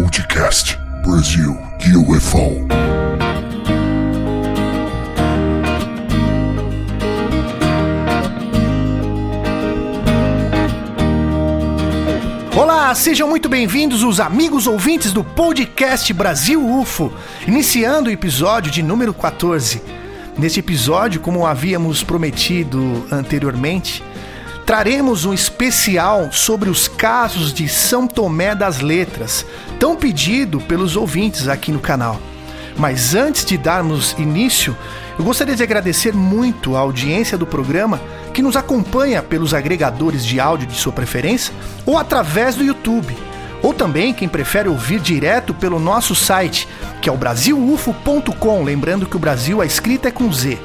Podcast Brasil UFO. Olá, sejam muito bem-vindos os amigos ouvintes do podcast Brasil UFO, iniciando o episódio de número 14. Neste episódio, como havíamos prometido anteriormente, traremos um especial sobre os casos de São Tomé das Letras, tão pedido pelos ouvintes aqui no canal. Mas antes de darmos início, eu gostaria de agradecer muito a audiência do programa que nos acompanha pelos agregadores de áudio de sua preferência ou através do YouTube. Ou também quem prefere ouvir direto pelo nosso site, que é o brasilufo.com, lembrando que o Brasil a escrita é com Z.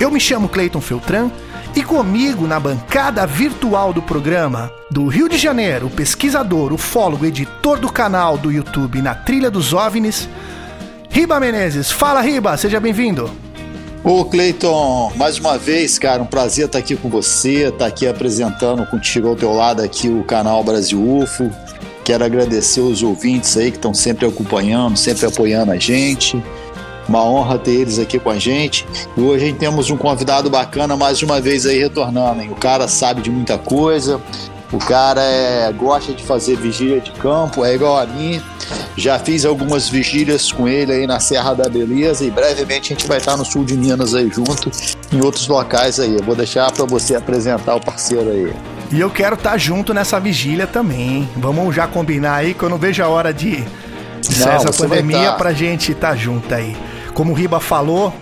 Eu me chamo Cleiton Feltran e comigo na bancada virtual do programa, do Rio de Janeiro, o pesquisador, ufólogo, editor do canal do YouTube Na Trilha dos OVNIs, Riba Menezes. Fala, Riba, seja bem-vindo. Ô Cleiton, mais uma vez, cara, um prazer estar aqui com você, estar aqui apresentando contigo ao teu lado aqui o canal Brasil UFO. Quero agradecer os ouvintes aí que estão sempre acompanhando, sempre apoiando a gente. Uma honra ter eles aqui com a gente. E hoje temos um convidado bacana mais uma vez aí retornando. Hein? O cara sabe de muita coisa. O cara é, gosta de fazer vigília de campo, é igual a mim. Já fiz algumas vigílias com ele aí na Serra da Beleza e brevemente a gente vai estar no sul de Minas aí junto, em outros locais aí. Eu vou deixar para você apresentar o parceiro aí. E eu quero estar junto nessa vigília também. Vamos já combinar aí que eu não vejo a hora de, de sair essa pandemia pra gente estar junto aí. Como o Riba falou,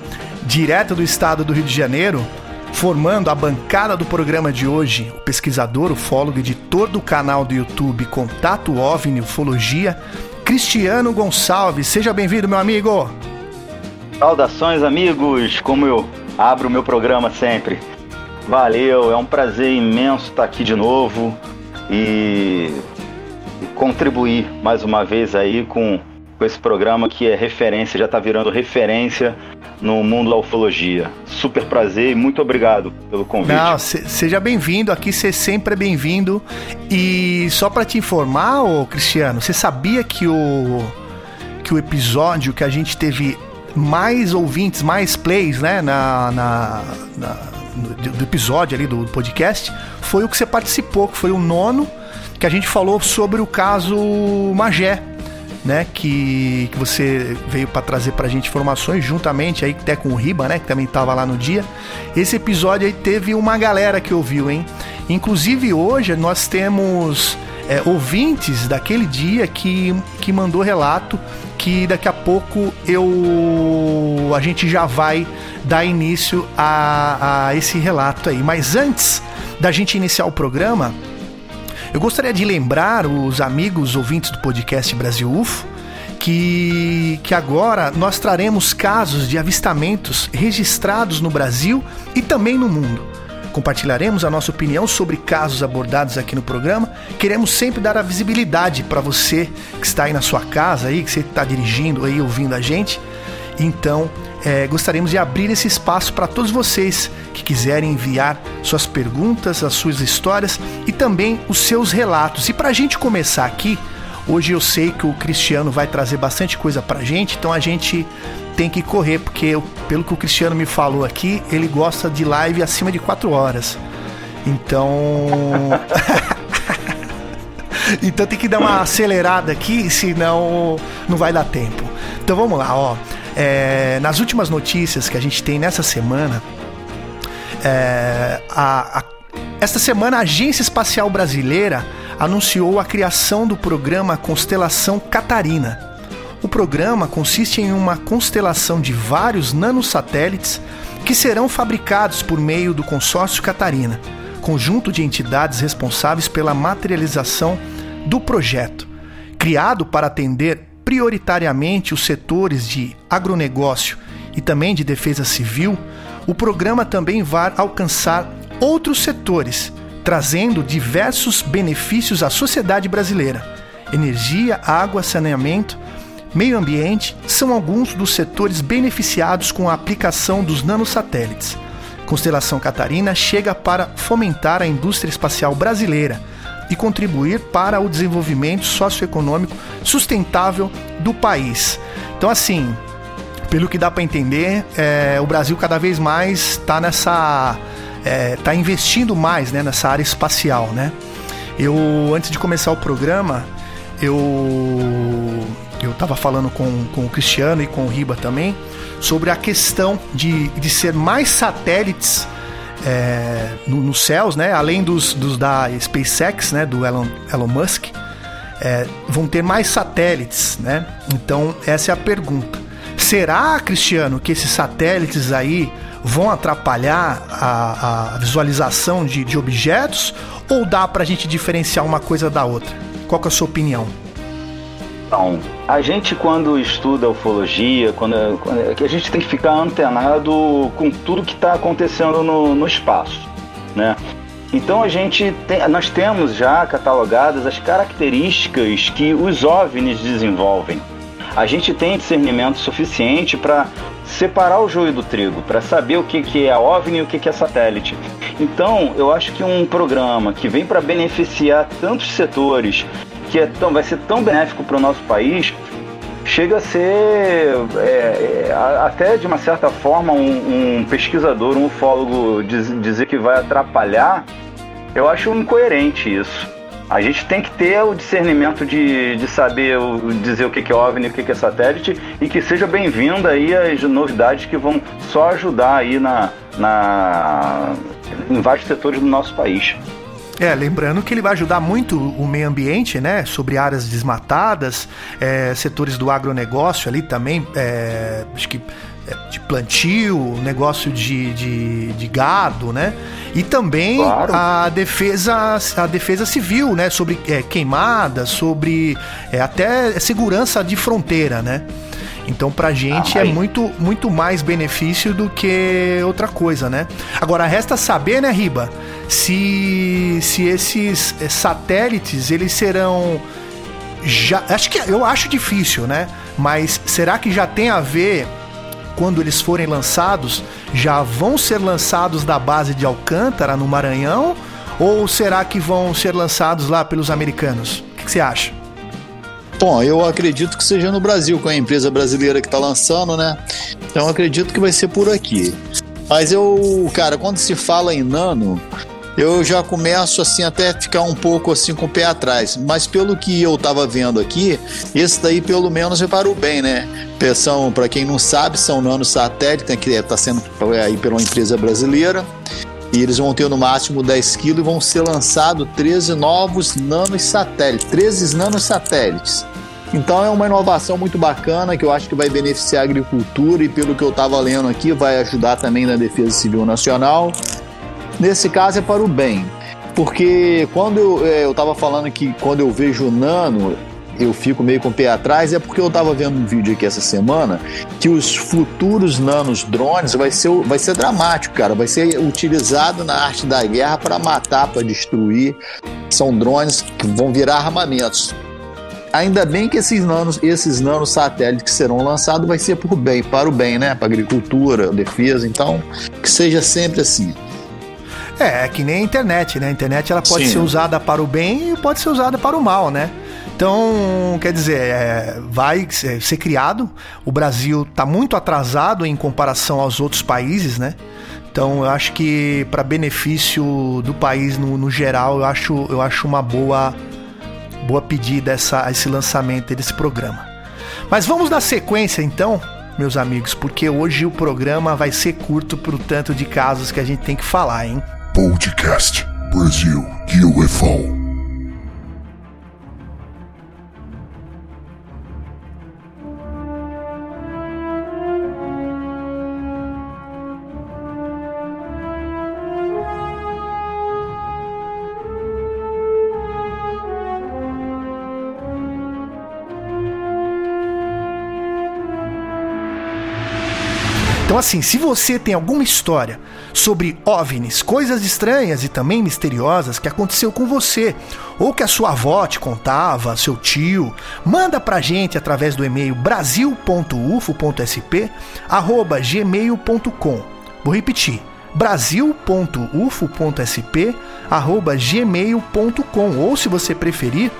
direto do estado do Rio de Janeiro, formando a bancada do programa de hoje, o pesquisador, ufólogo, editor do canal do YouTube Contato OVNI Ufologia, Cristiano Gonçalves. Seja bem-vindo, meu amigo. Saudações, amigos. Como eu abro o meu programa sempre. Valeu, é um prazer imenso estar aqui de novo e contribuir mais uma vez aí com com esse programa que é referência, já está virando referência no mundo da ufologia. Super prazer e muito obrigado pelo convite. Não, se, seja bem-vindo, aqui você sempre é bem-vindo. E só para te informar, ô Cristiano, você sabia que o que o episódio que a gente teve mais ouvintes, mais plays, né, na, na, na do, do episódio ali do podcast, foi o que você participou, que foi o nono, que a gente falou sobre o caso Magé, né, que, que você veio para trazer pra gente informações juntamente aí até com o Riba, né, que também tava lá no dia. Esse episódio aí teve uma galera que ouviu, hein? Inclusive hoje nós temos é, ouvintes daquele dia que, que mandou relato que daqui a pouco eu a gente já vai dar início a, a esse relato aí. Mas antes da gente iniciar o programa, eu gostaria de lembrar os amigos ouvintes do podcast Brasil UFO que, que agora nós traremos casos de avistamentos registrados no Brasil e também no mundo. Compartilharemos a nossa opinião sobre casos abordados aqui no programa. Queremos sempre dar a visibilidade para você que está aí na sua casa, aí, que você está dirigindo aí, ouvindo a gente. Então, é, gostaríamos de abrir esse espaço para todos vocês que quiserem enviar suas perguntas, as suas histórias e também os seus relatos. E para a gente começar aqui, hoje eu sei que o Cristiano vai trazer bastante coisa para a gente, então a gente tem que correr, porque eu, pelo que o Cristiano me falou aqui, ele gosta de live acima de 4 horas. Então. então tem que dar uma acelerada aqui, senão não vai dar tempo. Então vamos lá, ó. É, nas últimas notícias que a gente tem nessa semana, é, a, a, esta semana a Agência Espacial Brasileira anunciou a criação do programa Constelação Catarina. O programa consiste em uma constelação de vários nanosatélites que serão fabricados por meio do Consórcio Catarina, conjunto de entidades responsáveis pela materialização do projeto. Criado para atender prioritariamente os setores de agronegócio e também de defesa civil, o programa também vai alcançar outros setores, trazendo diversos benefícios à sociedade brasileira. Energia, água, saneamento, meio ambiente são alguns dos setores beneficiados com a aplicação dos nanosatélites. Constelação Catarina chega para fomentar a indústria espacial brasileira, e contribuir para o desenvolvimento socioeconômico sustentável do país. Então, assim, pelo que dá para entender, é, o Brasil cada vez mais está nessa. está é, investindo mais né, nessa área espacial, né? Eu, antes de começar o programa, eu eu estava falando com, com o Cristiano e com o Riba também sobre a questão de, de ser mais satélites é, no, nos céus, né? Além dos, dos da SpaceX, né? Do Elon, Elon Musk, é, vão ter mais satélites, né? Então essa é a pergunta. Será, Cristiano, que esses satélites aí vão atrapalhar a, a visualização de, de objetos ou dá para a gente diferenciar uma coisa da outra? Qual é a sua opinião? Então, a gente quando estuda ufologia, quando, quando é a gente tem que ficar antenado com tudo que está acontecendo no, no espaço, né? Então a gente tem, nós temos já catalogadas as características que os OVNIs desenvolvem. A gente tem discernimento suficiente para separar o joio do trigo, para saber o que, que é OVNI e o que, que é satélite. Então, eu acho que um programa que vem para beneficiar tantos setores que é tão, vai ser tão benéfico para o nosso país, chega a ser é, é, até de uma certa forma um, um pesquisador, um ufólogo diz, dizer que vai atrapalhar, eu acho incoerente isso. A gente tem que ter o discernimento de, de saber dizer o que é OVNI, o que é satélite e que seja bem-vinda aí as novidades que vão só ajudar aí na, na, em vários setores do nosso país. É, lembrando que ele vai ajudar muito o meio ambiente, né? Sobre áreas desmatadas, é, setores do agronegócio ali também, é, acho que é, de plantio, negócio de, de, de, gado, né? E também claro. a defesa a defesa civil, né? Sobre é, queimadas, sobre é, até segurança de fronteira, né? Então, pra gente ah, é muito, muito mais benefício do que outra coisa, né? Agora, resta saber, né, Riba, se, se esses eh, satélites, eles serão já acho que eu acho difícil, né? Mas será que já tem a ver quando eles forem lançados, já vão ser lançados da base de Alcântara no Maranhão ou será que vão ser lançados lá pelos americanos? O que você acha? Bom, eu acredito que seja no Brasil, com a empresa brasileira que está lançando, né? Então acredito que vai ser por aqui. Mas eu, cara, quando se fala em nano, eu já começo assim até ficar um pouco assim com o pé atrás. Mas pelo que eu tava vendo aqui, esse daí pelo menos é para o bem, né? São, para quem não sabe, são nanos satélites, né, que está sendo aí pela empresa brasileira. E eles vão ter no máximo 10 quilos e vão ser lançados 13 novos nanos satélites, 13 nanos satélites. Então é uma inovação muito bacana que eu acho que vai beneficiar a agricultura e pelo que eu estava lendo aqui vai ajudar também na defesa civil nacional. Nesse caso é para o bem, porque quando eu estava é, falando que quando eu vejo nano eu fico meio com o pé atrás é porque eu estava vendo um vídeo aqui essa semana que os futuros nanos drones vai ser, vai ser dramático, cara. Vai ser utilizado na arte da guerra para matar, para destruir. São drones que vão virar armamentos. Ainda bem que esses nanos, esses nanos satélites que serão lançados vai ser por bem, para o bem, né? Para agricultura, defesa. Então, que seja sempre assim. É, é que nem a internet, né? A internet ela pode Sim. ser usada para o bem e pode ser usada para o mal, né? Então, quer dizer, é, vai ser criado. O Brasil está muito atrasado em comparação aos outros países, né? Então, eu acho que para benefício do país no, no, geral, eu acho, eu acho uma boa, boa pedida essa, esse lançamento desse programa. Mas vamos na sequência, então, meus amigos, porque hoje o programa vai ser curto pro tanto de casos que a gente tem que falar, hein? Podcast Brasil UFO. Então, assim, se você tem alguma história sobre OVNIs, coisas estranhas e também misteriosas que aconteceu com você, ou que a sua avó te contava, seu tio, manda pra gente através do e-mail brasil.ufo.sp@gmail.com. Vou repetir brasil.ufo.sp@gmail.com ou se você preferir,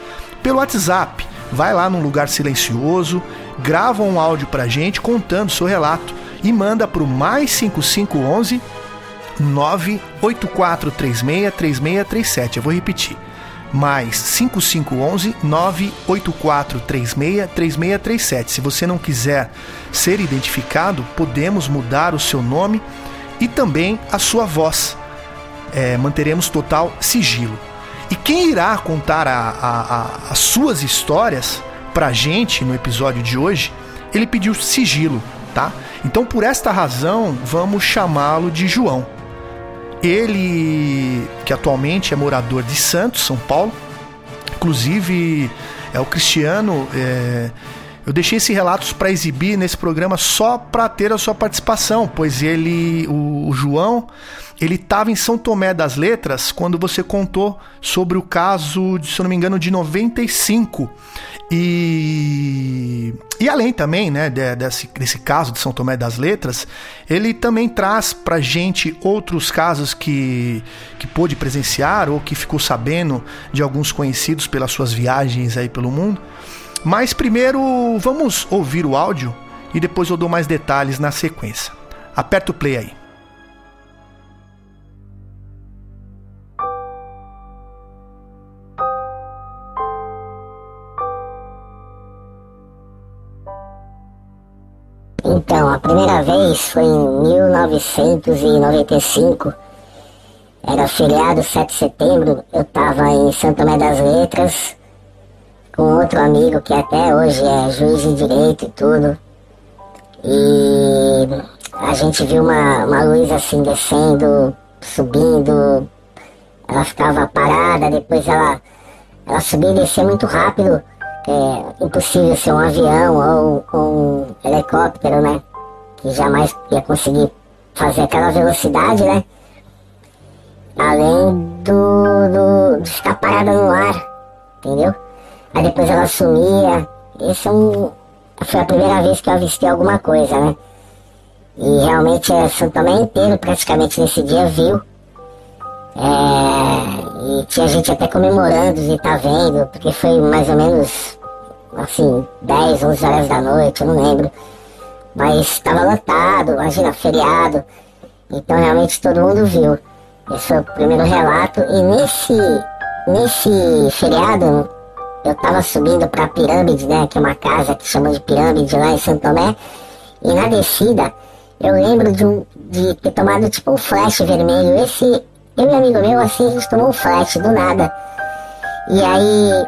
pelo WhatsApp. Vai lá num lugar silencioso, grava um áudio pra gente contando seu relato e manda pro mais 5511 984363637. Eu vou repetir. Mais 5511 984363637. Se você não quiser ser identificado, podemos mudar o seu nome e também a sua voz. É, manteremos total sigilo. E quem irá contar a, a, a, as suas histórias pra gente no episódio de hoje, ele pediu sigilo, tá? Então, por esta razão, vamos chamá-lo de João. Ele, que atualmente é morador de Santos, São Paulo, inclusive é o Cristiano. É, eu deixei esses relatos para exibir nesse programa só para ter a sua participação, pois ele, o, o João, ele estava em São Tomé das Letras quando você contou sobre o caso, se eu não me engano, de 95. E, e além também, né, desse, desse caso de São Tomé das Letras, ele também traz pra gente outros casos que, que pôde presenciar ou que ficou sabendo de alguns conhecidos pelas suas viagens aí pelo mundo. Mas primeiro vamos ouvir o áudio e depois eu dou mais detalhes na sequência. Aperta o play aí. Então, a primeira vez foi em 1995. Era feriado 7 de setembro. Eu estava em Santo Tomé das Letras com outro amigo que até hoje é juiz de direito e tudo. E a gente viu uma, uma luz assim descendo, subindo. Ela ficava parada, depois ela, ela subia e descia muito rápido é impossível ser um avião ou, um helicóptero, né? Que jamais ia conseguir fazer aquela velocidade, né? Além do, do, de ficar parada no ar, entendeu? Aí depois ela sumia. Esse é um, foi a primeira vez que eu avistei alguma coisa, né? E realmente é, São Tomé inteiro praticamente nesse dia viu. É, e tinha gente até comemorando e tá vendo, porque foi mais ou menos assim, 10, 11 horas da noite, eu não lembro. Mas estava lotado, imagina, feriado. Então realmente todo mundo viu. Esse foi o primeiro relato. E nesse, nesse feriado, eu estava subindo para a pirâmide, né? Que é uma casa que chama de pirâmide lá em Santo Tomé. E na descida, eu lembro de, um, de ter tomado tipo um flash vermelho. Esse, eu e um amigo meu, assim, a gente tomou um flash do nada. E aí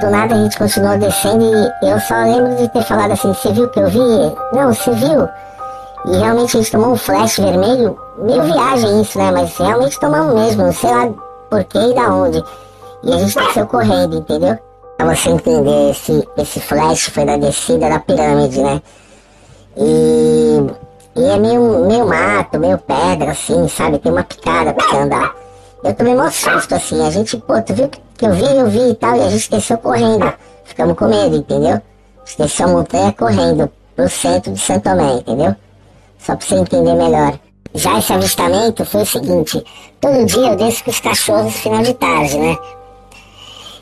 do nada a gente continuou descendo e eu só lembro de ter falado assim, você viu que eu vi? Não, você viu? E realmente a gente tomou um flash vermelho, meio viagem isso, né? Mas realmente tomamos mesmo, não sei lá por que e da onde. E a gente desceu correndo, entendeu? Pra você entender, esse, esse flash foi da descida da pirâmide, né? E, e é meio, meio mato, meio pedra, assim, sabe? Tem uma picada pra você andar. Eu tomei mó susto, assim. A gente, pô, tu viu que eu vi, eu vi e tal, e a gente desceu correndo. Ficamos com medo, entendeu? Desceu a montanha correndo pro centro de Santo Tomé, entendeu? Só pra você entender melhor. Já esse avistamento foi o seguinte: todo dia eu desço com os cachorros final de tarde, né?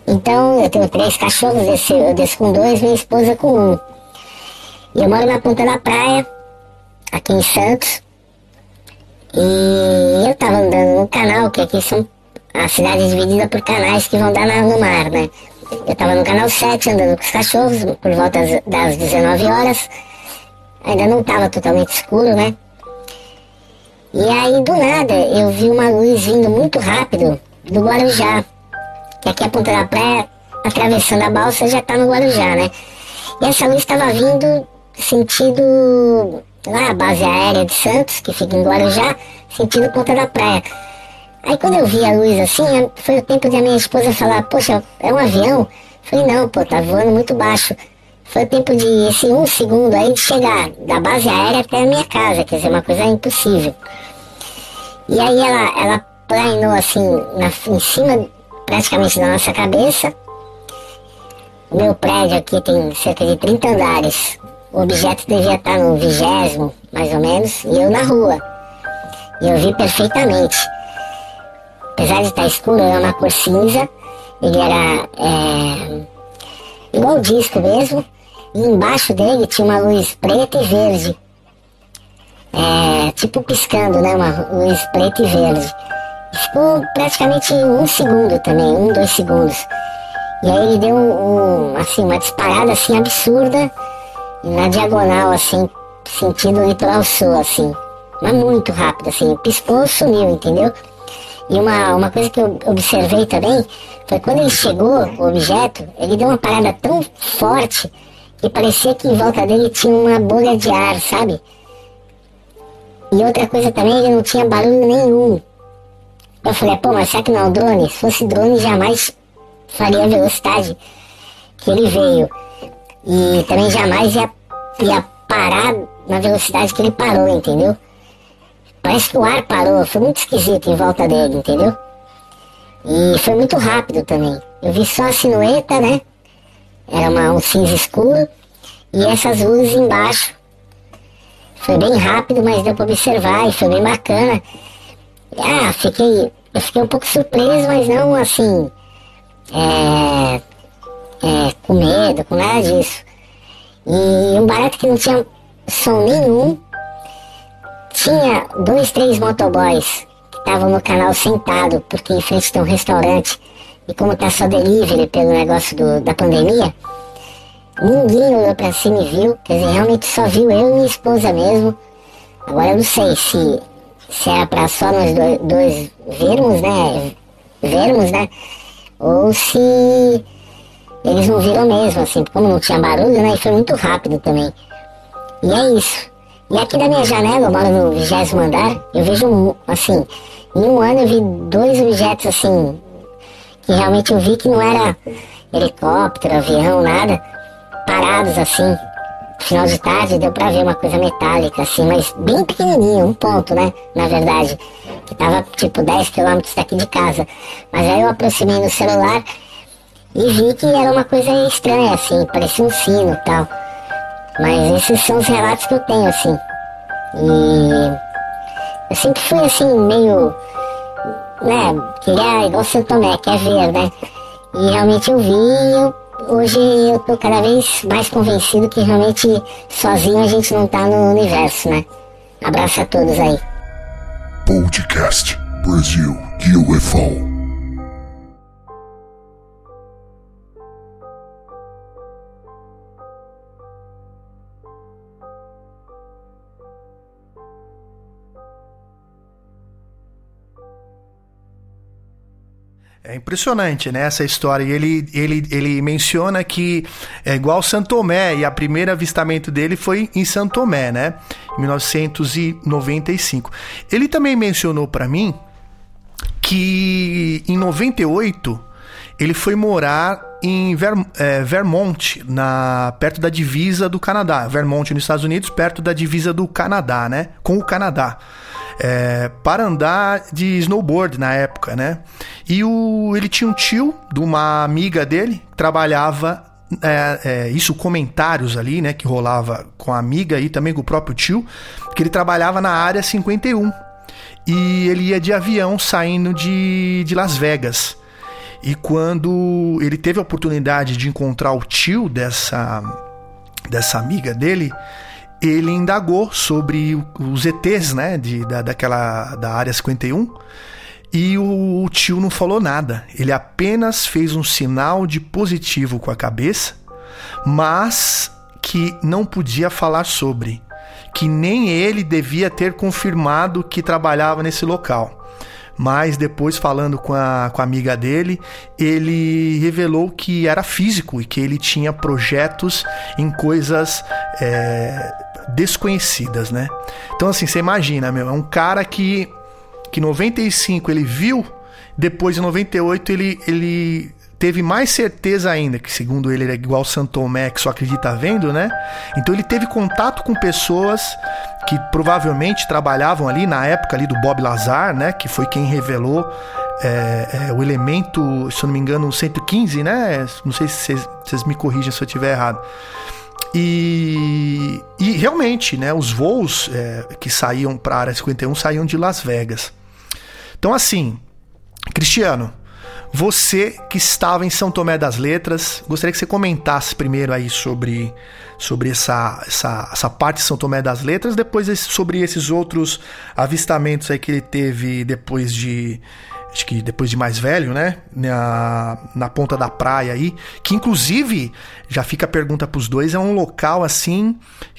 Então eu tenho três cachorros, desço, eu desço com dois, minha esposa com um. E eu moro na ponta da praia, aqui em Santos. E eu tava andando no canal, que aqui são a cidade é dividida por canais que vão dar no mar, né? Eu tava no canal 7 andando com os cachorros por volta das 19 horas. Ainda não tava totalmente escuro, né? E aí do nada eu vi uma luz vindo muito rápido do Guarujá. Que aqui a ponta da praia, atravessando a balsa, já tá no Guarujá, né? E essa luz estava vindo sentido lá, a base aérea de Santos, que fica em Guarujá, sentido ponta da praia. Aí quando eu vi a luz assim, foi o tempo de a minha esposa falar, poxa, é um avião? falei, não, pô, tá voando muito baixo. Foi o tempo de esse um segundo aí de chegar da base aérea até a minha casa, quer dizer, uma coisa impossível. E aí ela, ela plainou assim na, em cima praticamente da nossa cabeça. O meu prédio aqui tem cerca de 30 andares. O objeto devia estar no vigésimo, mais ou menos, e eu na rua. E eu vi perfeitamente. Apesar de estar escuro, era uma cor cinza. Ele era é, igual o disco mesmo. E embaixo dele tinha uma luz preta e verde. É, tipo piscando, né? Uma luz preta e verde. Ficou praticamente um segundo também, um, dois segundos. E aí ele deu um, um, assim, uma disparada assim absurda na diagonal, assim, sentindo o litoral sul, assim. Mas muito rápido, assim, piscou, sumiu, entendeu? E uma, uma coisa que eu observei também foi quando ele chegou, o objeto, ele deu uma parada tão forte que parecia que em volta dele tinha uma bolha de ar, sabe? E outra coisa também, ele não tinha barulho nenhum. Eu falei, pô, mas será que não é um drone? Se fosse drone, jamais faria a velocidade que ele veio. E também jamais ia, ia parar na velocidade que ele parou, entendeu? Parece que o ar parou, foi muito esquisito em volta dele, entendeu? E foi muito rápido também. Eu vi só a silhueta, né? Era uma, um cinza escuro e essas luzes embaixo. Foi bem rápido, mas deu para observar e foi bem bacana. Ah, fiquei, eu fiquei um pouco surpreso, mas não assim, é, é, com medo, com nada disso. E um barato que não tinha som nenhum, tinha dois, três motoboys que estavam no canal sentado, porque em frente tem um restaurante. E como tá só delivery pelo negócio do, da pandemia, ninguém olhou pra cima e viu. Quer dizer, realmente só viu eu e minha esposa mesmo. Agora eu não sei se, se era pra só nós dois, dois vermos, né? Vermos, né? Ou se eles não viram mesmo, assim, como não tinha barulho, né? E foi muito rápido também. E é isso. E aqui da minha janela, eu moro no vigésimo andar, eu vejo, assim, em um ano eu vi dois objetos, assim, que realmente eu vi que não era helicóptero, avião, nada, parados, assim. Final de tarde deu pra ver uma coisa metálica, assim, mas bem pequenininho, um ponto, né, na verdade. Que tava, tipo, 10 quilômetros daqui de casa. Mas aí eu aproximei no celular e vi que era uma coisa estranha, assim, parecia um sino e tal. Mas esses são os relatos que eu tenho, assim. E eu sempre fui assim, meio. né, queria igual Santo Tomé, quer ver, né? E realmente eu vi e eu, hoje eu tô cada vez mais convencido que realmente sozinho a gente não tá no universo, né? Abraço a todos aí. Podcast Brasil UFO. É impressionante, né, essa história. E ele, ele, ele menciona que é igual Santo Tomé, e a primeiro avistamento dele foi em Santo Tomé, né, em 1995. Ele também mencionou para mim que em 98 ele foi morar em é, Vermont, na, perto da divisa do Canadá. Vermont, nos Estados Unidos, perto da divisa do Canadá, né, com o Canadá é, para andar de snowboard na época, né? E o, ele tinha um tio de uma amiga dele que trabalhava é, é, isso comentários ali, né, que rolava com a amiga e também com o próprio tio, que ele trabalhava na área 51 e ele ia de avião saindo de, de Las Vegas. E quando ele teve a oportunidade de encontrar o tio dessa, dessa amiga dele, ele indagou sobre os ETs, né, de, da, daquela da área 51, e o, o tio não falou nada. Ele apenas fez um sinal de positivo com a cabeça, mas que não podia falar sobre, que nem ele devia ter confirmado que trabalhava nesse local mas depois falando com a, com a amiga dele, ele revelou que era físico e que ele tinha projetos em coisas é, desconhecidas, né? Então assim, você imagina, meu, é um cara que que 95 ele viu, depois em 98 ele ele teve mais certeza ainda, que segundo ele, ele é igual Santo Tomé, que só acredita vendo, né? Então ele teve contato com pessoas que provavelmente trabalhavam ali na época ali do Bob Lazar, né? Que foi quem revelou é, é, o elemento, se eu não me engano, 115, né? Não sei se vocês me corrigem se eu estiver errado. E, e realmente, né, os voos é, que saíam para a área 51 saíam de Las Vegas. Então, assim, Cristiano, você que estava em São Tomé das Letras, gostaria que você comentasse primeiro aí sobre, sobre essa, essa, essa parte de São Tomé das Letras, depois sobre esses outros avistamentos aí que ele teve depois de, acho que depois de mais velho, né? Na, na ponta da praia aí. Que inclusive, já fica a pergunta pros dois, é um local assim.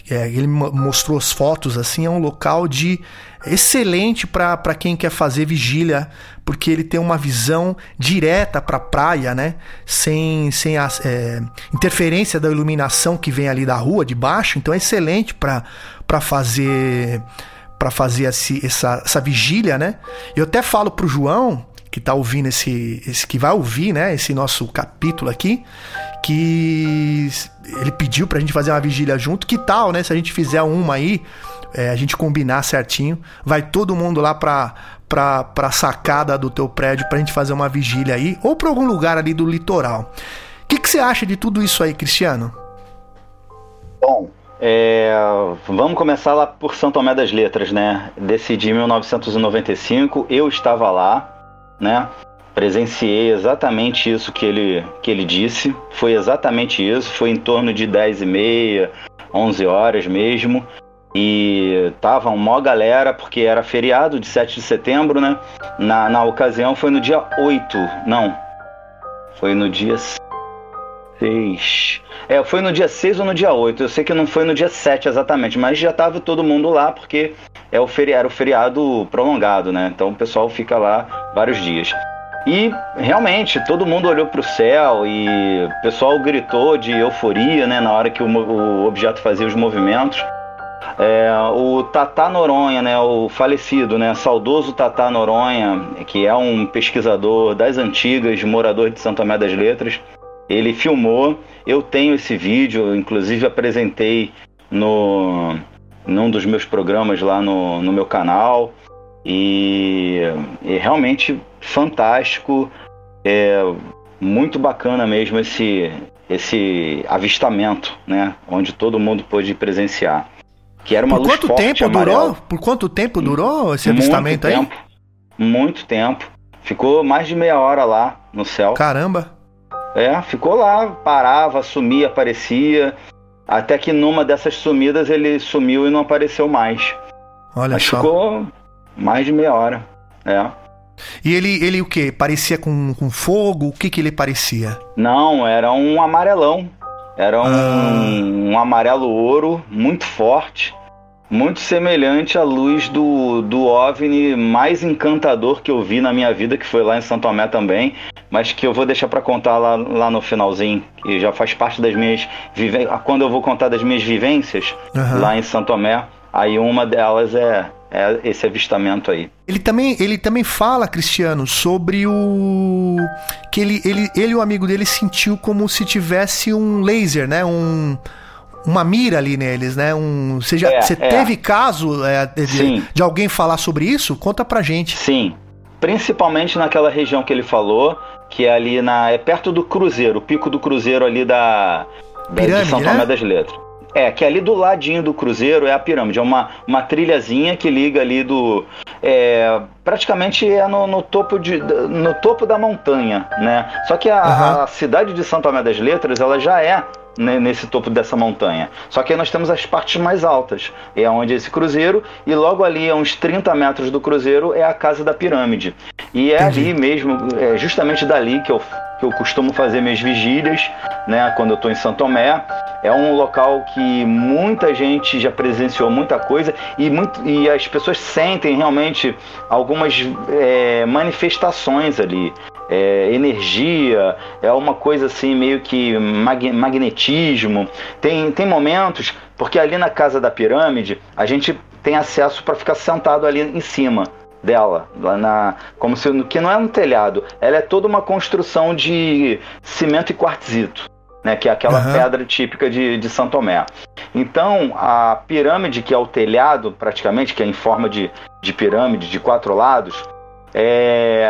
É, ele mostrou as fotos assim, é um local de excelente para quem quer fazer vigília, porque ele tem uma visão direta para a praia, né? Sem, sem a é, interferência da iluminação que vem ali da rua de baixo, então é excelente para fazer para fazer esse, essa, essa vigília, né? Eu até falo pro João, que tá ouvindo esse, esse que vai ouvir, né, esse nosso capítulo aqui, que ele pediu pra gente fazer uma vigília junto. Que tal, né, se a gente fizer uma aí, é, a gente combinar certinho, vai todo mundo lá pra, pra, pra sacada do teu prédio pra gente fazer uma vigília aí, ou pra algum lugar ali do litoral. O que, que você acha de tudo isso aí, Cristiano? Bom, é, vamos começar lá por São Tomé das Letras, né? Decidi em 1995, eu estava lá, né? Presenciei exatamente isso que ele, que ele disse. Foi exatamente isso. Foi em torno de 10 e meia, 11 horas mesmo. E tava uma galera, porque era feriado de 7 de setembro, né? Na, na ocasião foi no dia 8, não. Foi no dia 6. É, foi no dia 6 ou no dia 8. Eu sei que não foi no dia 7 exatamente, mas já tava todo mundo lá porque é o feri era o feriado prolongado, né? Então o pessoal fica lá vários dias. E realmente todo mundo olhou para o céu e o pessoal gritou de euforia, né, na hora que o, o objeto fazia os movimentos. É, o Tata Noronha, né, o falecido, né, saudoso Tata Noronha, que é um pesquisador das antigas, morador de Santo Tomé das Letras, ele filmou, eu tenho esse vídeo, inclusive apresentei no num dos meus programas lá no, no meu canal. E é realmente fantástico, é muito bacana mesmo esse, esse avistamento, né? Onde todo mundo pôde presenciar. Que era uma Por quanto forte, tempo amarela. durou? Por quanto tempo durou esse avistamento muito aí? Tempo, muito tempo. Ficou mais de meia hora lá no céu. Caramba. É, ficou lá, parava, sumia, aparecia. Até que numa dessas sumidas ele sumiu e não apareceu mais. Olha Mas só. ficou mais de meia hora. É. E ele, ele o que? Parecia com, com fogo? O que que ele parecia? Não, era um amarelão. Era um, Ah. um amarelo ouro muito forte, muito semelhante à luz do, do OVNI mais encantador que eu vi na minha vida, que foi lá em Santo Tomé também, mas que eu vou deixar para contar lá, lá no finalzinho, que já faz parte das minhas vivências. Quando eu vou contar das minhas vivências Aham. lá em Santo Tomé, aí uma delas é, é esse avistamento aí. Ele também, ele também fala, Cristiano, sobre o. que ele, ele, ele e o amigo dele sentiu como se tivesse um laser, né? Um. Uma mira ali neles, né? Um, você já, É, você é. teve caso é, de, de alguém falar sobre isso? Conta pra gente. Sim, principalmente naquela região que ele falou, que é ali na é perto do Cruzeiro, o pico do Cruzeiro ali da, da Pirâmide, de São Tomé né? das Letras. É, que ali do ladinho do Cruzeiro é a pirâmide, é uma, uma trilhazinha que liga ali do. É, praticamente é no, no topo de, no topo da montanha, né? Só que a, Aham. a cidade de São Tomé das Letras, ela já é né, nesse topo dessa montanha. Só que aí nós temos as partes mais altas. É onde é esse cruzeiro, e logo ali, a uns 30 metros do cruzeiro, é a casa da pirâmide. E é ali mesmo, é justamente dali que eu, que eu costumo fazer minhas vigílias, né? Quando eu estou em São Tomé. É um local que muita gente já presenciou muita coisa e, muito, e as pessoas sentem realmente algumas é, manifestações ali. É, energia, é uma coisa assim meio que mag- magnetismo. Tem, tem momentos, porque ali na casa da pirâmide a gente tem acesso para ficar sentado ali em cima dela, na, como se que não é um telhado, ela é toda uma construção de cimento e quartzito. Né, que é aquela Aham. pedra típica de, de São Tomé. Então, a pirâmide, que é o telhado, praticamente, que é em forma de, de pirâmide de quatro lados, é,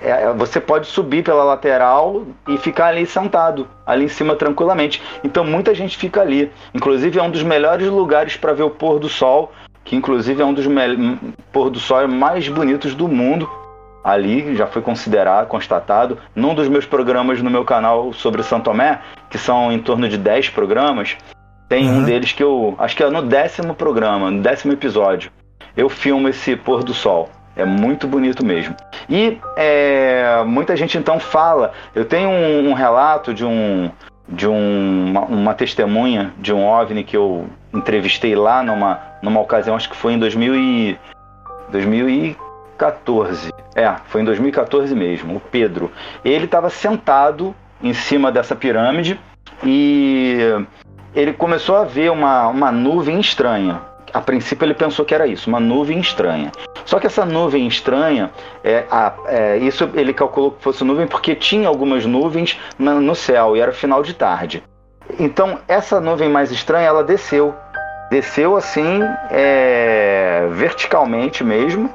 é, você pode subir pela lateral e ficar ali sentado, ali em cima tranquilamente. Então muita gente fica ali. Inclusive é um dos melhores lugares para ver o pôr do sol, que inclusive é um dos pôr do sol mais bonitos do mundo. Ali já foi considerado, constatado. Num dos meus programas no meu canal sobre São Tomé, que são em torno de 10 programas, tem uhum. um deles que eu. Acho que é no décimo programa, no décimo episódio. Eu filmo esse pôr do sol. É muito bonito mesmo. E é, muita gente então fala. Eu tenho um, um relato de um de um, uma, uma, testemunha de um OVNI que eu entrevistei lá numa, numa ocasião, acho que foi em 2000 e, 2014. É, foi em 2014 mesmo, o Pedro. Ele estava sentado em cima dessa pirâmide e ele começou a ver uma, uma nuvem estranha. A princípio ele pensou que era isso, uma nuvem estranha. Só que essa nuvem estranha, é, a, é, isso ele calculou que fosse nuvem porque tinha algumas nuvens no, no céu e era final de tarde. Então essa nuvem mais estranha ela desceu, desceu assim é, verticalmente mesmo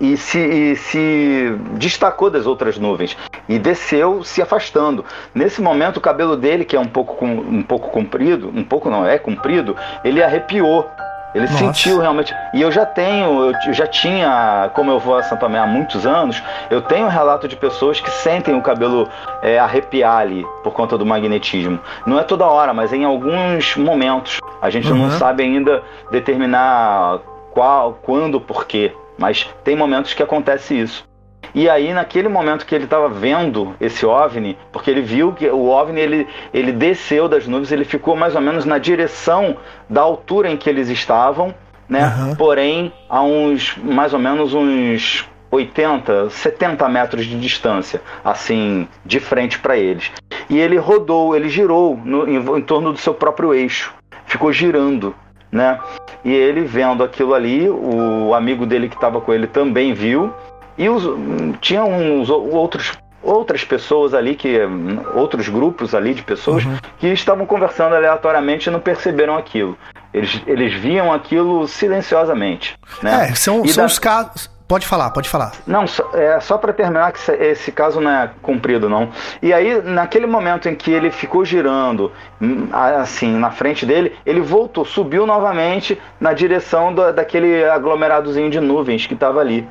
e se, e se destacou das outras nuvens e desceu se afastando. Nesse momento, o cabelo dele, que é um pouco, um pouco comprido, um pouco não é comprido, ele arrepiou. Ele Nossa. sentiu realmente. E eu já tenho, eu já tinha, como eu vou a São Tomé há muitos anos, eu tenho relato de pessoas que sentem o cabelo é, arrepiar ali por conta do magnetismo. Não é toda hora, mas em alguns momentos. A gente uhum. não sabe ainda determinar qual, quando, porquê. Mas tem momentos que acontece isso. E aí, naquele momento que ele estava vendo esse OVNI, porque ele viu que o OVNI ele, ele desceu das nuvens, ele ficou mais ou menos na direção da altura em que eles estavam, né? Uhum. Porém, a uns mais ou menos uns 80, 70 metros de distância, assim, de frente para eles. E ele rodou, ele girou no, em, em torno do seu próprio eixo, ficou girando né? E ele vendo aquilo ali, o amigo dele que estava com ele também viu, e os, tinha uns outros outras pessoas ali que outros grupos ali de pessoas uhum. que estavam conversando aleatoriamente e não perceberam aquilo. Eles, eles viam aquilo silenciosamente. Né? É, são, são da... os casos Pode falar, pode falar. Não, só, é só para terminar que esse caso não é cumprido, não. E aí, naquele momento em que ele ficou girando, hum, assim, na frente dele, ele voltou, subiu novamente na direção daquele aglomeradozinho de nuvens que estava ali.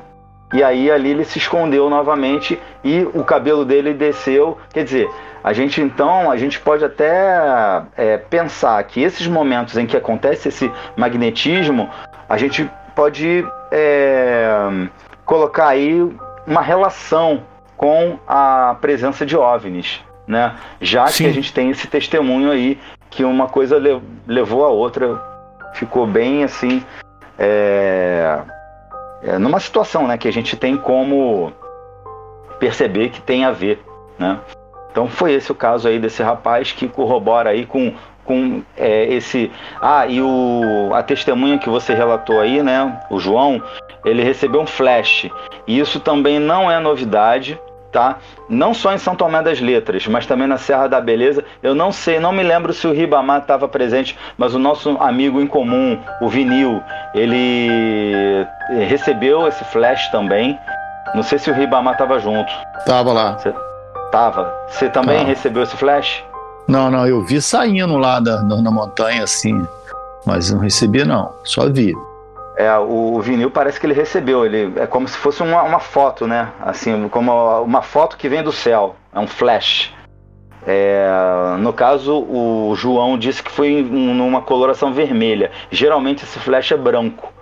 E aí ali ele se escondeu novamente e o cabelo dele desceu. Quer dizer, a gente então, a gente pode até é, pensar que esses momentos em que acontece esse magnetismo, a gente pode é, colocar aí uma relação com a presença de OVNIs, né? Já Sim. que a gente tem esse testemunho aí que uma coisa levou a outra, ficou bem assim, é, é, numa situação, né, que a gente tem como perceber que tem a ver, né? Então foi esse o caso aí desse rapaz que corrobora aí com com é, esse. Ah, e o, a testemunha que você relatou aí, né? O João, ele recebeu um flash. E isso também não é novidade, tá? Não só em São Tomé das Letras, mas também na Serra da Beleza. Eu não sei, não me lembro se o Ribamar estava presente, mas o nosso amigo em comum, o Vinil, ele recebeu esse flash também. Não sei se o Ribamar estava junto. Tava lá. Você tava. Você também tava. recebeu esse flash? Não, não, eu vi saindo lá da, na montanha assim, mas não recebi não, só vi. É, o, vinil parece que ele recebeu, ele é como se fosse uma, uma foto, né? Assim, como uma foto que vem do céu, é um flash. É, no caso, o João disse que foi numa coloração vermelha. Geralmente esse flash é branco.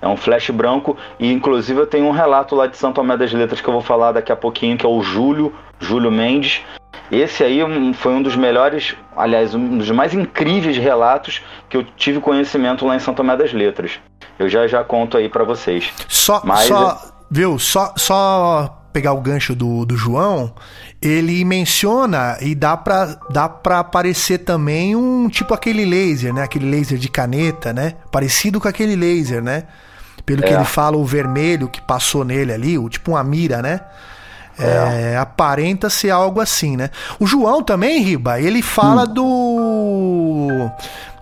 É um flash branco e inclusive eu tenho um relato lá de São Tomé das Letras que eu vou falar daqui a pouquinho, que é o Júlio, Júlio Mendes, esse aí foi um dos melhores, aliás, um dos mais incríveis relatos que eu tive conhecimento lá em São Tomé das Letras. Eu já já conto aí para vocês. Só, Mas, só é... viu? Só, só pegar o gancho do, do João, ele menciona e dá pra, dá pra aparecer também um tipo aquele laser, né? Aquele laser de caneta, né? Parecido com aquele laser, né? Pelo é. que ele fala, o vermelho que passou nele ali, o, tipo uma mira, né? É. É, aparenta ser algo assim, né? O João também, Riba, ele fala hum. do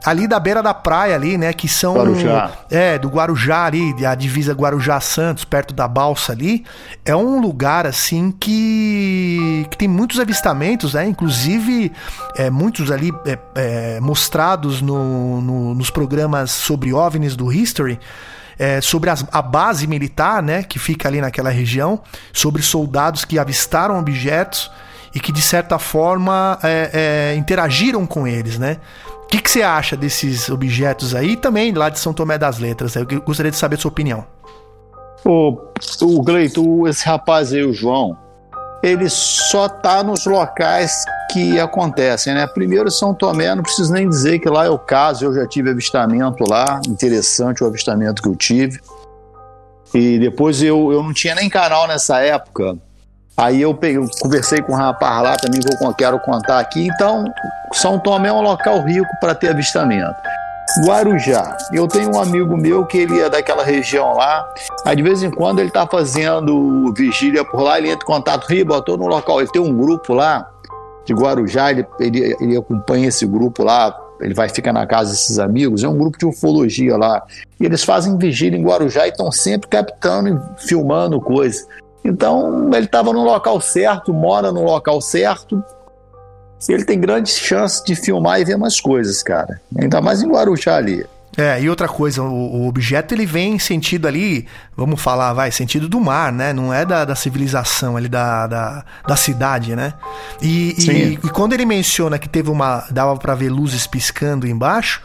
ali da beira da praia ali, né? Que são. Guarujá. É, do Guarujá ali, a divisa Guarujá-Santos, perto da balsa ali. É um lugar, assim, que, que tem muitos avistamentos, né? Inclusive, é, muitos ali é, é, mostrados no, no, nos programas sobre OVNIs do History. É, sobre as, a base militar, né, que fica ali naquela região, sobre soldados que avistaram objetos e que de certa forma é, é, interagiram com eles, né? O que, que você acha desses objetos aí? Também lá de São Tomé das Letras. Eu gostaria de saber a sua opinião. O, o Gleito, esse rapaz aí, o João, ele só tá nos locais que acontecem, né? Primeiro, São Tomé, não preciso nem dizer que lá é o caso, eu já tive avistamento lá, interessante o avistamento que eu tive. E depois eu, eu não tinha nem canal nessa época. Aí eu, peguei, eu conversei com o rapaz lá, também vou, quero contar aqui. Então, São Tomé é um local rico para ter avistamento. Guarujá. Eu tenho um amigo meu que ele é daquela região lá. Aí de vez em quando ele tá fazendo vigília por lá, ele entra em contato, Riba, tô no local. Ele tem um grupo lá de Guarujá, ele, ele, ele acompanha esse grupo lá, ele vai ficar na casa desses amigos, é um grupo de ufologia lá. E eles fazem vigília em Guarujá e estão sempre captando e filmando coisas. Então ele estava no local certo, mora no local certo, ele tem grandes chances de filmar e ver mais coisas, cara. Ainda mais em Guarujá ali. É, e outra coisa, o, o, objeto ele vem em sentido ali, vamos falar, vai, sentido do mar, né? Não é da, da civilização ali, da, da, da cidade, né? E, e, e, quando ele menciona que teve uma. dava para ver luzes piscando embaixo,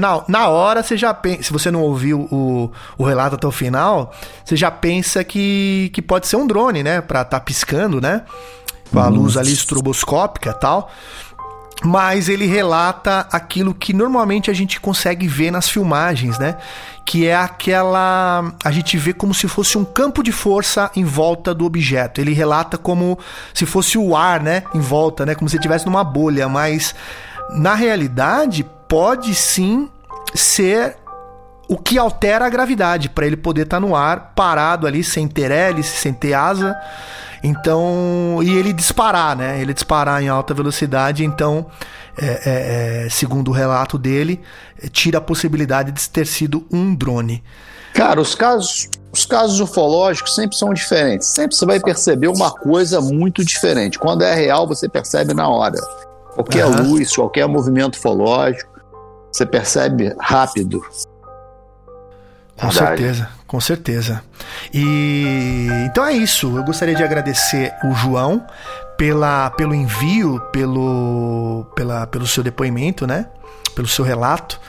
na, na hora você já pensa, se você não ouviu o, o relato até o final, você já pensa que, que pode ser um drone, né? Pra tá piscando, né? Com a luz ali estroboscópica e tal mas ele relata aquilo que normalmente a gente consegue ver nas filmagens, né? Que é aquela. A gente vê como se fosse um campo de força em volta do objeto. Ele relata como se fosse o ar, né? Em volta, né? Como se estivesse numa bolha, mas na realidade pode sim ser o que altera a gravidade para ele poder estar tá no ar parado ali sem ter hélice, sem ter asa. Então, e ele disparar, né? Ele disparar em alta velocidade, então, é, é, é, segundo o relato dele, tira a possibilidade de ter sido um drone. Cara, os casos, os casos ufológicos sempre são diferentes. Sempre você vai perceber uma coisa muito diferente. Quando é real, você percebe na hora. Qualquer uhum. luz, qualquer movimento ufológico, você percebe rápido. Com certeza, com certeza. E então é isso. Eu gostaria de agradecer o João pela, pelo envio, pelo, pela, pelo seu depoimento, né? Pelo seu relato.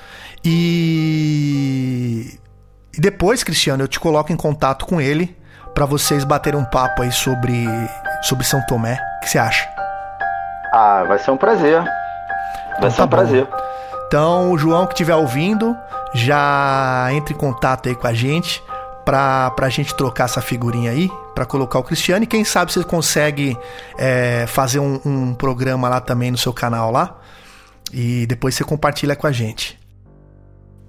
E, e depois, Cristiano, eu te coloco em contato com ele para vocês baterem um papo aí sobre, sobre São Tomé. O que você acha? Ah, vai ser um prazer. Vai então, ser tá um bom. prazer. Então, o João que estiver ouvindo, já entre em contato aí com a gente pra, pra gente trocar essa figurinha aí, pra colocar o Cristiano. E quem sabe você consegue é, fazer um, um programa lá também no seu canal lá. E depois você compartilha com a gente.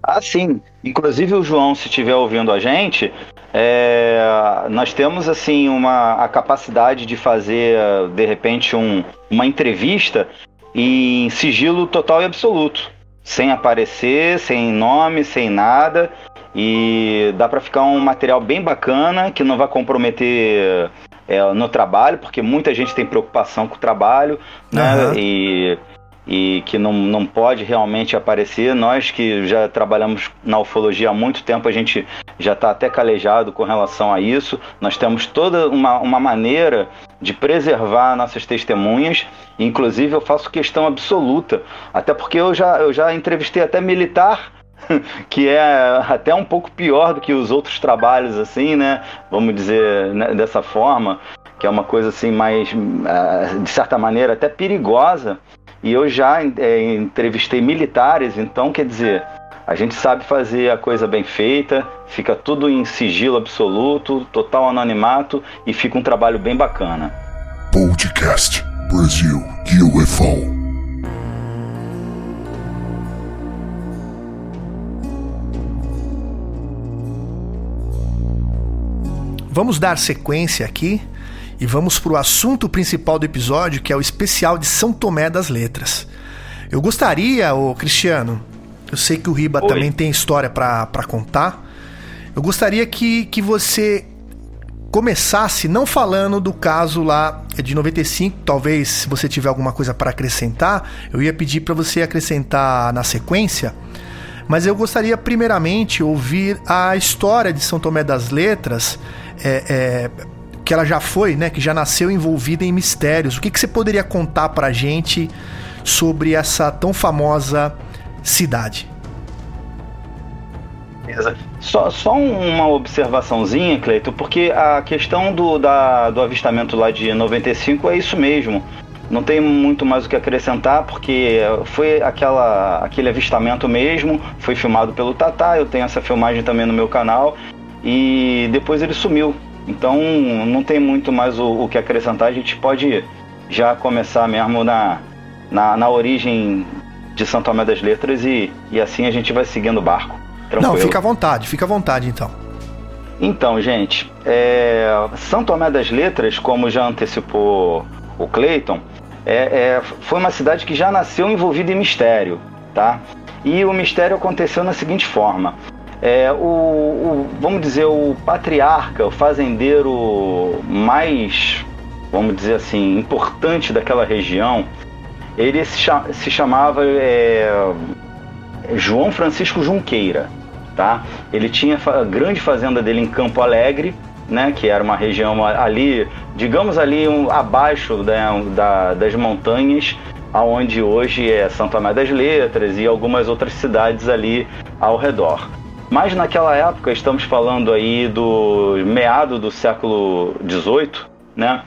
Ah, sim. Inclusive o João, se estiver ouvindo a gente, é, nós temos assim uma a capacidade de fazer de repente um, uma entrevista em sigilo total e absoluto sem aparecer, sem nome, sem nada. E dá para ficar um material bem bacana que não vai comprometer é, no trabalho, porque muita gente tem preocupação com o trabalho, né? Uhum. E e que não, não pode realmente aparecer. Nós que já trabalhamos na ufologia há muito tempo, a gente já está até calejado com relação a isso. Nós temos toda uma, uma maneira de preservar nossas testemunhas. Inclusive, eu faço questão absoluta, até porque eu já, eu já entrevistei até militar. que é até um pouco pior do que os outros trabalhos, assim, né? Vamos dizer né? dessa forma, que é uma coisa assim mais, ah, de certa maneira, até perigosa, e eu já é, entrevistei militares, então quer dizer, a gente sabe fazer a coisa bem feita, fica tudo em sigilo absoluto, total anonimato e fica um trabalho bem bacana. Podcast Brasil UFO. Vamos dar sequência aqui e vamos para o assunto principal do episódio, que é o especial de São Tomé das Letras. Eu gostaria, ô Cristiano, Eu sei que o Riba Oi. também tem história para contar. Eu gostaria que, que você começasse não falando do caso lá de 95, talvez se você tiver alguma coisa para acrescentar, eu ia pedir para você acrescentar na sequência. Mas eu gostaria primeiramente ouvir a história de São Tomé das Letras, é, é, que ela já foi, né, que já nasceu envolvida em mistérios. O que, que você poderia contar para a gente sobre essa tão famosa cidade? Só, só uma observaçãozinha, Cleiton, porque a questão do, da, do avistamento lá de 95 é isso mesmo. Não tem muito mais o que acrescentar, porque foi aquela, aquele avistamento mesmo, foi filmado pelo Tatá, eu tenho essa filmagem também no meu canal, e depois ele sumiu. Então não tem muito mais o, o que acrescentar, a gente pode já começar mesmo na, na, na origem de São Tomé das Letras e, e assim a gente vai seguindo o barco. Tranquilo. Não, fica à vontade, fica à vontade então. Então, gente, é, São Tomé das Letras, como já antecipou o Cleiton, é, é, foi uma cidade que já nasceu envolvida em mistério, tá? E o mistério aconteceu na seguinte forma: é, o, o, vamos dizer, o patriarca, o fazendeiro mais, vamos dizer assim, importante daquela região, ele se, cha- se chamava é, João Francisco Junqueira, tá? Ele tinha a grande fazenda dele em Campo Alegre, né? Que era uma região ali, digamos ali um, abaixo da- da- das montanhas, aonde hoje é Santo Tomé das Letras e algumas outras cidades ali ao redor. Mas naquela época, estamos falando aí do meado do século XVIII, né?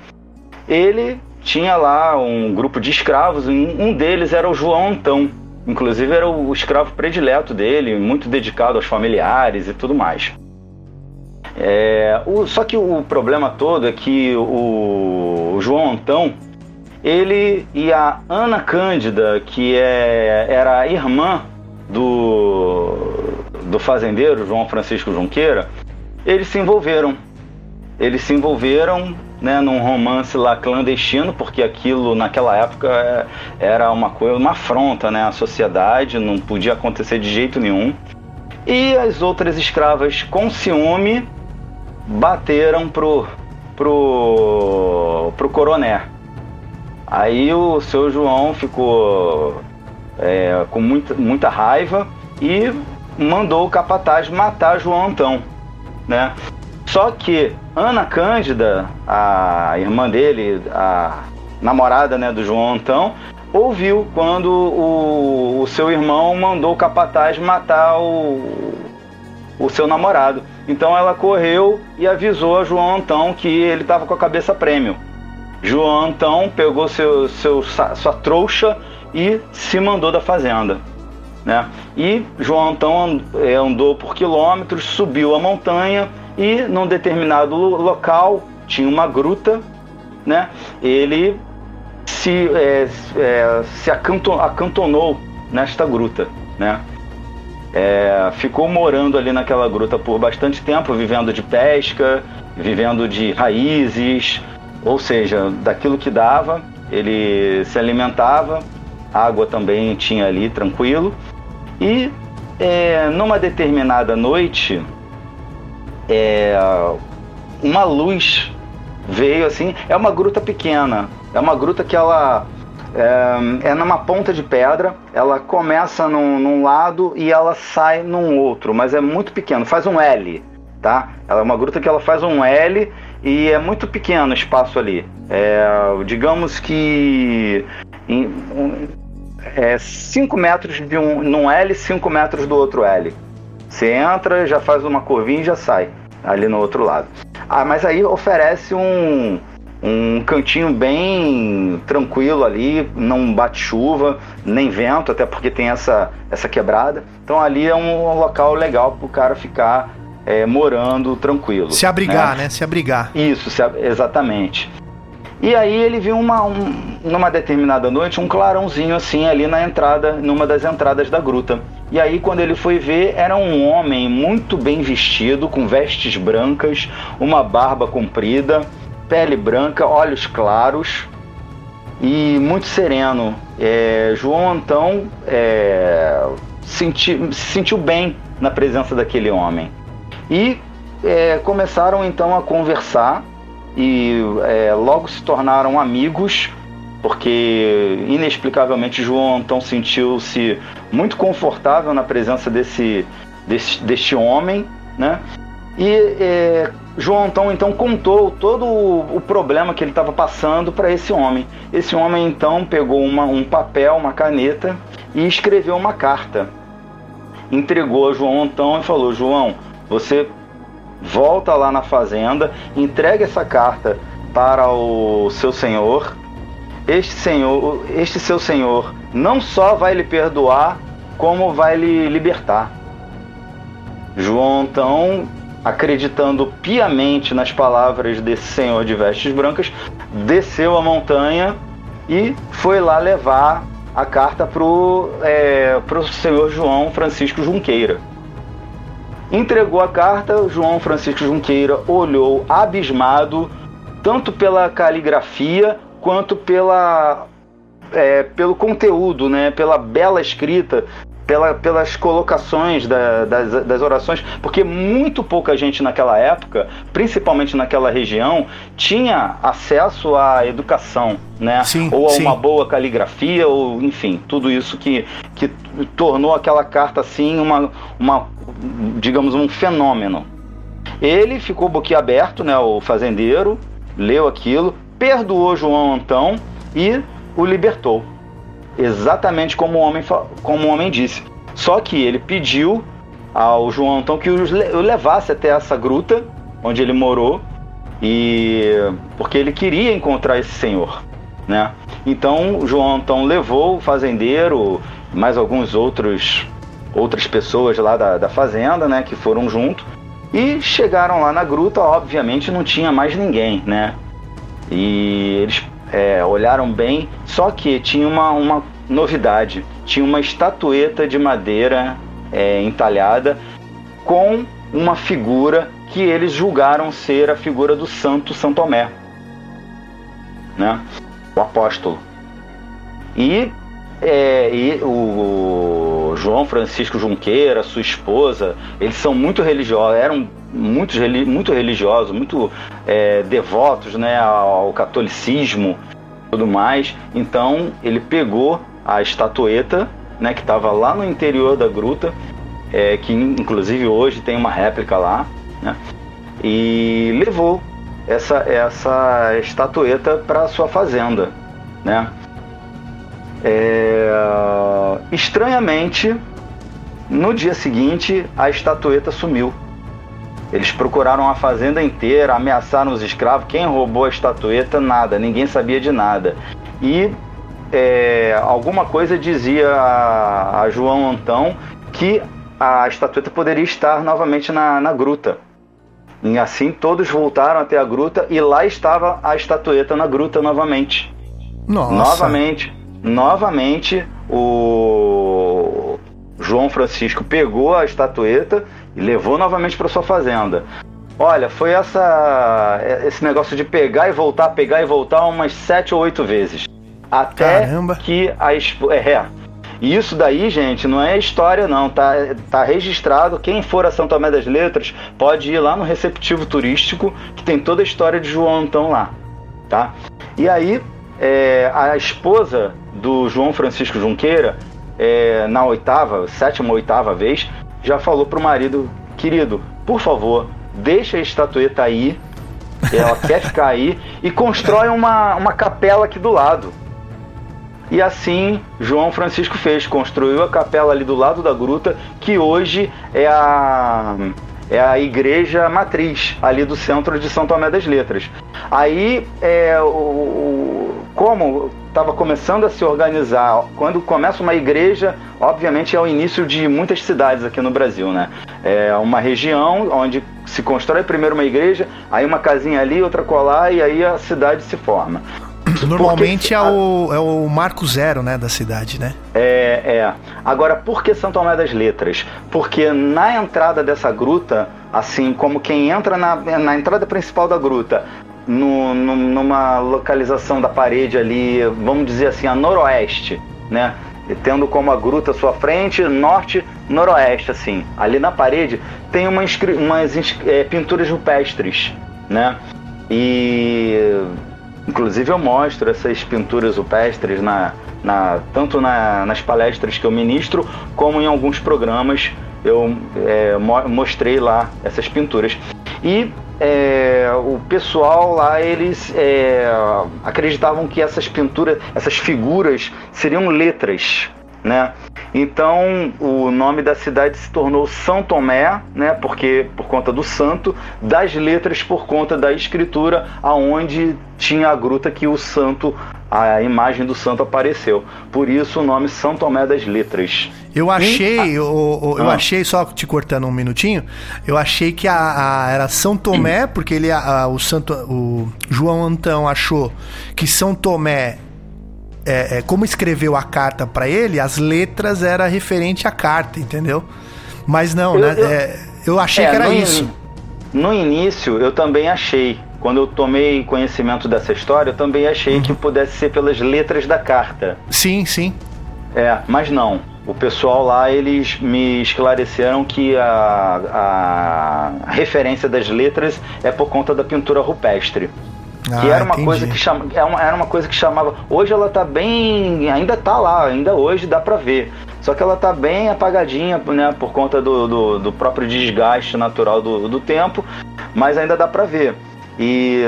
Ele tinha lá um grupo de escravos, e um deles era o João Antão. Inclusive era o escravo predileto dele, muito dedicado aos familiares e tudo mais. É, o- só que o problema todo é que o, o João Antão, ele e a Ana Cândida, que é, era a irmã do, do fazendeiro João Francisco Junqueira, eles se envolveram. Eles se envolveram né, num romance lá clandestino, porque aquilo naquela época é, era uma coisa, uma afronta né, à sociedade, não podia acontecer de jeito nenhum. E as outras escravas, com ciúme, bateram pro, pro, pro coroné. Aí o seu João ficou é, com muita, muita raiva e mandou o capataz matar João Antão, né? Só que Ana Cândida, a irmã dele, a namorada né, do João Antão, ouviu quando o, o seu irmão mandou o capataz matar o, o seu namorado. Então ela correu e avisou a João Antão que ele estava com a cabeça prêmio. João Antão pegou seu, seu, sua trouxa e se mandou da fazenda. Né? E João Antão eh, andou por quilômetros, subiu a montanha e num determinado lo- local tinha uma gruta, né? Ele se, é, é, se acanto- acantonou nesta gruta, né? É, ficou morando ali naquela gruta por bastante tempo, vivendo de pesca, vivendo de raízes, ou seja, daquilo que dava, ele se alimentava, água também tinha ali tranquilo. E é, numa determinada noite, é, uma luz veio assim. É uma gruta pequena, é uma gruta que ela é, é numa ponta de pedra. Ela começa num, num lado e ela sai num outro, mas é muito pequeno, faz um L, tá? Ela é uma gruta que ela faz um L e é muito pequeno o espaço ali. É, digamos que em, um, é 5 metros de um num L, 5 metros do outro L. Você entra, já faz uma curvinha e já sai ali no outro lado. Ah, mas aí oferece um, um cantinho bem tranquilo ali, não bate chuva, nem vento, até porque tem essa, essa quebrada. Então ali é um local legal para o cara ficar é, morando tranquilo. Se abrigar, né? Se abrigar. Isso, se, exatamente. E aí ele viu uma, um, numa determinada noite um clarãozinho assim ali na entrada, numa das entradas da gruta. E aí quando ele foi ver, era um homem muito bem vestido, com vestes brancas, uma barba comprida, pele branca, olhos claros e muito sereno. É, João Antão é, senti, se sentiu bem na presença daquele homem. E é, começaram então a conversar e é, logo se tornaram amigos, porque inexplicavelmente João então sentiu-se muito confortável na presença desse, desse deste homem, né? E é, João então, então contou todo o, o problema que ele estava passando para esse homem. Esse homem então pegou uma, um papel, uma caneta e escreveu uma carta. Entregou a João então e falou: João, você volta lá na fazenda, entrega essa carta para o seu senhor. Este senhor, este seu senhor, não só vai lhe perdoar, como vai lhe libertar. João então, acreditando piamente nas palavras desse senhor de vestes brancas, desceu a montanha e foi lá levar a carta para o é, senhor João Francisco Junqueira. Entregou a carta, João Francisco Junqueira olhou abismado, tanto pela caligrafia quanto pela, é, pelo conteúdo, né, pela bela escrita pela, pelas colocações da, das, das orações, porque muito pouca gente naquela época, principalmente naquela região, tinha acesso à educação, né? Sim, ou a sim. uma boa caligrafia, ou enfim, tudo isso que, que tornou aquela carta assim uma, uma digamos, um fenômeno. Ele ficou boquiaberto, né, o fazendeiro, leu aquilo, perdoou João Antão e o libertou exatamente como o homem, como o homem disse. Só que ele pediu ao João Antão que o levasse até essa gruta onde ele morou e porque ele queria encontrar esse senhor, né? Então João Antão levou o fazendeiro, mais alguns outros outras pessoas lá da, da fazenda, né, que foram junto e chegaram lá na gruta. Obviamente não tinha mais ninguém, né? E eles é, olharam bem, só que tinha uma, uma novidade: tinha uma estatueta de madeira é, entalhada com uma figura que eles julgaram ser a figura do santo São Tomé, né? o apóstolo. E, é, e o João Francisco Junqueira, sua esposa, eles são muito religiosos, eram muito, muito religiosos, muito é, devotos né, ao catolicismo tudo mais. Então ele pegou a estatueta, né, que estava lá no interior da gruta, é, que inclusive hoje tem uma réplica lá, né, e levou essa, essa estatueta para sua fazenda, né. É, estranhamente, no dia seguinte, a estatueta sumiu. Eles procuraram a fazenda inteira, ameaçaram os escravos. Quem roubou a estatueta? Nada, ninguém sabia de nada. E é, alguma coisa dizia a, a, João Antão que a estatueta poderia estar novamente na, na gruta. E assim todos voltaram até a gruta e lá estava a estatueta na gruta novamente. Nossa. Novamente, novamente o João Francisco pegou a estatueta e levou novamente para sua fazenda. Olha, foi essa esse negócio de pegar e voltar, pegar e voltar umas sete ou oito vezes. Até Caramba. que a é, e isso daí, gente, não é história não, tá, tá registrado. Quem for a São Tomé das Letras pode ir lá no receptivo turístico, que tem toda a história de João Antão lá, tá? E aí, é, a esposa do João Francisco Junqueira, é, na oitava, sétima ou oitava vez, já falou pro marido, querido, por favor, deixa a estatueta aí, ela quer ficar aí, e constrói uma, uma capela aqui do lado. E assim João Francisco fez, construiu a capela ali do lado da gruta, que hoje é a, é a igreja matriz ali do centro de São Tomé das Letras. Aí, é, o, como estava começando a se organizar, quando começa uma igreja, obviamente é o início de muitas cidades aqui no Brasil, né? É uma região onde se constrói primeiro uma igreja, aí uma casinha ali, outra colar, e aí a cidade se forma. Normalmente é, o, é o marco zero, né, da cidade, né? É, é. Agora, por que São Tomé das Letras? Porque na entrada dessa gruta, assim como quem entra na, na entrada principal da gruta, no, no, numa localização da parede ali, vamos dizer assim, a noroeste, né? tendo como a gruta sua frente, norte, noroeste, assim. Ali na parede tem uma umas é, pinturas rupestres, né? E inclusive eu mostro essas pinturas rupestres na, na tanto na, nas palestras que eu ministro, como em alguns programas eu é, mostrei lá essas pinturas. E é, o pessoal lá eles é, acreditavam que essas pinturas, essas figuras seriam letras, né? Então o nome da cidade se tornou São Tomé, né? Porque por conta do santo, das letras por conta da escritura, aonde tinha a gruta que o santo, a imagem do santo apareceu. Por isso o nome São Tomé das Letras. Eu achei, eu, eu ah. achei, só te cortando um minutinho, eu achei que a, a era São Tomé, porque ele, a, o, Santo, o João Antão achou que São Tomé é, é, como escreveu a carta para ele, as letras era referente à carta, entendeu? Mas não, eu, né? Eu, é, eu achei é, que era no isso. In, no início, eu também achei. Quando eu tomei conhecimento dessa história, eu também achei uhum. que pudesse ser pelas letras da carta. Sim, sim. É, mas não. O pessoal lá, eles me esclareceram que a, a referência das letras é por conta da pintura rupestre. Ah, que era uma entendi. coisa que chama, era, é uma, era uma coisa que chamava. Hoje ela tá bem. Ainda tá lá, ainda hoje dá pra ver. Só que ela tá bem apagadinha, né? Por conta do, do, do próprio desgaste natural do, do tempo. Mas ainda dá pra ver. E,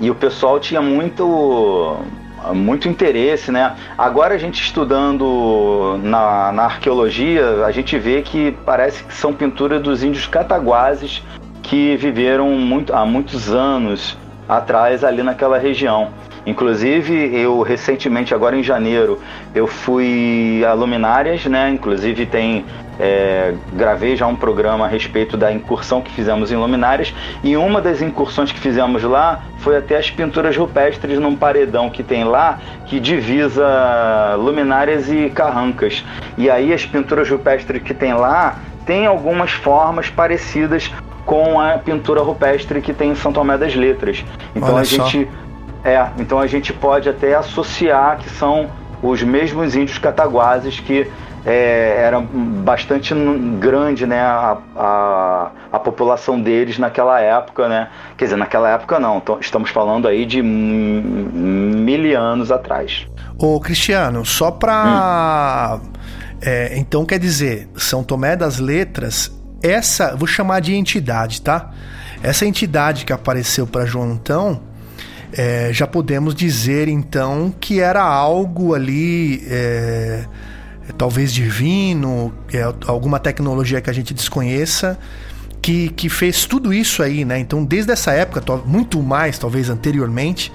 e o pessoal tinha muito muito interesse, né? Agora a gente estudando na, na arqueologia, a gente vê que parece que são pinturas dos índios cataguases que viveram muito, há muitos anos atrás ali naquela região. Inclusive, eu recentemente, agora em janeiro, eu fui a Luminárias, né? Inclusive tem é, gravei já um programa a respeito da incursão que fizemos em Luminárias e uma das incursões que fizemos lá foi até as pinturas rupestres num paredão que tem lá que divisa Luminárias e Carrancas. E aí as pinturas rupestres que tem lá tem algumas formas parecidas com a pintura rupestre que tem em São Tomé das Letras. Então Olha a só. gente é, então a gente pode até associar que são os mesmos índios cataguases que é, era bastante grande né, a, a, a, população deles naquela época, né? Quer dizer, naquela época não, estamos falando aí de mil anos atrás. Ô Cristiano, só para. Hum. É, então quer dizer, São Tomé das Letras essa, vou chamar de entidade, tá? Essa entidade que apareceu para João Antão, é, já podemos dizer então que era algo ali, é, talvez divino, é, alguma tecnologia que a gente desconheça, que, que fez tudo isso aí, né? Então, desde essa época, muito mais, talvez anteriormente,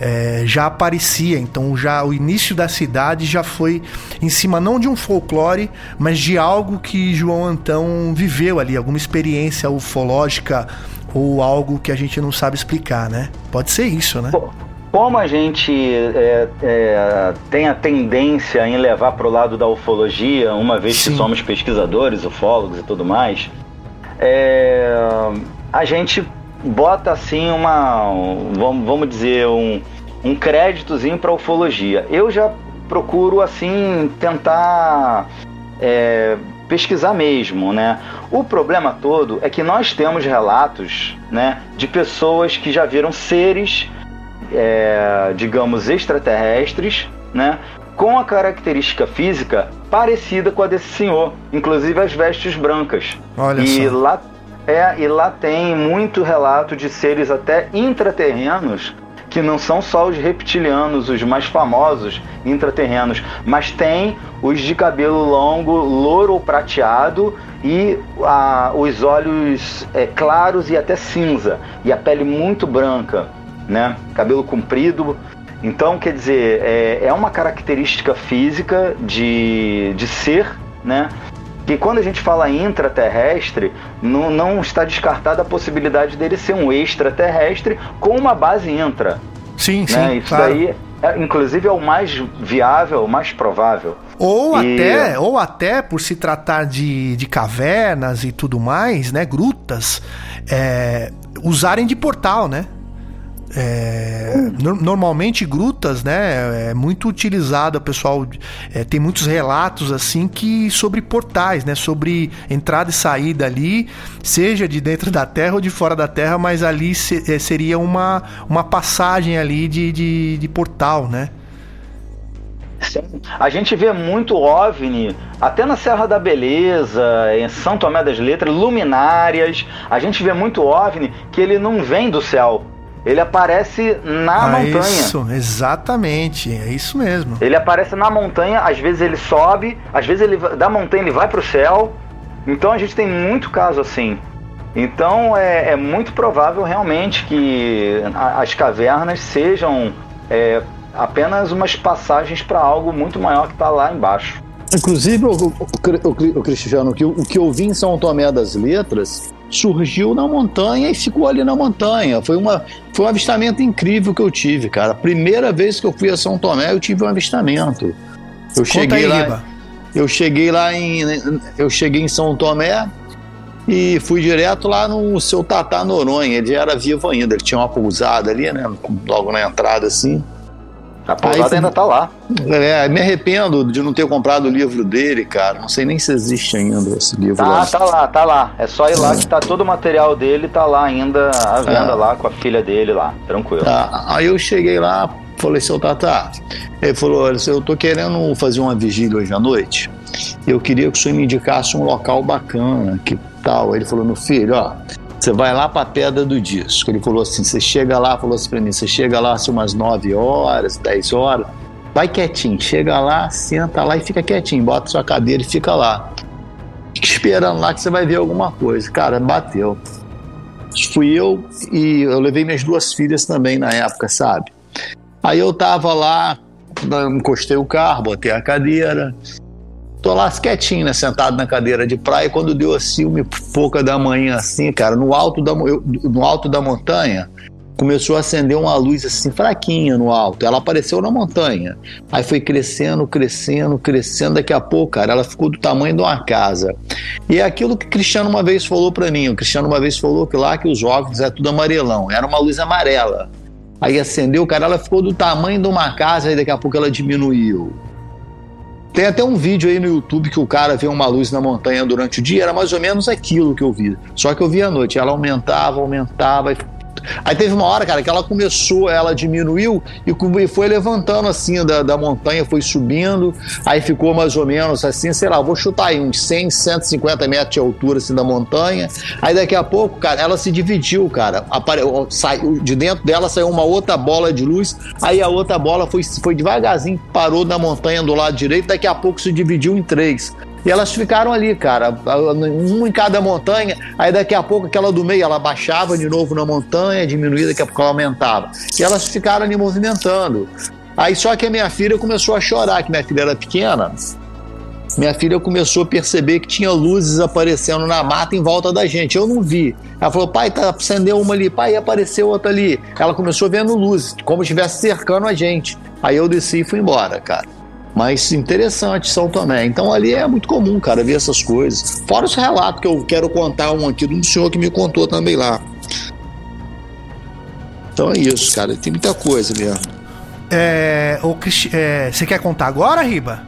é, já aparecia. Então já o início da cidade já foi em cima não de um folclore, mas de algo que João Antão viveu ali, alguma experiência ufológica ou algo que a gente não sabe explicar, né? Pode ser isso, né? Como a gente é, é, tem a tendência em levar para o lado da ufologia, uma vez Sim. que somos pesquisadores, ufólogos e tudo mais, é, a gente bota assim uma, vamos, vamos dizer, um, um créditozinho para ufologia. Eu já procuro assim tentar é, pesquisar mesmo, né? O problema todo é que nós temos relatos, né, de pessoas que já viram seres, é, digamos, extraterrestres, né, com a característica física parecida com a desse senhor, inclusive as vestes brancas. Olha e só. lá é, e lá tem muito relato de seres até intraterrenos que não são só os reptilianos, os mais famosos intraterrenos, mas tem os de cabelo longo, louro ou prateado e os olhos é, claros e até cinza e a pele muito branca, né? Cabelo comprido. Então, quer dizer, é, é uma característica física de, de ser, né? Que quando a gente fala intraterrestre, não, não está descartada a possibilidade dele ser um extraterrestre com uma base intra. Sim, né? sim. Isso claro. daí, é, inclusive, é o mais viável, o mais provável. Ou e... até, ou até por se tratar de, de cavernas e tudo mais, né? Grutas, é, usarem de portal, né? É, no, normalmente grutas, né, é muito utilizada, o pessoal é, tem muitos relatos assim que sobre portais, né, sobre entrada e saída ali, seja de dentro da Terra ou de fora da Terra, mas ali se, é, seria uma, uma passagem ali de, de, de portal, né? A gente vê muito OVNI, até na Serra da Beleza, em São Tomé das Letras, luminárias. A gente vê muito OVNI que ele não vem do céu. Ele aparece na ah, montanha. Isso, exatamente, é isso mesmo. Ele aparece na montanha, às vezes ele sobe, às vezes ele da montanha ele vai para o céu. Então a gente tem muito caso assim. Então é, é muito provável realmente que as cavernas sejam é, apenas umas passagens para algo muito maior que está lá embaixo. Inclusive, o, o, o, Cristiano, que, o que eu vi em São Tomé das Letras surgiu na montanha e ficou ali na montanha. Foi, uma, foi um avistamento incrível que eu tive, cara. A primeira vez que eu fui a São Tomé, eu tive um avistamento. Eu Conta cheguei aí, lá. Riba. Eu cheguei lá em. Eu cheguei em São Tomé e fui direto lá no seu Tatá Noronha. Ele era vivo ainda, ele tinha uma pousada ali, né? Logo na entrada assim. A pousada ainda tá lá. É, me arrependo de não ter comprado o livro dele, cara. Não sei nem se existe ainda esse livro. Tá, lá. tá lá, tá lá. É só ir lá que tá todo o material dele, tá lá ainda à venda é. lá com a filha dele lá, tranquilo. Tá. Aí eu cheguei lá, falei, seu Tata. Ele falou: olha, eu tô querendo fazer uma vigília hoje à noite. Eu queria que o senhor me indicasse um local bacana, que tal. Ele falou: meu filho, ó, você vai lá para a Pedra do Disco. Ele falou assim: você chega lá, falou assim para mim: você chega lá assim, umas 9 horas, 10 horas, vai quietinho, chega lá, senta lá e fica quietinho, bota sua cadeira e fica lá. Fica esperando lá que você vai ver alguma coisa. Cara, bateu. Fui eu e eu levei minhas duas filhas também na época, sabe? Aí eu tava lá, encostei o carro, botei a cadeira, Tô lá quietinho, né, sentado na cadeira de praia, quando deu assim uma pouca da manhã, assim, cara, no alto da, eu, no alto da montanha, começou a acender uma luz assim fraquinha no alto. Ela apareceu na montanha. Aí foi crescendo, crescendo, crescendo. Daqui a pouco, cara, ela ficou do tamanho de uma casa. E é aquilo que o Cristiano uma vez falou para mim. O Cristiano uma vez falou que lá que os jovens é tudo amarelão. Era uma luz amarela. Aí acendeu, cara, ela ficou do tamanho de uma casa e daqui a pouco ela diminuiu. Tem até um vídeo aí no YouTube que o cara vê uma luz na montanha durante o dia, era mais ou menos aquilo que eu vi. Só que eu vi à noite, ela aumentava, aumentava, Aí teve uma hora, cara, que ela começou, ela diminuiu e foi levantando assim da, da montanha, foi subindo, aí ficou mais ou menos assim, sei lá, vou chutar aí uns 100, 150 metros de altura assim da montanha. Aí daqui a pouco, cara, ela se dividiu, cara. Apare... Saiu, de dentro dela saiu uma outra bola de luz, aí a outra bola foi, foi devagarzinho, parou na montanha do lado direito, daqui a pouco se dividiu em três. E elas ficaram ali, cara, um em cada montanha. Aí daqui a pouco aquela do meio ela baixava de novo na montanha, diminuía, daqui a pouco ela aumentava. E elas ficaram ali movimentando. Aí só que a minha filha começou a chorar, que minha filha era pequena. Minha filha começou a perceber que tinha luzes aparecendo na mata em volta da gente. Eu não vi. Ela falou: pai, tá, acendeu uma ali, pai, apareceu outra ali. Ela começou vendo luzes, como se estivesse cercando a gente. Aí eu desci e fui embora, cara. Mas interessante São Tomé. Então ali é muito comum, cara, ver essas coisas. Fora os relatos que eu quero contar um aqui de um senhor que me contou também lá. Então é isso, cara. Tem muita coisa mesmo. É, o é, você quer contar agora, Riba?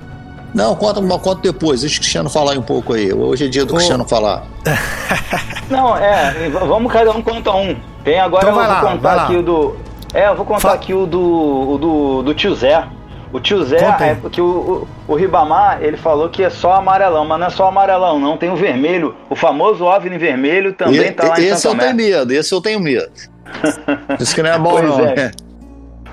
Não, conta conta depois. Deixa o Cristiano falar um pouco aí. Hoje é dia do Cristiano falar. Não, é, vamos cada um conta um. Tem agora então eu vou lá, contar aqui o do. É, eu vou contar Fa... aqui o do, o do, do tio Zé. O tio Zé, é porque o, o, o, Ribamar, ele falou que é só amarelão, mas não é só amarelão, não. Tem o vermelho, o famoso OVNI vermelho também e, tá lá em Esse eu tenho medo, esse eu tenho medo. Isso que não é bom, pois não. É.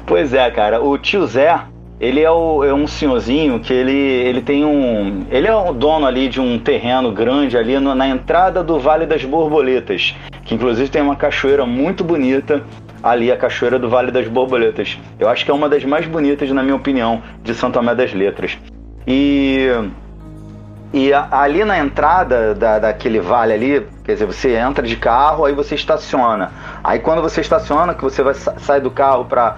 Pois é, cara. O tio Zé, ele é, o, é, um senhorzinho que ele, ele tem um. Ele é o dono ali de um terreno grande ali no, na entrada do Vale das Borboletas, que inclusive tem uma cachoeira muito bonita ali a Cachoeira do Vale das Borboletas. Eu acho que é uma das mais bonitas, na minha opinião, de Santo Tomé das Letras. E, e a, ali na entrada da, daquele vale ali, quer dizer, você entra de carro, aí você estaciona. Aí quando você estaciona, que você vai sair do carro para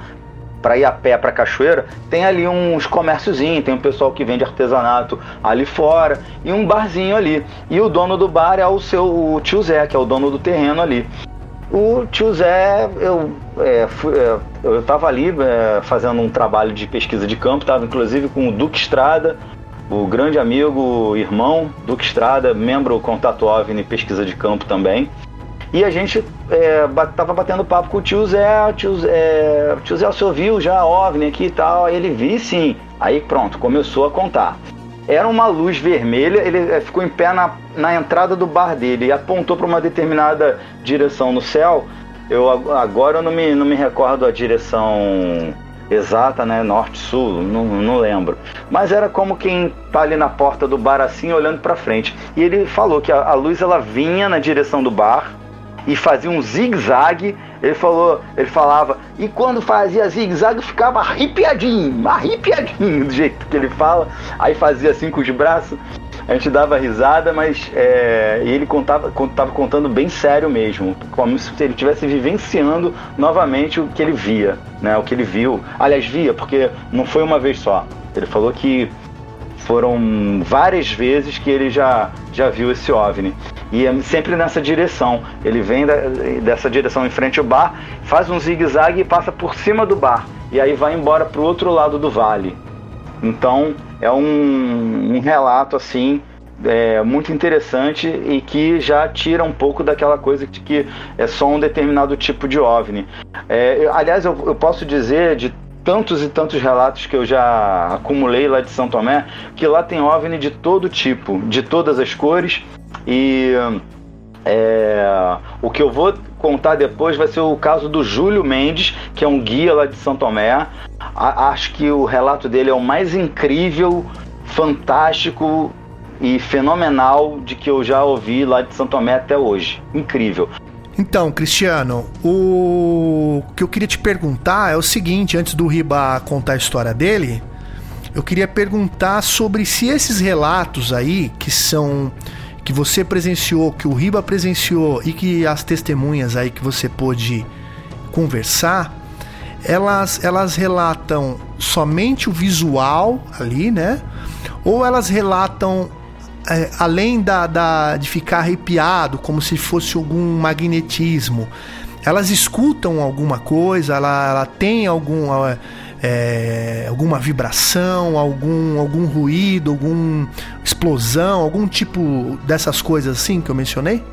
para ir a pé para a cachoeira, tem ali uns comérciozinhos, tem um pessoal que vende artesanato ali fora e um barzinho ali. E o dono do bar é o seu o tio Zé, que é o dono do terreno ali. O tio Zé, eu é, é, eu estava ali é, fazendo um trabalho de pesquisa de campo, estava inclusive com o Duque Estrada, o grande amigo, irmão Duque Estrada, membro Contato OVNI Pesquisa de Campo também. E a gente é, tava batendo papo com o tio Zé, o tio, é, tio Zé, você ouviu já OVNI aqui e tal? Aí ele vi sim. Aí pronto, começou a contar. Era uma luz vermelha, ele é, ficou em pé na, na entrada do bar dele e apontou para uma determinada direção no céu. Eu agora eu não me, não me recordo a direção exata, né? Norte-sul, não, não lembro. Mas era como quem tá ali na porta do bar assim, olhando para frente. E ele falou que a, a luz ela vinha na direção do bar e fazia um zigue-zague. Ele falou, ele falava, e quando fazia zigue-zague ficava arrepiadinho, arrepiadinho do jeito que ele fala. Aí fazia assim com os braços. A gente dava risada, mas é, ele contava, contava contando bem sério mesmo, como se ele estivesse vivenciando novamente o que ele via, né? O que ele viu. Aliás, via, porque não foi uma vez só. Ele falou que foram várias vezes que ele já, já viu esse OVNI. E é sempre nessa direção. Ele vem da, dessa direção em frente ao bar, faz um zigue-zague e passa por cima do bar. E aí vai embora para o outro lado do vale. Então é um, um relato assim é, muito interessante e que já tira um pouco daquela coisa de que é só um determinado tipo de OVNI. É, aliás, eu, eu posso dizer de tantos e tantos relatos que eu já acumulei lá de São Tomé, que lá tem OVNI de todo tipo, de todas as cores e é, o que eu vou contar depois vai ser o caso do Júlio Mendes, que é um guia lá de São Tomé. A, acho que o relato dele é o mais incrível, fantástico e fenomenal de que eu já ouvi lá de São Tomé até hoje. Incrível. Então, Cristiano, o que eu queria te perguntar é o seguinte, antes do Riba contar a história dele, eu queria perguntar sobre se esses relatos aí, que são que você presenciou, que o Riba presenciou e que as testemunhas aí que você pôde conversar, elas, elas relatam somente o visual ali, né? Ou elas relatam é, além da, da, de ficar arrepiado, como se fosse algum magnetismo, elas escutam alguma coisa, ela, ela tem algum é, alguma vibração, algum, algum ruído, alguma explosão, algum tipo dessas coisas assim que eu mencionei?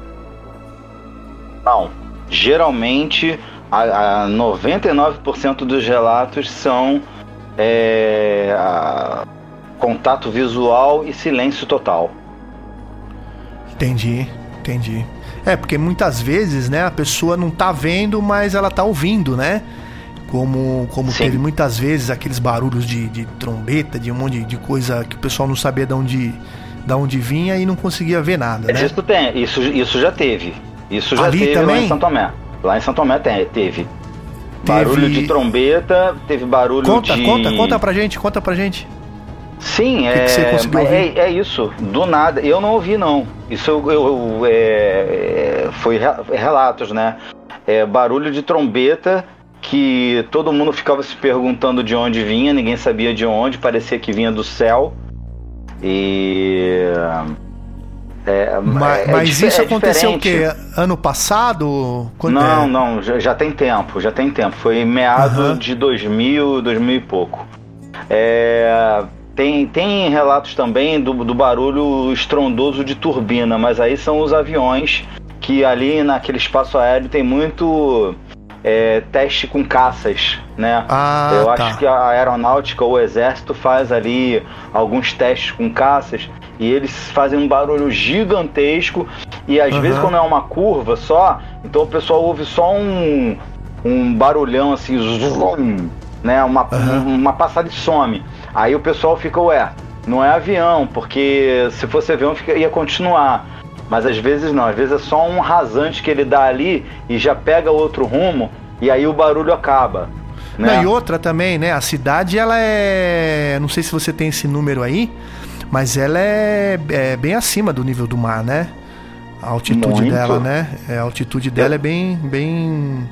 Não. Geralmente, a, a 99% dos relatos são é, contato visual e silêncio total. Entendi, entendi. É, porque muitas vezes, né, a pessoa não tá vendo, mas ela tá ouvindo, né? Como, como teve muitas vezes aqueles barulhos de, de trombeta, de um monte de, coisa que o pessoal não sabia de onde, de onde vinha e não conseguia ver nada. Né? Isso, tem, isso, isso já teve. Isso já Ali teve também? lá em São Tomé. Lá em São Tomé tem, teve. Barulho de trombeta, teve barulho conta, de. Conta, conta, conta pra gente, conta pra gente. Sim, que é, que você conseguiu ouvir? é, é isso, do nada. Eu não ouvi, não. Isso eu, eu, é, é foi relatos, né? É, barulho de trombeta que todo mundo ficava se perguntando de onde vinha, ninguém sabia de onde, parecia que vinha do céu. E. É, mas, é mas isso aconteceu o quê? Ano passado? Quando não, é? não, já, já, tem tempo, já tem tempo. Foi meado uhum. de 2000, 2000 e pouco. É, tem, tem relatos também do, do barulho estrondoso de turbina, mas aí são os aviões que ali naquele espaço aéreo tem muito é, teste com caças, né? Ah, Eu tá. acho que a aeronáutica ou o exército faz ali alguns testes com caças e eles fazem um barulho gigantesco e às uhum. vezes quando é uma curva só, então o pessoal ouve só um, um barulhão assim, zoom, né? Uma, uhum. uma passada e some. Aí o pessoal fica, ué, não é avião, porque se fosse avião ia continuar. Mas às vezes não, às vezes é só um rasante que ele dá ali e já pega outro rumo e aí o barulho acaba. Né? Não, e outra também, né? A cidade, ela é. Não sei se você tem esse número aí, mas ela é, é bem acima do nível do mar, né? A altitude Muito. dela, né? É, a altitude dela é bem, bem.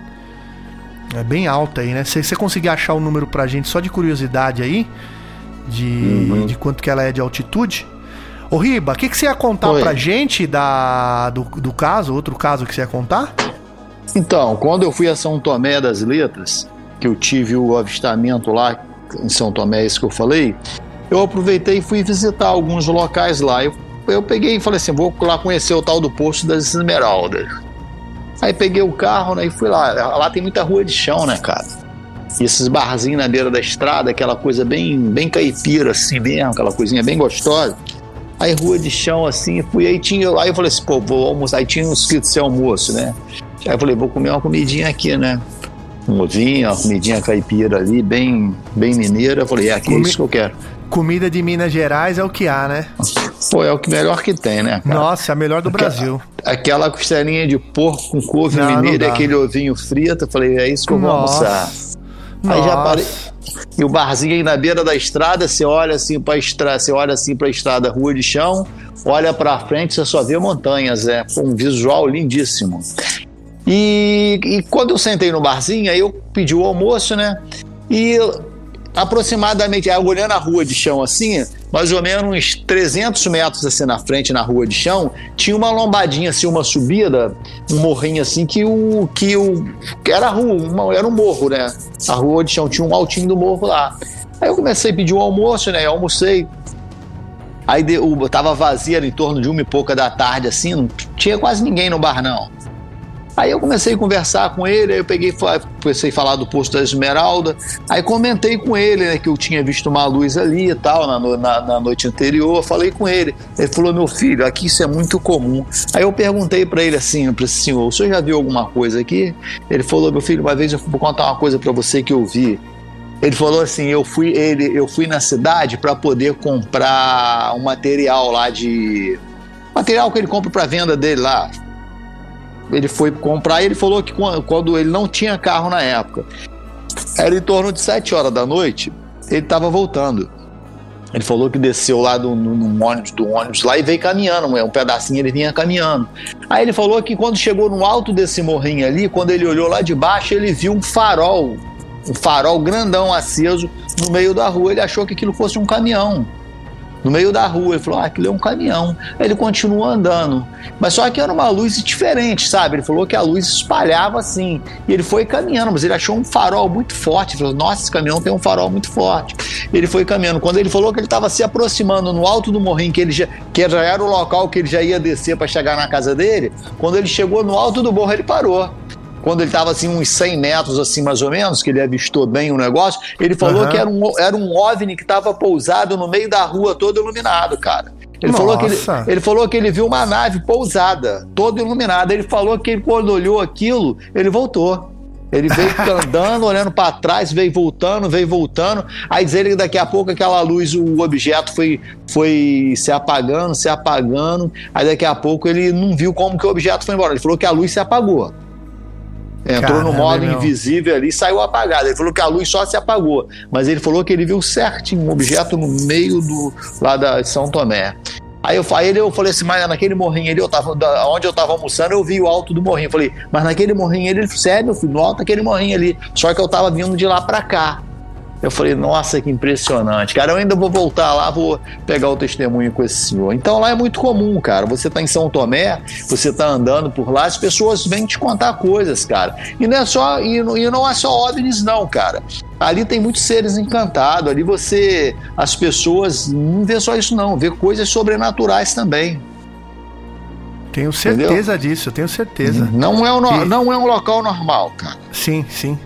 É bem alta aí, né? Se você conseguir achar o número pra gente só de curiosidade aí, de, uhum. de quanto que ela é de altitude, Ô Riba, o que, que você ia contar Oi. pra gente da, do, do caso, outro caso que você ia contar? Então, quando eu fui a São Tomé das Letras, que eu tive o avistamento lá em São Tomé, isso que eu falei, eu aproveitei e fui visitar alguns locais lá. Eu, eu peguei e falei assim: vou lá conhecer o tal do Poço das Esmeraldas. Aí peguei o carro né, e fui lá. Lá tem muita rua de chão, né, cara? E esses barzinhos na beira da estrada, aquela coisa bem, bem caipira, assim mesmo, aquela coisinha bem gostosa. Aí rua de chão, assim, fui aí tinha. Aí eu falei assim, pô, vou almoçar. Aí tinha um escrito ser almoço, né? Aí eu falei, vou comer uma comidinha aqui, né? Um ovinho, uma comidinha caipira ali, bem, bem mineira. Eu falei, é aqui, é isso que eu quero. Comida de Minas Gerais é o que há, né? Pô, é o que melhor que tem, né, cara? Nossa, é a melhor do Brasil. Aquela costelinha de porco com couve Não, não mineira e dá. aquele ovinho frito, eu falei, é isso que eu vou Nossa. almoçar. Aí já Nossa. parei. E o barzinho aí na beira da estrada, você olha assim para estrada, você olha assim para estrada, rua de chão, olha para frente, você só vê montanhas, é um visual lindíssimo. E, e quando eu sentei no barzinho, aí eu pedi o almoço, né? E aproximadamente, olhando a rua de chão assim, mais ou menos uns 300 metros assim na frente, na rua de chão, tinha uma lombadinha assim, uma subida, um morrinho assim, que o. que o. que era rua, uma- era um morro, né? A rua de chão tinha um altinho do morro lá. Aí eu comecei a pedir o almoço, né? Eu almocei. Aí o, tava vazia, era em torno de uma e pouca da tarde, assim, não tinha quase ninguém no bar, não. Aí eu comecei a conversar com ele, aí eu peguei, comecei a falar do posto da Esmeralda, aí comentei com ele, né, que eu tinha visto uma luz ali e tal, na, na, na noite anterior, falei com ele. Ele falou, meu filho, aqui isso é muito comum. Aí eu perguntei pra ele assim, para esse senhor, o senhor já viu alguma coisa aqui? Ele falou, meu filho, uma vez eu vou contar uma coisa pra você que eu vi. Ele falou assim, eu fui, ele, eu fui na cidade para poder comprar um material lá de material que ele compra para venda dele lá. Ele foi comprar e ele falou que quando, ele não tinha carro na época, era em torno de 7 horas da noite, ele estava voltando. Ele falou que desceu lá do, no, no ônibus, do ônibus lá e veio caminhando, um pedacinho ele vinha caminhando. Aí ele falou que quando chegou no alto desse morrinho ali, quando ele olhou lá de baixo, ele viu um farol, um farol grandão aceso no meio da rua. Ele achou que aquilo fosse um caminhão. No meio da rua, ele falou: Ah, aquilo é um caminhão. Aí ele continuou andando. Mas só que era uma luz diferente, sabe? Ele falou que a luz espalhava assim. E ele foi caminhando, mas ele achou um farol muito forte. Ele falou: Nossa, esse caminhão tem um farol muito forte. Ele foi caminhando. Quando ele falou que ele estava se aproximando no alto do morrinho, que, ele já, que já era o local que ele já ia descer para chegar na casa dele, quando ele chegou no alto do morro, ele parou quando ele estava assim uns 100 metros assim mais ou menos, que ele avistou bem o negócio, ele falou Aham. que era um, era um OVNI que estava pousado no meio da rua todo iluminado, cara. Ele falou, que ele, Nossa. ele falou que ele viu uma nave pousada, toda iluminada. Ele falou que ele, quando olhou aquilo, ele voltou. Ele veio andando, olhando para trás, veio voltando, veio voltando. Aí diz ele que daqui a pouco aquela luz, o objeto foi, foi se apagando, se apagando. Aí daqui a pouco ele não viu como que o objeto foi embora. Ele falou que a luz se apagou. Entrou no Caramba, modo meu. invisível ali e saiu apagado. Ele falou que a luz só se apagou. Mas ele falou que ele viu certinho um objeto no meio do lá da de São Tomé. Aí eu, fa- aí ele- eu falei assim, mas naquele morrinho ali, eu tava, onde eu tava almoçando, eu vi o alto do morrinho. Eu falei, mas naquele morrinho ali, sério, meu filho, no alto daquele morrinho ali. Só que eu tava vindo de lá pra cá. Eu falei, nossa, que impressionante. Cara, eu ainda vou voltar lá, vou pegar o testemunho com esse senhor. Então lá é muito comum, cara. Você tá em São Tomé, você tá andando por lá, as pessoas vêm te contar coisas, cara. E não é só, e não, e não é só OVNIs, não, cara. Ali tem muitos seres encantados. Ali você. As pessoas não vê só isso, não, vê coisas sobrenaturais também. Tenho certeza disso, eu tenho certeza. Não é, um, E- não é um local normal, cara. Sim, sim.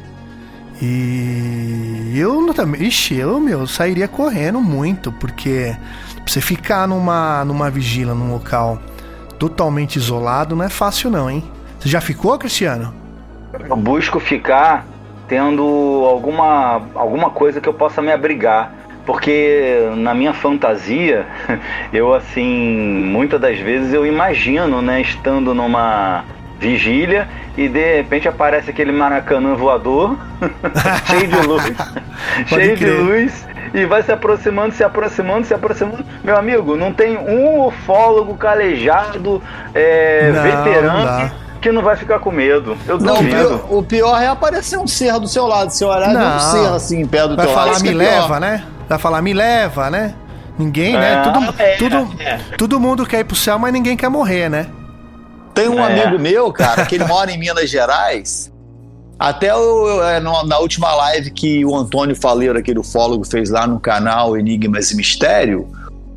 E eu também. Ixi, eu, meu, sairia correndo muito, porque você ficar numa, numa vigília, num local totalmente isolado, não é fácil, não, hein? Você já ficou, Cristiano? Eu busco ficar tendo alguma, alguma coisa que eu possa me abrigar. Porque na minha fantasia, eu assim, muitas das vezes eu imagino, né, estando numa vigília e de repente aparece aquele maracanã voador, cheio de luz, cheio de crer. luz, e vai se aproximando, se aproximando, se aproximando. Meu amigo, não tem um ufólogo calejado, é, Não, veterano, não que, não vai ficar com medo. Eu Não, o pior, o pior é aparecer um ser do seu lado. Se olhar, Não. não. um ser assim, em pé do Vai teu lado. falar Isso me que é pior. leva, né? Vai falar me leva, né? Ninguém, né? Ah, Tudo, é, tudo, é. todo mundo quer ir pro céu, mas ninguém quer morrer, né? Tem um É. amigo meu, cara, que ele mora em Minas Gerais. Até o- é, no- na última live que o Antônio Faleiro, aquele ufólogo, fez lá no canal Enigmas e Mistério,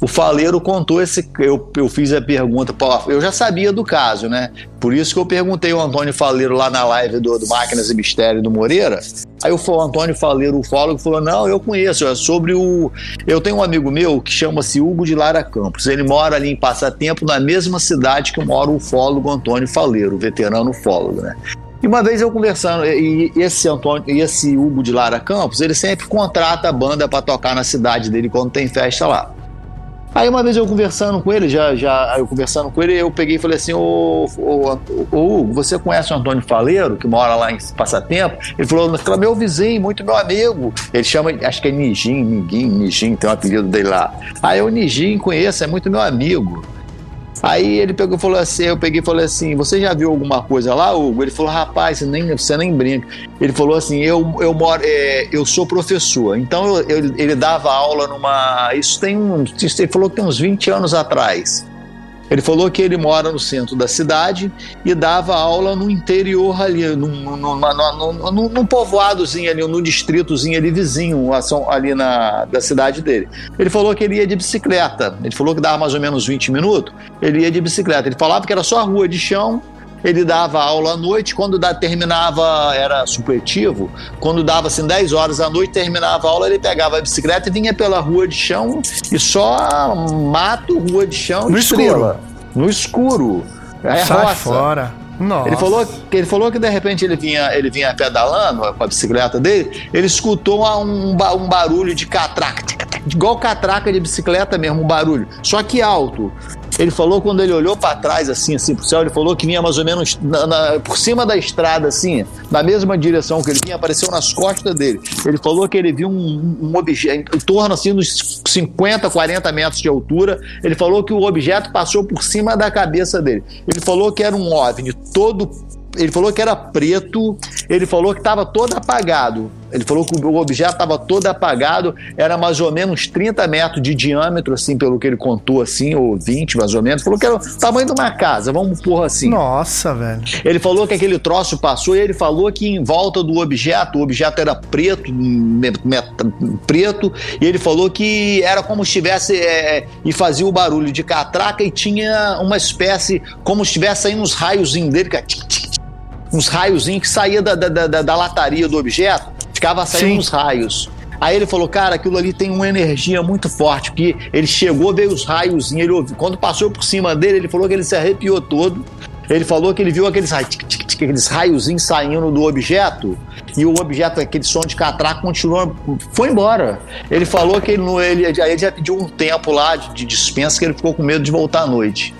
o Faleiro contou esse. Eu, eu fiz a pergunta, eu já sabia do caso, né? Por isso que eu perguntei ao Antônio Faleiro lá na live do, do Máquinas e Mistério do Moreira. Aí o, o Antônio Faleiro, o ufólogo, falou: Não, eu conheço, é sobre o. Eu tenho um amigo meu que chama-se Hugo de Lara Campos. Ele mora ali em Passatempo, na mesma cidade que mora o ufólogo Antônio Faleiro, o veterano ufólogo, né? E uma vez eu conversando, e esse Antônio, e esse Hugo de Lara Campos, ele sempre contrata a banda para tocar na cidade dele quando tem festa lá. Aí uma vez eu conversando com ele, já, já eu conversando com ele, eu peguei e falei assim, ô, ô, ô, você conhece o Antônio Faleiro, que mora lá em Passatempo? Ele falou, "Ele é meu vizinho, muito meu amigo. Ele chama, acho que é Nijin, Niguin, Nijin, tem um apelido dele lá. Aí eu, Nijin, conheço, é muito meu amigo. Aí ele pegou falou assim, eu peguei e falei assim, você já viu alguma coisa lá, Hugo? Ele falou, rapaz, você nem, você nem brinca. Ele falou assim, eu, eu moro, é, eu sou professor, então eu, eu- ele dava aula numa, isso tem um, isso ele falou que tem uns 20 anos atrás. Ele falou que ele mora no centro da cidade e dava aula no interior ali, num, num, numa- num, num- povoadozinho ali, num distritozinho ali vizinho a ali na, da cidade dele. Ele falou que ele ia de bicicleta. Ele falou que dava mais ou menos 20 minutos, ele ia de bicicleta. Ele falava que era só rua de chão, ele dava aula à noite, quando da- terminava, era supletivo, quando dava assim 10 horas à noite, terminava a aula, ele pegava a bicicleta e vinha pela rua de chão e só mato, rua de chão, No estrela. No escuro. É Sai roça. fora. Nossa. Ele falou, que- ele falou que de repente ele vinha, ele vinha pedalando com a bicicleta dele, ele escutou um, um barulho de catraca, igual catraca de bicicleta mesmo, um barulho, só que alto. Ele falou quando ele olhou para trás, assim, assim, pro céu, ele falou que vinha mais ou menos na- na- por cima da estrada, assim, na mesma direção que ele vinha, apareceu nas costas dele. Ele falou que ele viu um, um objeto, em torno, assim, dos 50, 40 metros de altura. Ele falou que o objeto passou por cima da cabeça dele. Ele falou que era um OVNI todo ele falou que era preto, ele falou que estava todo apagado. Ele falou que o objeto estava todo apagado, era mais ou menos 30 metros de diâmetro, assim, pelo que ele contou, assim, ou 20 mais ou menos. Falou que era o tamanho de uma casa, vamos pôr assim. Nossa, velho. Ele falou que aquele troço passou e ele falou que em volta do objeto, o objeto era preto, preto, e ele falou que era como se estivesse é, e fazia o barulho de catraca e tinha uma espécie, como se estivesse saindo uns raiozinhos dele, que é tic, tic, tic, uns raiozinhos que saía da, da, da, da lataria do objeto, ficava saindo Sim. uns raios. Aí ele falou, cara, aquilo ali tem uma energia muito forte, porque ele chegou, veio os raiozinhos, ele ouviu. Quando passou por cima dele, ele falou que ele se arrepiou todo. Ele falou que ele viu aqueles, raios, tic, tic, tic, aqueles raiozinhos saindo do objeto e o objeto, aquele som de catraca, continuou, foi embora. Ele falou que ele, ele, aí ele já pediu um tempo lá de, de dispensa que ele ficou com medo de voltar à noite.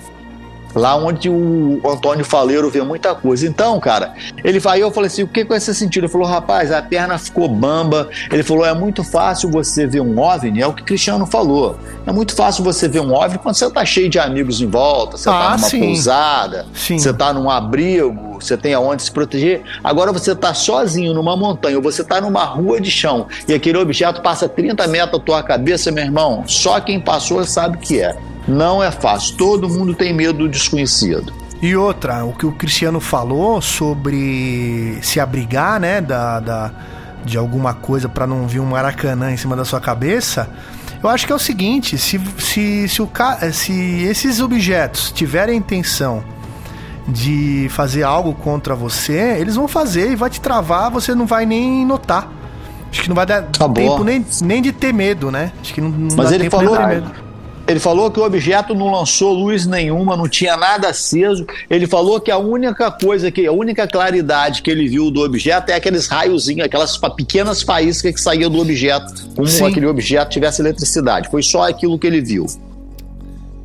Lá onde o Antônio Faleiro vê muita coisa. Então, cara, ele vai, eu falei assim: o que com esse sentido? Ele falou, rapaz, a perna ficou bamba. Ele falou: é muito fácil você ver um OVNI, é o que o Cristiano falou. É muito fácil você ver um OVNI quando você tá cheio de amigos em volta, você Ah, tá numa sim. pousada, Sim. você tá num abrigo, você tem aonde se proteger. Agora você tá sozinho numa montanha, ou você tá numa rua de chão e aquele objeto passa 30 metros da tua cabeça, meu irmão. Só quem passou sabe o que é. Não é fácil. Todo mundo tem medo do desconhecido. E outra, o que o Cristiano falou sobre se abrigar, né, da, da- de alguma coisa pra não vir um maracanã em cima da sua cabeça, eu acho que é o seguinte, se, se, se, o, se esses objetos tiverem a intenção de fazer algo contra você, eles vão fazer e vai te travar, você não vai nem notar. Acho que não vai dar Tá tempo nem, nem de ter medo, né? Acho que não, não Mas dá ele tempo nem falou, de ter medo. ele falou que o objeto não lançou luz nenhuma, não tinha nada aceso. Ele falou que a única coisa que a única claridade que ele viu do objeto é aqueles raiozinhos, aquelas pequenas faíscas que saíam do objeto, como Sim. aquele objeto tivesse eletricidade. Foi só aquilo que ele viu.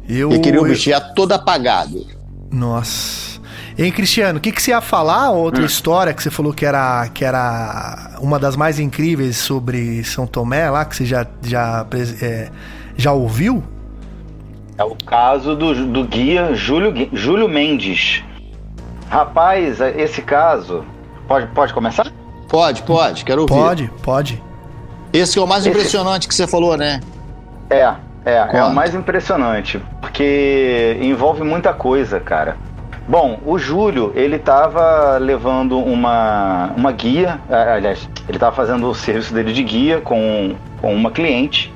Eu, E aquele eu- objeto todo apagado. Nossa. Hein, Cristiano, o que, que você ia falar? Outra história que você falou que era, que era uma das mais incríveis sobre São Tomé lá, que você já, já, é, já ouviu? É o caso do, do guia Júlio, Júlio Mendes. Rapaz, esse caso. Pode, pode começar? Pode, pode, quero ouvir. Pode, pode. Esse é o mais Esse- impressionante que você falou, né? É, é, é o mais impressionante, porque envolve muita coisa, cara. Bom, o Júlio, ele estava levando uma, uma guia, aliás, ele estava fazendo o serviço dele de guia com, com uma cliente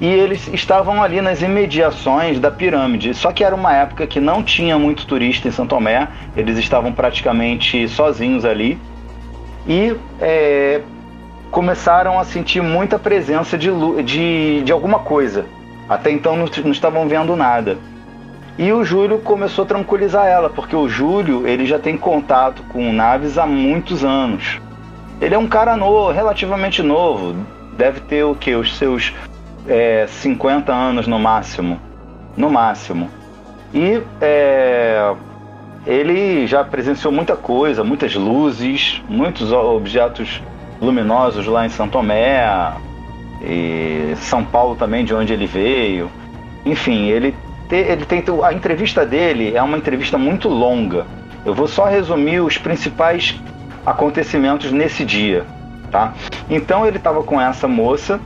e eles estavam ali nas imediações da pirâmide. Só que era uma época que não tinha muito turista em São Tomé, eles estavam praticamente sozinhos ali e é, começaram a sentir muita presença de, de, de alguma coisa. Até então não, não estavam vendo nada. E o Júlio começou a tranquilizar ela, porque o Júlio ele já tem contato com naves há muitos anos. Ele é um cara novo, relativamente novo, deve ter o que? Os seus é, 50 anos no máximo. No máximo. E é, ele já presenciou muita coisa, muitas luzes, muitos objetos luminosos lá em São Tomé, e São Paulo também, de onde ele veio. Enfim, ele ele tem a entrevista dele é uma entrevista muito longa. Eu vou só resumir os principais acontecimentos nesse dia, tá? Então ele estava com essa moça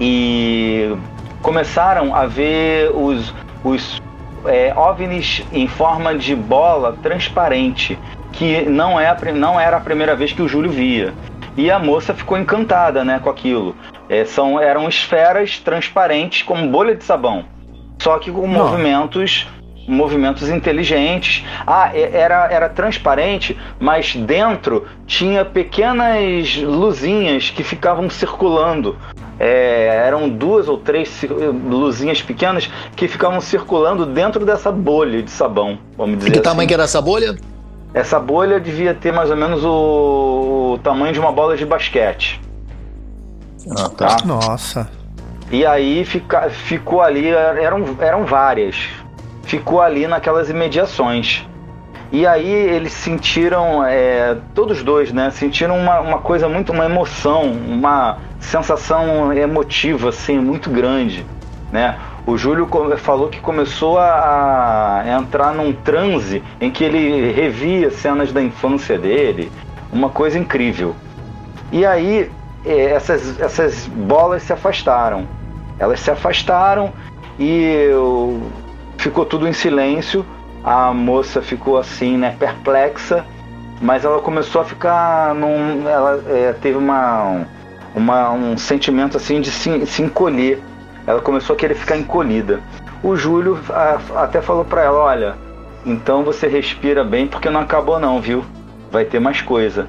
e começaram a ver os, os é, ovnis em forma de bola transparente, que não, é, não era a primeira vez que o Júlio via. E a moça ficou encantada né, com aquilo. É, são, eram esferas transparentes como bolha de sabão só que com Não. movimentos movimentos inteligentes. Ah, era, era transparente, mas dentro tinha pequenas luzinhas que ficavam circulando. É, eram duas ou três luzinhas pequenas que ficavam circulando dentro dessa bolha de sabão, vamos dizer. E que assim. tamanho que era essa bolha? Essa bolha devia ter mais ou menos o, o tamanho de uma bola de basquete. Ah, tá. tá? Nossa. E aí fica, ficou ali, eram, eram várias. Ficou ali naquelas imediações. E aí eles sentiram, é, todos dois, né? Sentiram uma, uma coisa muito, uma emoção, uma sensação emotiva, assim, muito grande, né? O Júlio falou que começou a, a entrar num transe em que ele revia cenas da infância dele, uma coisa incrível. E aí essas, essas bolas se afastaram. Elas se afastaram e ficou tudo em silêncio. A moça ficou assim, né, perplexa, mas ela começou a ficar num, ela é, teve uma, uma, um sentimento assim de se, se encolher. Ela começou a querer ficar encolhida. O Júlio a, até falou para ela, olha, então você respira bem porque não acabou não, viu? Vai ter mais coisa.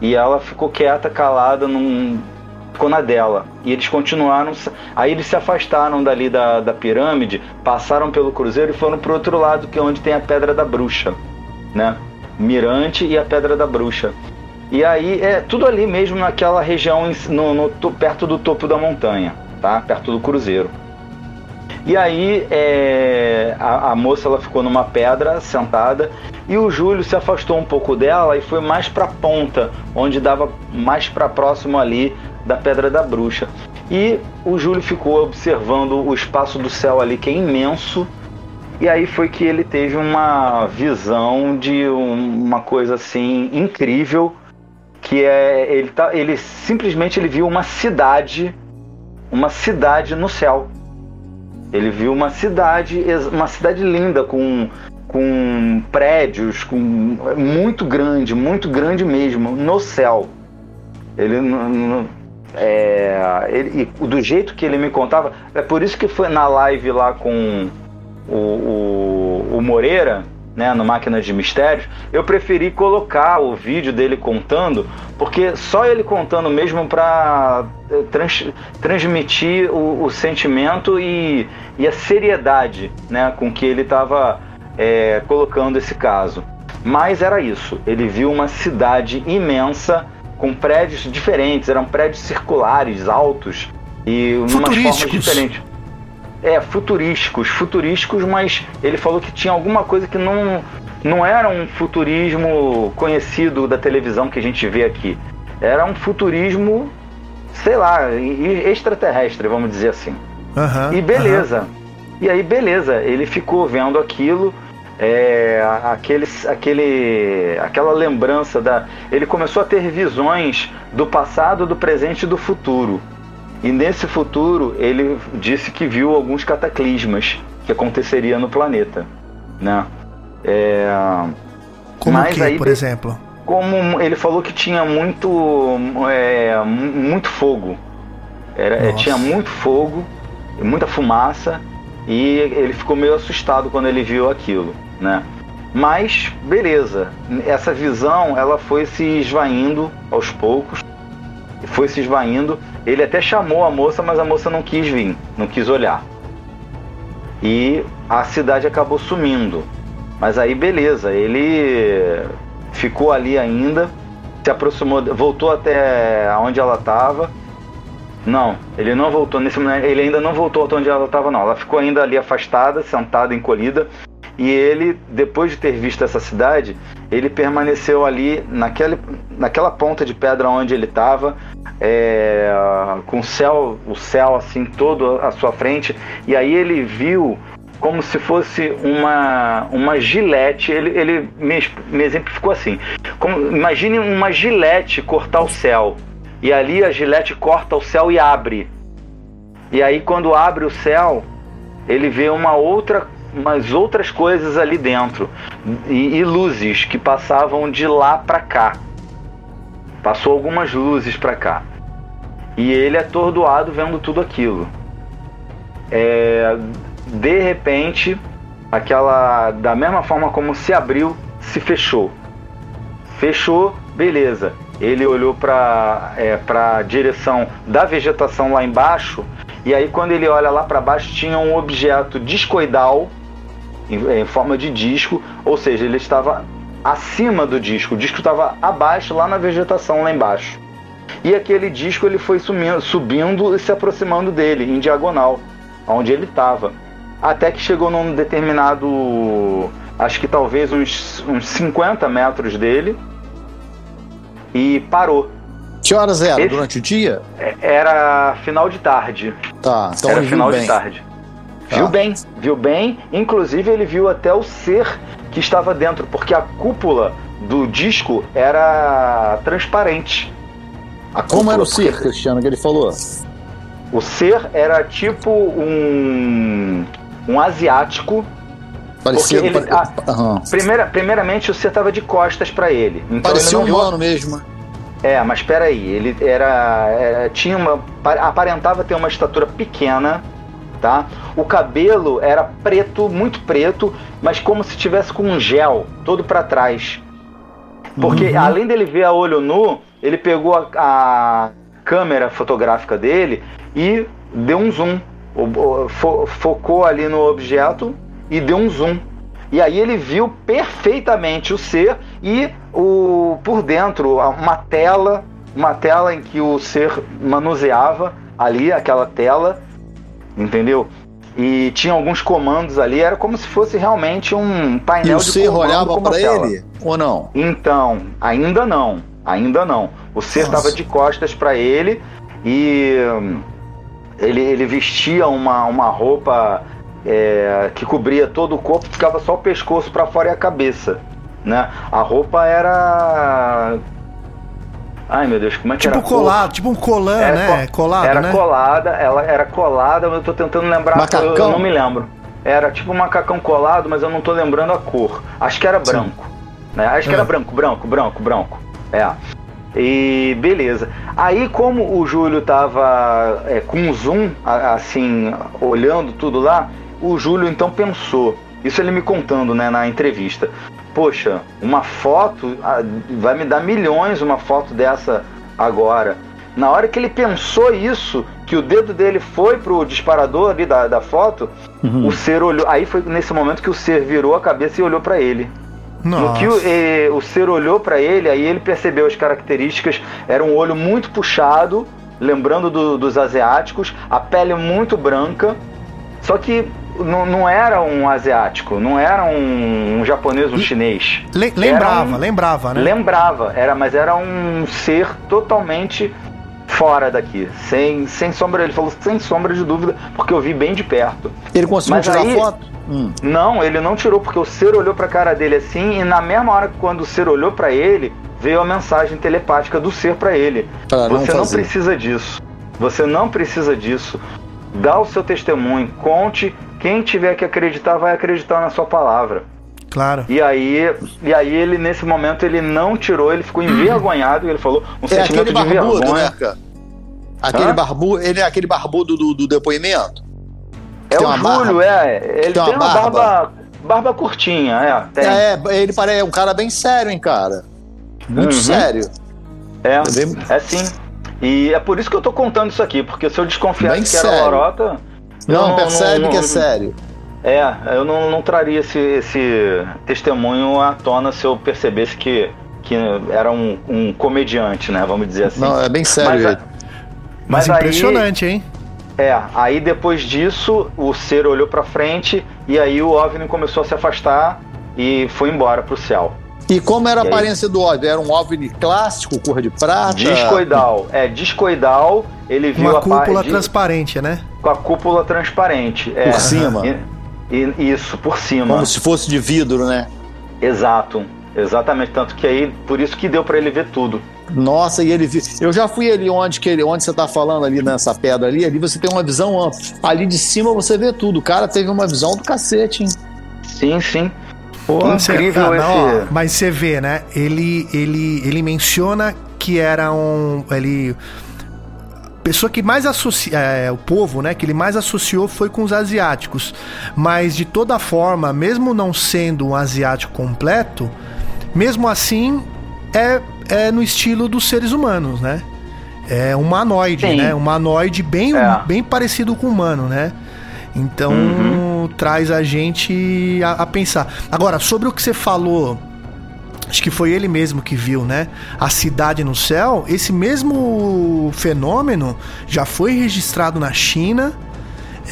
E ela ficou quieta, calada, num, ficou na dela. E eles continuaram. Aí eles se afastaram dali da, da pirâmide, passaram pelo cruzeiro e foram pro outro lado, que é onde tem a Pedra da Bruxa, né? Mirante e a Pedra da Bruxa. E aí é tudo ali mesmo naquela região no, no, perto do topo da montanha, tá? Perto do cruzeiro. E aí é, a, a, moça ela ficou numa pedra sentada e o Júlio se afastou um pouco dela e foi mais para a ponta, onde dava mais para próximo ali da Pedra da Bruxa. E o Júlio ficou observando o espaço do céu ali, que é imenso. E aí foi que ele teve uma visão de uma coisa assim incrível, que é ele tá, ele simplesmente ele viu uma cidade, uma cidade no céu. Ele viu uma cidade, uma cidade linda com com prédios, com muito grande, muito grande mesmo no céu. Ele é, ele, do jeito que ele me contava, é por isso que foi na live lá com o, o, o Moreira, né, no Máquinas de Mistérios, eu preferi colocar o vídeo dele contando, porque só ele contando mesmo para eh, trans, transmitir o, o, sentimento e, e a seriedade né, com que ele estava é, colocando esse caso. Mas era isso, ele viu uma cidade imensa com prédios diferentes, eram prédios circulares, altos e umas formas diferentes. É, futurísticos, futurísticos, mas ele falou que tinha alguma coisa que não, não era um futurismo conhecido da televisão que a gente vê aqui. Era um futurismo, sei lá, extraterrestre, vamos dizer assim. Uhum, e beleza. Uhum. E aí, beleza, ele ficou vendo aquilo é, aquele, aquele, aquela lembrança da. Ele começou a ter visões do passado, do presente e do futuro. E nesse futuro ele disse que viu alguns cataclismas que aconteceria no planeta, né? É, Como Mas que, aí por exemplo? como ele falou que tinha muito é, mu- muito fogo Era, é, Nossa. tinha muito fogo muita fumaça e ele ficou meio assustado quando ele viu aquilo né mas beleza essa visão ela foi se esvaindo aos poucos foi se esvaindo ele até chamou a moça mas a moça não quis vir não quis olhar e a cidade acabou sumindo mas aí beleza ele ficou ali ainda, se aproximou, voltou até onde ela estava. Não, ele não voltou nesse ele ainda não voltou até onde ela estava não. Ela ficou ainda ali afastada, sentada, encolhida. E ele, depois de ter visto essa cidade, ele permaneceu ali naquele, naquela ponta de pedra onde ele estava, é, com o céu, o céu assim todo à sua frente. E aí ele viu como se fosse uma, uma gilete. Ele, ele me, me exemplificou assim: como, imagine uma gilete cortar o céu. E ali a gilete corta o céu e abre. E aí, quando abre o céu, ele vê uma outra, umas outras coisas ali dentro e, e luzes que passavam de lá para cá. Passou algumas luzes para cá. E ele atordoado vendo tudo aquilo. É, de repente, aquela da mesma forma como se abriu, se fechou. Fechou, beleza. Ele olhou para é, a direção da vegetação lá embaixo e aí quando ele olha lá para baixo tinha um objeto discoidal em, em forma de disco, ou seja, ele estava acima do disco, o disco estava abaixo lá na vegetação lá embaixo. E aquele disco ele foi sumindo, subindo e se aproximando dele em diagonal, onde ele estava até que chegou num determinado, acho que talvez uns, uns 50 metros dele e parou. Que horas era? Esse- Durante o dia? É- Era final de tarde. Tá, então era final de tarde. Tá. Viu bem, viu bem. Inclusive ele viu até o ser que estava dentro, porque a cúpula do disco era transparente. A Como era o cúpula, ser, Cristiano, que ele falou? O ser era tipo um um asiático Parecia. Porque ele- pare- Aham. Primeira, primeiramente, o ser estava de costas para ele. Então Parecia ele um não viu- humano mesmo. É, mas peraí, ele era, era- tinha uma aparentava ter uma estatura pequena, tá? O cabelo era preto, muito preto, mas como se tivesse com um gel todo para trás. Porque Uhum. além dele ver a olho nu, ele pegou a, a câmera fotográfica dele e deu um zoom. Fo- focou ali no objeto e deu um zoom. E aí ele viu perfeitamente o ser e o por dentro uma tela, uma tela em que o ser manuseava ali aquela tela, entendeu? E tinha alguns comandos ali, era como se fosse realmente um E painel o de olhava tela. ele? Ou não? Então, ainda não, ainda não. O ser estava de costas para ele e hum, ele, ele vestia uma, uma roupa é, que cobria todo o corpo, ficava só o pescoço para fora e a cabeça, né? A roupa era Ai meu Deus, como é que Tipo era? cor? colado, tipo um colã, Era né? co- Colado, era né? colada, ela era colada, mas eu tô tentando lembrar, Macacão? eu, eu não me lembro. Era tipo um macacão colado, mas eu não tô lembrando a cor. Acho que era branco. Né? Acho que É. era branco, branco, branco, branco. É. E beleza. Aí, como o Júlio tava é, com um zoom, assim, olhando tudo lá, o Júlio então pensou. Isso ele me contando, né, na entrevista. Poxa, uma foto vai me dar milhões uma foto dessa agora. Na hora que ele pensou isso, que o dedo dele foi pro disparador ali da, da foto, Uhum. o ser olhou. Aí foi nesse momento que o ser virou a cabeça e olhou para ele. No Nossa. que o, eh, o ser olhou para ele, aí ele percebeu as características. Era um olho muito puxado, lembrando do- dos asiáticos, a pele muito branca. Só que não, não era um asiático, não era um, um japonês, um chinês. Le- lembrava, um- lembrava, né? Lembrava, era, mas era um ser totalmente fora daqui, sem, sem sombra. Ele falou sem sombra de dúvida, porque eu vi bem de perto. Ele conseguiu Mas tirar aí- foto? Hum. Não, ele não tirou porque o ser olhou pra cara dele assim e na mesma hora que quando o ser olhou pra ele, veio a mensagem telepática do ser pra ele. Não Você não fazer. precisa disso. Você não precisa disso. Dá o seu testemunho, conte. Quem tiver que acreditar vai acreditar na sua palavra. Claro. E aí, e aí ele, nesse momento, ele não tirou, ele ficou envergonhado, ele falou um É sentimento aquele de barbudo, vergonha. né, cara? Aquele Hã? barbudo, ele é aquele barbudo do, do depoimento? É o Júlio, barba? é. Ele Tem uma tem uma barba? barba, barba curtinha, é. Tem. É, ele parece um cara bem sério, hein, cara? Muito Uhum. sério. É, bem- é sim. E é por isso que eu tô contando isso aqui, porque se eu desconfiasse Bem que era sério. lorota. Eu Não, percebe não- que é não- sério. É, eu não, não traria esse, esse testemunho à tona se eu percebesse que, que era um, um comediante, né? Vamos dizer assim. Não, é bem sério. Mas, ele. Mas, mas aí- impressionante, hein? É, aí depois disso, o ser olhou pra frente e aí o OVNI começou a se afastar e foi embora pro céu. E como era a aí? aparência do OVNI? Era um OVNI clássico, cor de prata? Discoidal. É, discoidal, ele viu Uma a cúpula de- transparente, né? com a cúpula transparente. É, Por cima? E- e- isso, por cima. Como se fosse de vidro, né? Exato. Exatamente, tanto que aí, por isso que deu pra ele ver tudo. Nossa, e ele viu. Eu já fui ali onde, que ele, onde você tá falando, ali nessa pedra ali, ali você tem uma visão ampla. Ali de cima você vê tudo. O cara teve uma visão do cacete, hein? Sim, sim. Pô, Incrível ah, esse. ó, mas você vê, né? Ele, ele, ele menciona que era um. Ele. Pessoa que mais associa. é, o povo, né? Que ele mais associou foi com os asiáticos. Mas de toda forma, mesmo não sendo um asiático completo, mesmo assim é, é no estilo dos seres humanos, né? É humanoide, Sim. né? Humanoide bem, É. bem parecido com humano, né? Então Uhum. Traz a gente a, a pensar. Agora, sobre o que você falou, acho que foi ele mesmo que viu, né? A cidade no céu, esse mesmo fenômeno já foi registrado na China.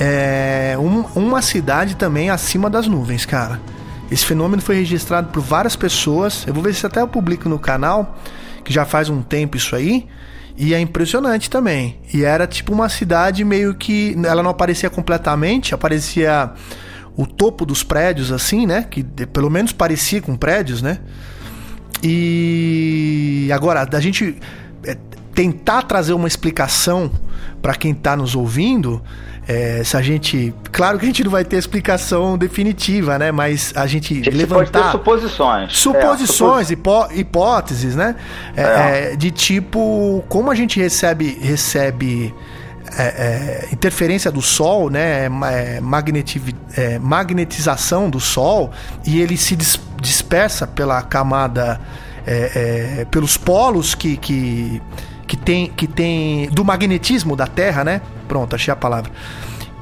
É um- uma cidade também acima das nuvens, cara. Esse fenômeno foi registrado por várias pessoas. Eu vou ver se até eu publico no canal, que já faz um tempo isso aí. E é impressionante também. E era tipo uma cidade meio que. Ela não aparecia completamente, aparecia o topo dos prédios, assim, né? Que pelo menos parecia com prédios, né? E agora, da gente é, tentar trazer uma explicação para quem tá nos ouvindo, é, se a gente. Claro que a gente não vai ter explicação definitiva, né? Mas a gente A gente pode ter levantar suposições. suposições, É, hipó- hipóteses, né? É, É. é, de tipo, como a gente recebe recebe é, é, interferência do Sol, né? é, é, magnetização do Sol e ele se dis- dispersa pela camada, pelos polos que, que que tem que tem do magnetismo da Terra, né? Pronto, achei a palavra.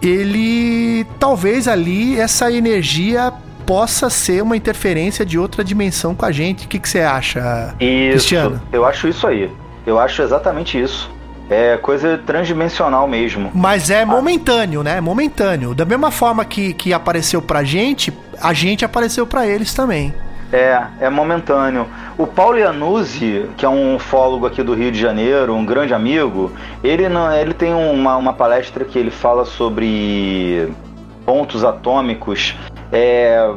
Ele talvez ali essa energia possa ser uma interferência de outra dimensão com a gente. O que, que você acha, Isso, Cristiano? eu acho isso aí. Eu acho exatamente isso. É coisa transdimensional mesmo. Mas é momentâneo, né? Momentâneo. Da mesma forma que, que apareceu pra gente, a gente apareceu pra eles também. É, é momentâneo. O Paulo Iannuzzi, que é um ufólogo aqui do Rio de Janeiro, um grande amigo, ele, não, ele tem uma, uma palestra que ele fala sobre pontos atômicos. É,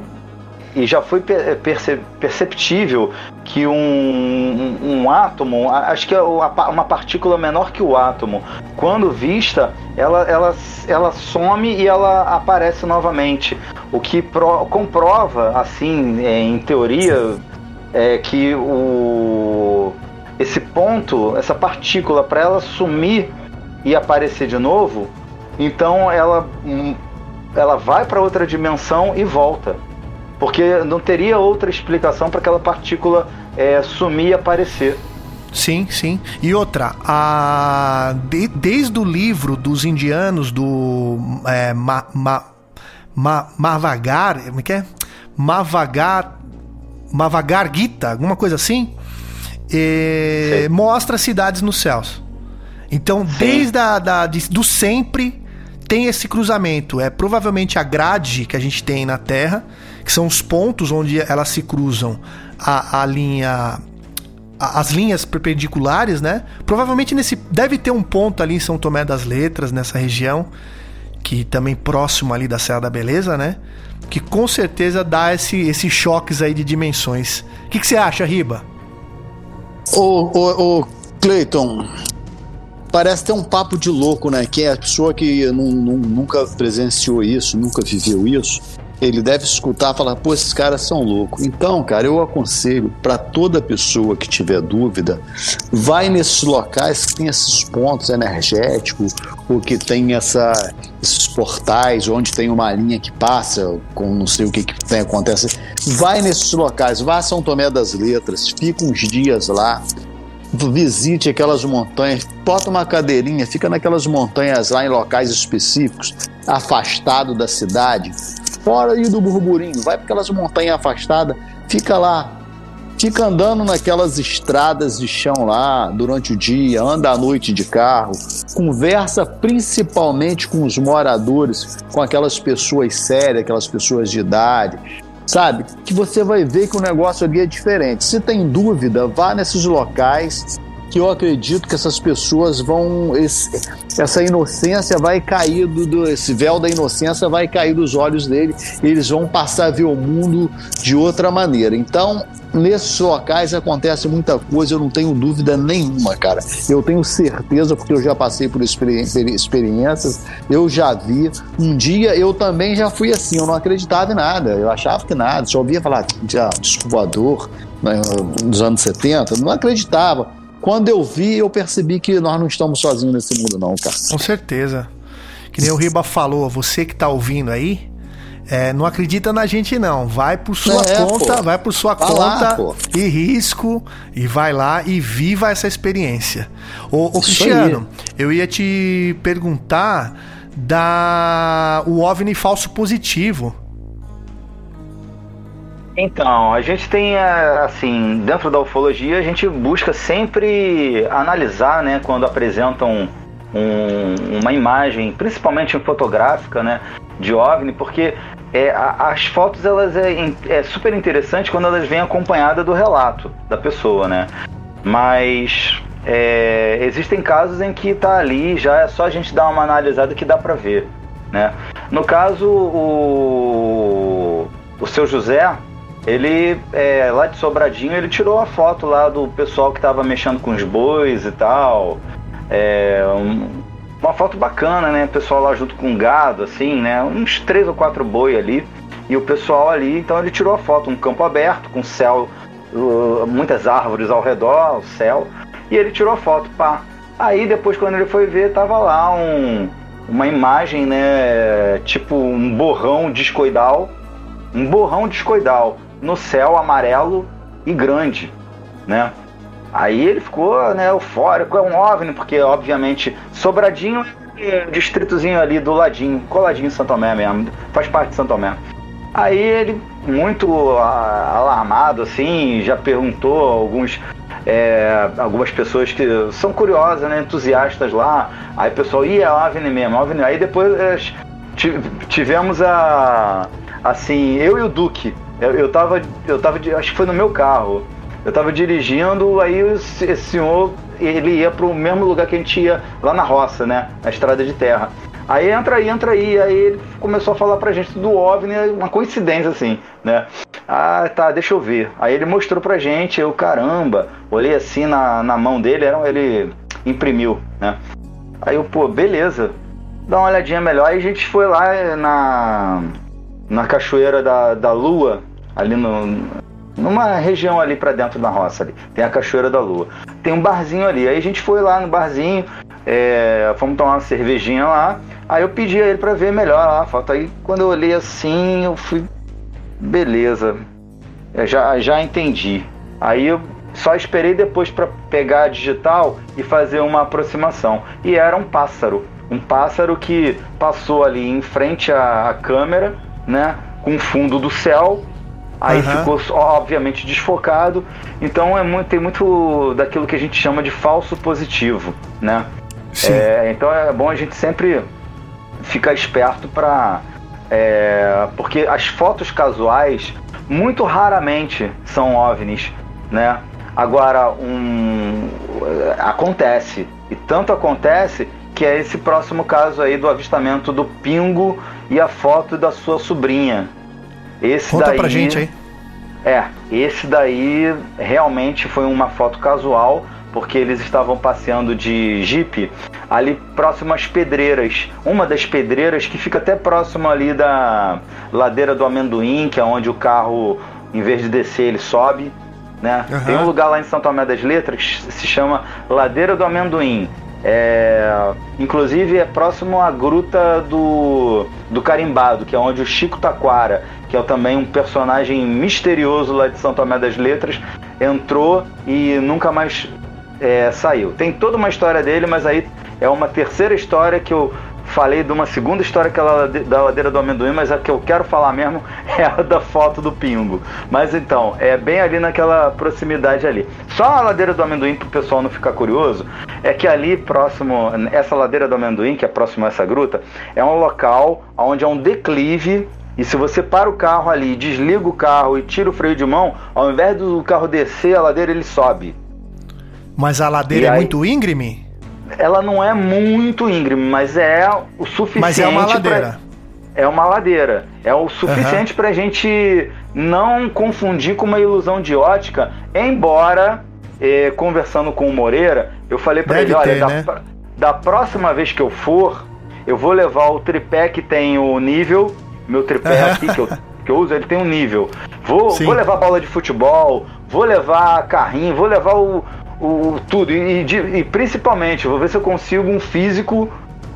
e já foi per- perce- perceptível que um, um, um átomo, acho que é uma partícula menor que o átomo, quando vista, ela, ela, ela some e ela aparece novamente. O que pro- comprova, assim, é, em teoria, é que o, esse ponto, essa partícula, para ela sumir e aparecer de novo, então ela, hum, ela vai para outra dimensão e volta. Porque não teria outra explicação para aquela partícula é, sumir e aparecer. Sim, sim. E outra, a, de- desde o livro dos indianos do é, ma, ma, ma, Mavagar, como é que é? Mavagar, Mavagar Gita, alguma coisa assim, é, mostra cidades nos céus. Então, desde a, da, de- do sempre tem esse cruzamento. É provavelmente a grade que a gente tem na Terra, que são os pontos onde elas se cruzam a, a linha as linhas perpendiculares, né? Provavelmente nesse deve ter um ponto ali em São Tomé das Letras, nessa região, que também próximo ali da Serra da Beleza, né? Que com certeza dá esse, esses choques aí de dimensões. O que, que você acha, Riba? Ô, ô, ô, Cleiton, parece ter um papo de louco, né? Que é a pessoa que nu- nu- nunca presenciou isso, nunca viveu isso. Ele deve escutar falar, pô, esses caras são loucos. Então, cara, eu aconselho para toda pessoa que tiver dúvida, vai nesses locais que tem esses pontos energéticos, ou que tem essa, esses portais, onde tem uma linha que passa, com não sei o que, que tem, acontece. Vai nesses locais, vá a São Tomé das Letras, fica uns dias lá, visite aquelas montanhas, bota uma cadeirinha, fica naquelas montanhas lá em locais específicos, afastado da cidade, fora aí do burburinho, vai para aquelas montanhas afastadas, fica lá, fica andando naquelas estradas de chão lá durante o dia, anda à noite de carro, conversa principalmente com os moradores, com aquelas pessoas sérias, aquelas pessoas de idade, sabe? Que você vai ver que o negócio ali é diferente. Se tem dúvida, vá nesses locais que eu acredito que essas pessoas vão. Esse, essa inocência vai cair do, do, Esse véu da inocência vai cair dos olhos dele e eles vão passar a ver o mundo de outra maneira. Então, nesses locais acontece muita coisa, eu não tenho dúvida nenhuma, cara. Eu tenho certeza, porque eu já passei por experiências, eu já vi. Um dia eu também já fui assim, eu não acreditava em nada, eu achava que nada, só ouvia falar de ah, descobridor né, nos anos 70, não acreditava. Quando eu vi, eu percebi que nós não estamos sozinhos nesse mundo, não, cara. Com certeza. Que nem o Riba falou, você que tá ouvindo aí, é, não acredita na gente não, vai por sua é, conta, pô. vai por sua vai conta lá, e risco e vai lá e viva essa experiência. Ô, ô Cristiano, eu ia te perguntar da o OVNI falso positivo. Então, a gente tem, é, assim, dentro da ufologia, a gente busca sempre analisar, né, quando apresentam um, uma imagem, principalmente fotográfica, né, de OVNI, porque é, as fotos, elas é, é super interessante quando elas vêm acompanhadas do relato da pessoa, né, mas é, existem casos em que tá ali, já é só a gente dar uma analisada que dá para ver, né. No caso, o, o seu José, ele, é, lá de Sobradinho, ele tirou a foto lá do pessoal que tava mexendo com os bois e tal. É, um, uma foto bacana, né? O pessoal lá junto com gado, assim, né? Uns três ou quatro boi ali. E o pessoal ali, então ele tirou a foto, um campo aberto, com céu, uh, muitas árvores ao redor, o céu. E ele tirou a foto, pá. Aí depois, quando ele foi ver, tava lá um, uma imagem, né? Tipo um borrão discoidal. Um borrão discoidal no céu amarelo e grande, né? Aí ele ficou, né, eufórico, é um OVNI, porque obviamente Sobradinho é um distritozinho ali do ladinho, coladinho em Santo Tomé mesmo, faz parte de Santo Tomé. Aí ele, muito alarmado assim, já perguntou a alguns, é, algumas pessoas que são curiosas, né, entusiastas lá. Aí o pessoal, ia é OVNI mesmo, OVNI. Aí depois é, tivemos a, assim, eu e o Duque, eu, eu tava, eu tava, acho que foi no meu carro. Eu tava dirigindo, aí esse senhor, ele ia pro mesmo lugar que a gente ia lá na roça, né? Na estrada de terra. Aí entra aí, entra aí. Aí ele começou a falar pra gente do OVNI, uma coincidência assim, né? Ah, tá, deixa eu ver. Aí ele mostrou pra gente, eu, caramba, olhei assim na, na mão dele, era, ele imprimiu, né? Aí eu, pô, beleza. Dá uma olhadinha melhor. Aí a gente foi lá na, na Cachoeira da, da Lua, ali no, numa região ali para dentro da roça ali. Tem a Cachoeira da Lua. Tem um barzinho ali. Aí a gente foi lá no barzinho, é, fomos tomar uma cervejinha lá. Aí eu pedi a ele para ver melhor lá a foto. Aí quando eu olhei assim, eu fui. Beleza. Eu já, já entendi. Aí eu só esperei depois para pegar a digital e fazer uma aproximação. E era um pássaro. Um pássaro que passou ali em frente à, à câmera, né? Com fundo do céu Aí uhum. ficou, obviamente, desfocado. Então é muito, tem muito daquilo que a gente chama de falso positivo, né? É, então é bom a gente sempre ficar esperto para é, porque as fotos casuais muito raramente são ovnis, né? Agora um acontece e tanto acontece que é esse próximo caso aí do avistamento do pingo e a foto da sua sobrinha, esse Conta daí, pra gente aí. É, esse daí realmente foi uma foto casual, porque eles estavam passeando de Jeep ali próximo às pedreiras. Uma das pedreiras que fica até próximo ali da ladeira do amendoim, que é onde o carro, em vez de descer, ele sobe. Né? Uhum. Tem um lugar lá em São Tomé das Letras que se chama Ladeira do Amendoim. É, inclusive é próximo à gruta do, do Carimbado, que é onde o Chico Taquara, que é também um personagem misterioso lá de São Tomé das Letras, entrou e nunca mais é, saiu. Tem toda uma história dele, mas aí é uma terceira história que eu falei de uma segunda história que é da ladeira do amendoim, mas a que eu quero falar mesmo é a da foto do pingo. Mas então, é bem ali naquela proximidade ali. Só a ladeira do amendoim, para o pessoal não ficar curioso, é que ali próximo, essa ladeira do amendoim, que é próximo a essa gruta, é um local onde é um declive e se você para o carro ali, desliga o carro e tira o freio de mão, ao invés do carro descer a ladeira, ele sobe. Mas a ladeira E é aí- muito íngreme? Ela não é muito íngreme, mas é o suficiente. Mas é uma pra- ladeira. É uma ladeira. É o suficiente para a gente não confundir com uma ilusão de ótica, embora, eh, conversando com o Moreira, eu falei para ele, olha, ter, da, né? da próxima vez que eu for, eu vou levar o tripé que tem o nível, meu tripé aqui que eu, que eu uso, ele tem um nível. Vou, Sim. vou levar bola de futebol, vou levar carrinho, vou levar o, o tudo. E, e e principalmente, vou ver se eu consigo um físico,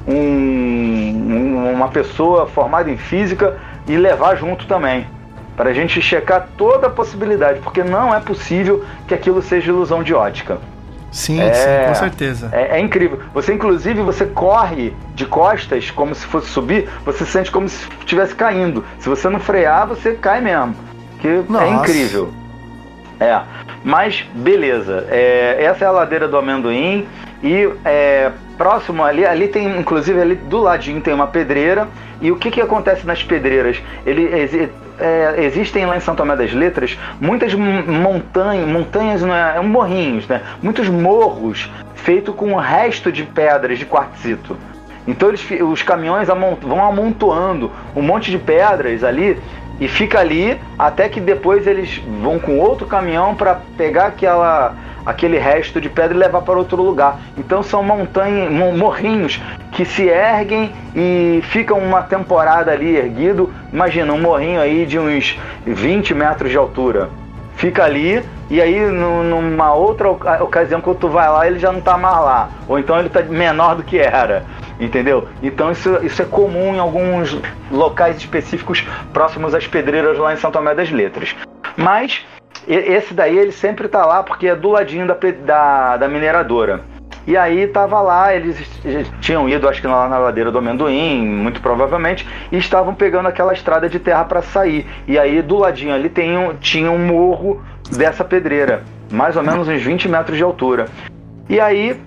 um- uma pessoa formada em física e levar junto também. Para a gente checar toda a possibilidade, porque não é possível que aquilo seja ilusão de ótica. Sim, É. sim, com certeza. É, é incrível. Você, inclusive, você corre de costas como se fosse subir, você sente como se estivesse caindo. Se você não frear, você cai mesmo. Que é Nossa. incrível. É. Mas, beleza. É, essa é a ladeira do amendoim. E é, próximo ali, ali tem, inclusive, ali do ladinho tem uma pedreira. E o que, que acontece nas pedreiras? Ele, é, existem lá em São Tomé das Letras muitas montanhas, montanhas não é, é morrinhos, né? Muitos morros feitos com o resto de pedras de quartzito. Então eles, os caminhões amon- vão amontoando um monte de pedras ali e fica ali até que depois eles vão com outro caminhão para pegar aquela, aquele resto de pedra e levar para outro lugar. Então são montanhas, mo- morrinhos que se erguem e ficam uma temporada ali erguido. Imagina um morrinho aí de uns 20 metros de altura fica ali e aí nu- numa outra oca- ocasião quando tu vai lá ele já não tá mais lá ou então ele tá menor do que era entendeu então isso, isso é comum em alguns locais específicos próximos às pedreiras lá em São Tomé das Letras mas esse daí ele sempre tá lá porque é do ladinho da, da, da mineradora e aí tava lá, eles tinham ido, acho que lá na ladeira do amendoim, muito provavelmente, e estavam pegando aquela estrada de terra para sair. E aí do ladinho ali tem um, tinha um morro dessa pedreira, mais ou menos uns 20 metros de altura. E aí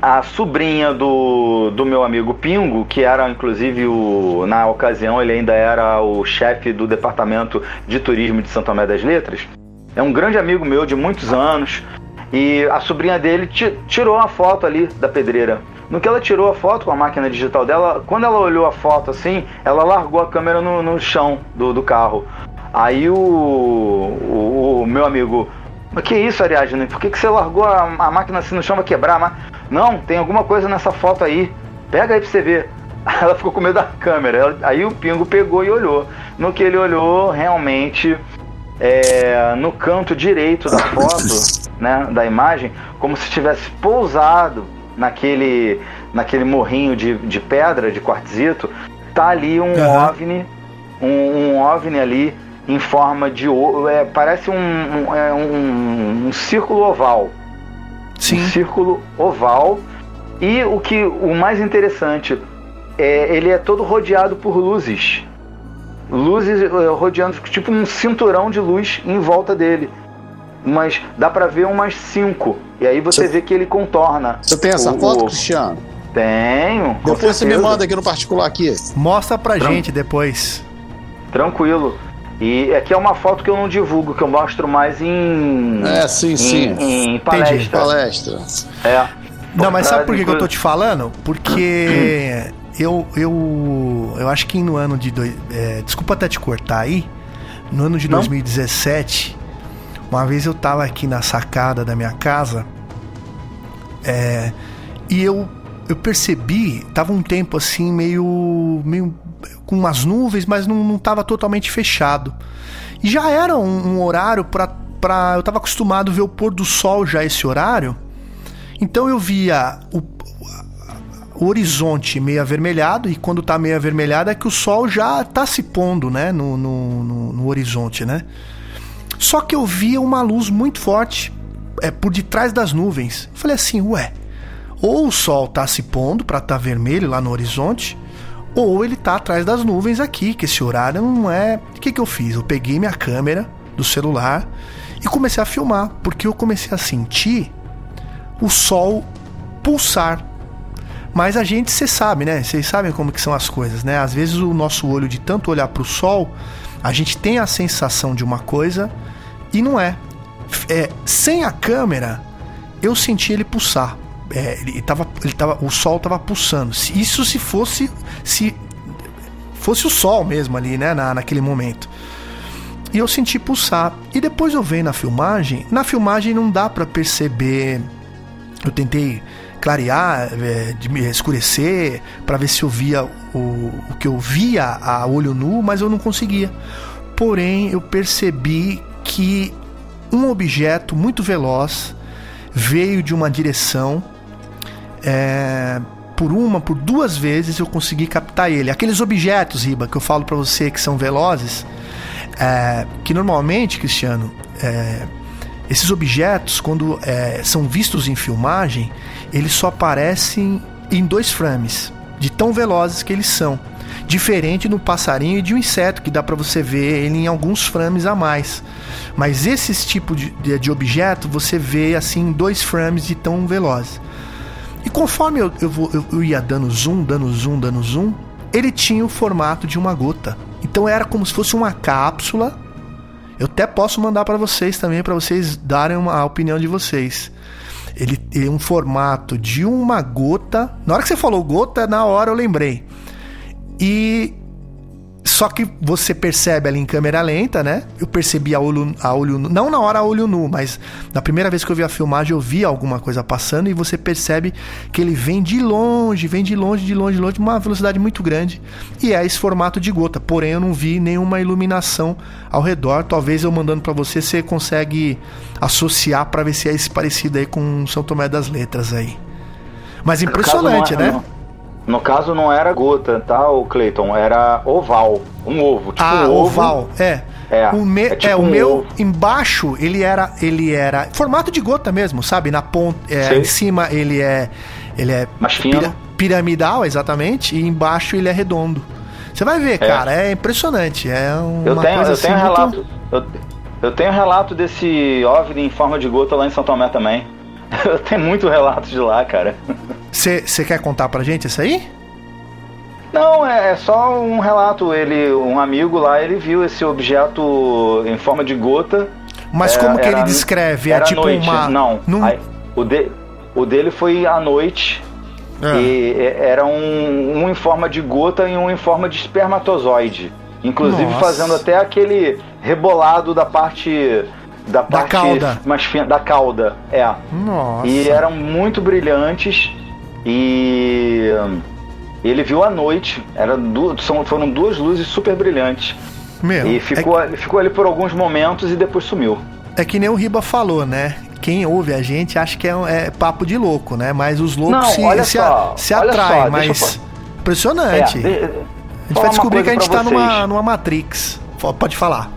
a sobrinha do, do meu amigo Pingo, que era inclusive o. Na ocasião ele ainda era o chefe do departamento de turismo de São Tomé das Letras. É um grande amigo meu de muitos anos. E a sobrinha dele ti- tirou uma foto ali da pedreira. No que ela tirou a foto com a máquina digital dela, quando ela olhou a foto assim, ela largou a câmera no, no chão do, do carro. Aí o, o, o meu amigo, mas que isso, Ariadne? Por que, que você largou a, a máquina assim no chão vai quebrar? Mas, não, tem alguma coisa nessa foto aí. Pega aí pra você ver. Ela ficou com medo da câmera. Aí o Pingo pegou e olhou. No que ele olhou, realmente, é, no canto direito da foto, né, da imagem, como se tivesse pousado naquele, naquele morrinho de, de pedra, de quartzito, tá ali um Aham. OVNI, um, um OVNI ali em forma de é, parece um, um, é, um- um círculo oval, um Sim. círculo oval e o que o mais interessante é ele é todo rodeado por luzes luzes eh, rodeando tipo um cinturão de luz em volta dele mas dá pra ver umas cinco e aí você Você- vê que ele contorna Você tem essa O- foto, o- Cristiano? tenho Depois você me manda aqui no particular aqui. Mostra pra Tran- gente depois. tranquilo e aqui é uma foto que eu não divulgo que eu mostro mais em É, sim, sim. em, em palestra Palestra. é Não, mas sabe por que, que eu tô te falando? Porque eu, eu, eu acho que no ano de. Doi, é, desculpa até te cortar aí. No ano de Não. 2017, uma vez eu tava aqui na sacada da minha casa. é, e eu, eu percebi, tava um tempo assim meio, meio com umas nuvens, mas não, não tava totalmente fechado. E já era um, um horário para pra. Eu tava acostumado a ver o pôr do sol já esse horário. Então eu via o horizonte meio avermelhado, e quando tá meio avermelhado é que o sol já tá se pondo, né? No, no, no, no horizonte, né? Só que eu via uma luz muito forte é, por detrás das nuvens. Eu falei assim, ué, ou o sol tá se pondo para tá vermelho lá no horizonte, ou ele tá atrás das nuvens aqui, que esse horário não é. O que, que eu fiz? Eu peguei minha câmera do celular e comecei a filmar, porque eu comecei a sentir o sol pulsar. Mas a gente, você sabe, né? Vocês sabem como que são as coisas, né? Às vezes o nosso olho de tanto olhar para o sol, a gente tem a sensação de uma coisa e não é. é sem a câmera, eu senti ele pulsar é, ele tava, ele tava, o sol tava pulsando. Isso se fosse se fosse o sol mesmo ali, né, na, naquele momento. E eu senti pulsar. E depois eu vejo na filmagem, na filmagem não dá para perceber. Eu tentei clarear, é, escurecer, para ver se eu via o, o que eu via a olho nu, mas eu não conseguia. Porém, eu percebi que um objeto muito veloz veio de uma direção é, por uma, por duas vezes eu consegui captar ele. Aqueles objetos, Riba, que eu falo para você que são velozes, é, que normalmente, Cristiano, é, esses objetos, quando é, são vistos em filmagem, eles só aparecem em dois frames, de tão velozes que eles são. Diferente no passarinho e de um inseto, que dá para você ver ele em alguns frames a mais. Mas esses tipos de, de, objeto você vê assim em dois frames de tão velozes. E conforme eu, eu, eu, eu ia dando zoom, dando zoom, dando zoom, ele tinha o formato de uma gota. Então era como se fosse uma cápsula. Eu até posso mandar para vocês também, para vocês darem uma, a opinião de vocês. Ele tem um formato de uma gota. Na hora que você falou gota, na hora eu lembrei. E só que você percebe ali em câmera lenta, né? Eu percebi a olho, a olho nu, não na hora a olho nu, mas na primeira vez que eu vi a filmagem eu vi alguma coisa passando e você percebe que ele vem de longe, vem de longe, de longe, de longe, uma velocidade muito grande e é esse formato de gota. Porém eu não vi nenhuma iluminação ao redor. Talvez eu mandando para você você consegue associar para ver se é esse parecido aí com São Tomé das Letras aí. Mas impressionante, né? Não. No caso não era gota, tá, o Clayton? Era oval, um ovo. Tipo ah, um ovo. oval, é. É, o, me, é, tipo é, o um meu ovo. embaixo ele era ele era formato de gota mesmo, sabe? Na ponta, é, em cima ele é ele é Mais fino. piramidal, exatamente, e embaixo ele é redondo. Você vai ver, cara, é impressionante, é uma Eu tenho, coisa eu assim tenho muito- relato. Eu, eu tenho relato desse OVNI em forma de gota lá em São Tomé também. Eu tenho muito relato de lá, cara. Você quer contar pra gente isso aí? Não, é, é só um relato. Ele, um amigo lá, ele viu esse objeto em forma de gota. Mas É, como que era- ele descreve? É era à tipo noite. uma Não, num- aí, o, de- o dele foi à noite. Ah. E é, era um, um em forma de gota e um em forma de espermatozoide. Inclusive Nossa. fazendo até aquele rebolado da parte. Da, parte cauda. mais fina, da cauda. É. Nossa. E eram muito brilhantes. E hum, ele viu à noite. Era du- são, foram duas luzes super brilhantes. Meu, E é ficou, ficou ali por alguns momentos e depois sumiu. É que nem o Riba falou, né? Quem ouve a gente acha que é, é papo de louco, né? Mas os loucos Não, se, olha se, só, a- se olha atraem, só, mas. Impressionante. É, de- a gente vai descobrir que a gente tá numa, numa Matrix. Pode falar.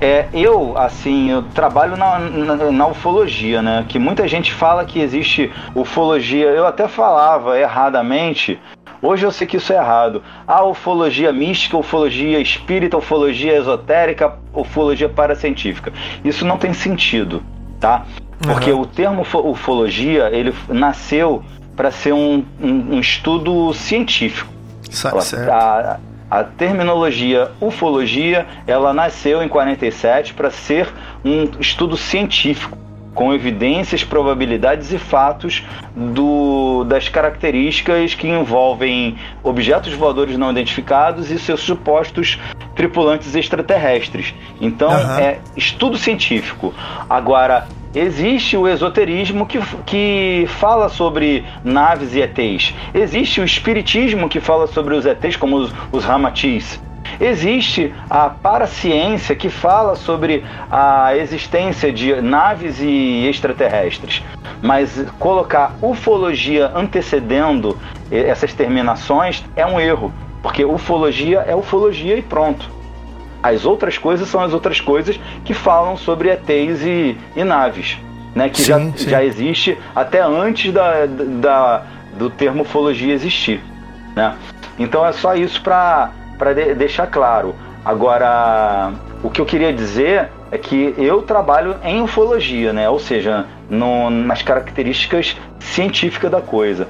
É, eu, assim, eu trabalho na, na, na ufologia, né? Que muita gente fala que existe ufologia. Eu até falava erradamente. Hoje eu sei que isso é errado. A ufologia mística, ufologia espírita, ufologia esotérica, ufologia paracientífica. Isso não tem sentido, tá? Porque Uhum. o termo ufo- ufologia, ele nasceu para ser um, um, um estudo científico. Certo. A, a terminologia ufologia, ela nasceu em 47 para ser um estudo científico com evidências, probabilidades e fatos do, das características que envolvem objetos voadores não identificados e seus supostos tripulantes extraterrestres. Então, Aham. é estudo científico. Agora, Existe o esoterismo que, que fala sobre naves e ETs. Existe o espiritismo que fala sobre os ETs, como os, os Ramatis. Existe a paraciência que fala sobre a existência de naves e extraterrestres. Mas colocar ufologia antecedendo essas terminações é um erro, porque ufologia é ufologia e pronto. As outras coisas são as outras coisas que falam sobre ETs e, e naves, né? Que sim, já, sim. já existe até antes da, da, do termo ufologia existir, né? Então é só isso para de, deixar claro. Agora, o que eu queria dizer é que eu trabalho em ufologia, né? Ou seja, no, nas características científicas da coisa.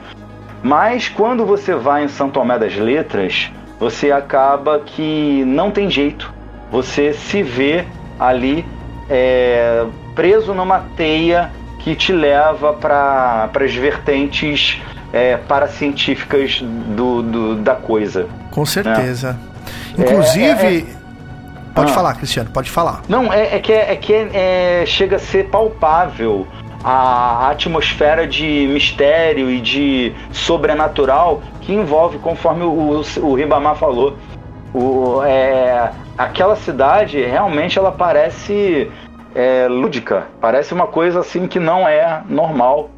Mas quando você vai em São Tomé das Letras, você acaba que não tem jeito você se vê ali é, preso numa teia que te leva para as vertentes é, paracientíficas do, do, da coisa. Com certeza. Né? Inclusive. É, é, é. pode ah. falar, Cristiano, pode falar. Não, é, é que, é, que é, chega a ser palpável a atmosfera de mistério e de sobrenatural que envolve, conforme o, o, o Ribamar falou, o, é, aquela cidade realmente ela parece é, lúdica, parece uma coisa assim que não é normal.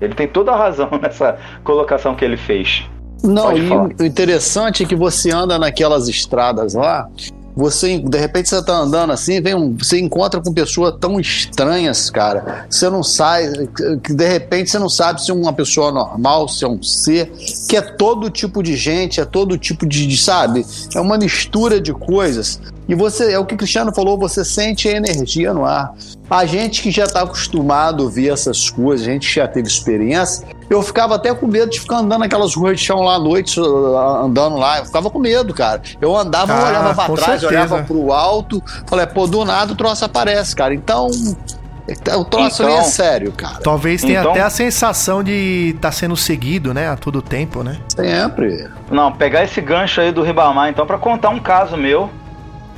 Ele tem toda a razão nessa colocação que ele fez. Não, e o interessante é que você anda naquelas estradas lá você, de repente, você tá andando assim, vem um, você encontra com pessoas tão estranhas, cara. Você não sabe, que de repente você não sabe se é uma pessoa normal, se é um ser, que é todo tipo de gente, é todo tipo de, de sabe? É uma mistura de coisas. E você, é o que o Cristiano falou, você sente a energia no ar. A gente que já está acostumado a ver essas coisas, a gente já teve experiência, eu ficava até com medo de ficar andando naquelas ruas de chão lá à noite, andando lá. Eu ficava com medo, cara. Eu andava, ah, olhava pra trás, certeza. olhava pro alto, falei, pô, do nada o troço aparece, cara. Então, o troço então, ali é então, sério, cara. Talvez tenha então, até a sensação de estar tá sendo seguido, né? A todo tempo, né? Sempre. Não, pegar esse gancho aí do Ribamar, então, para contar um caso meu.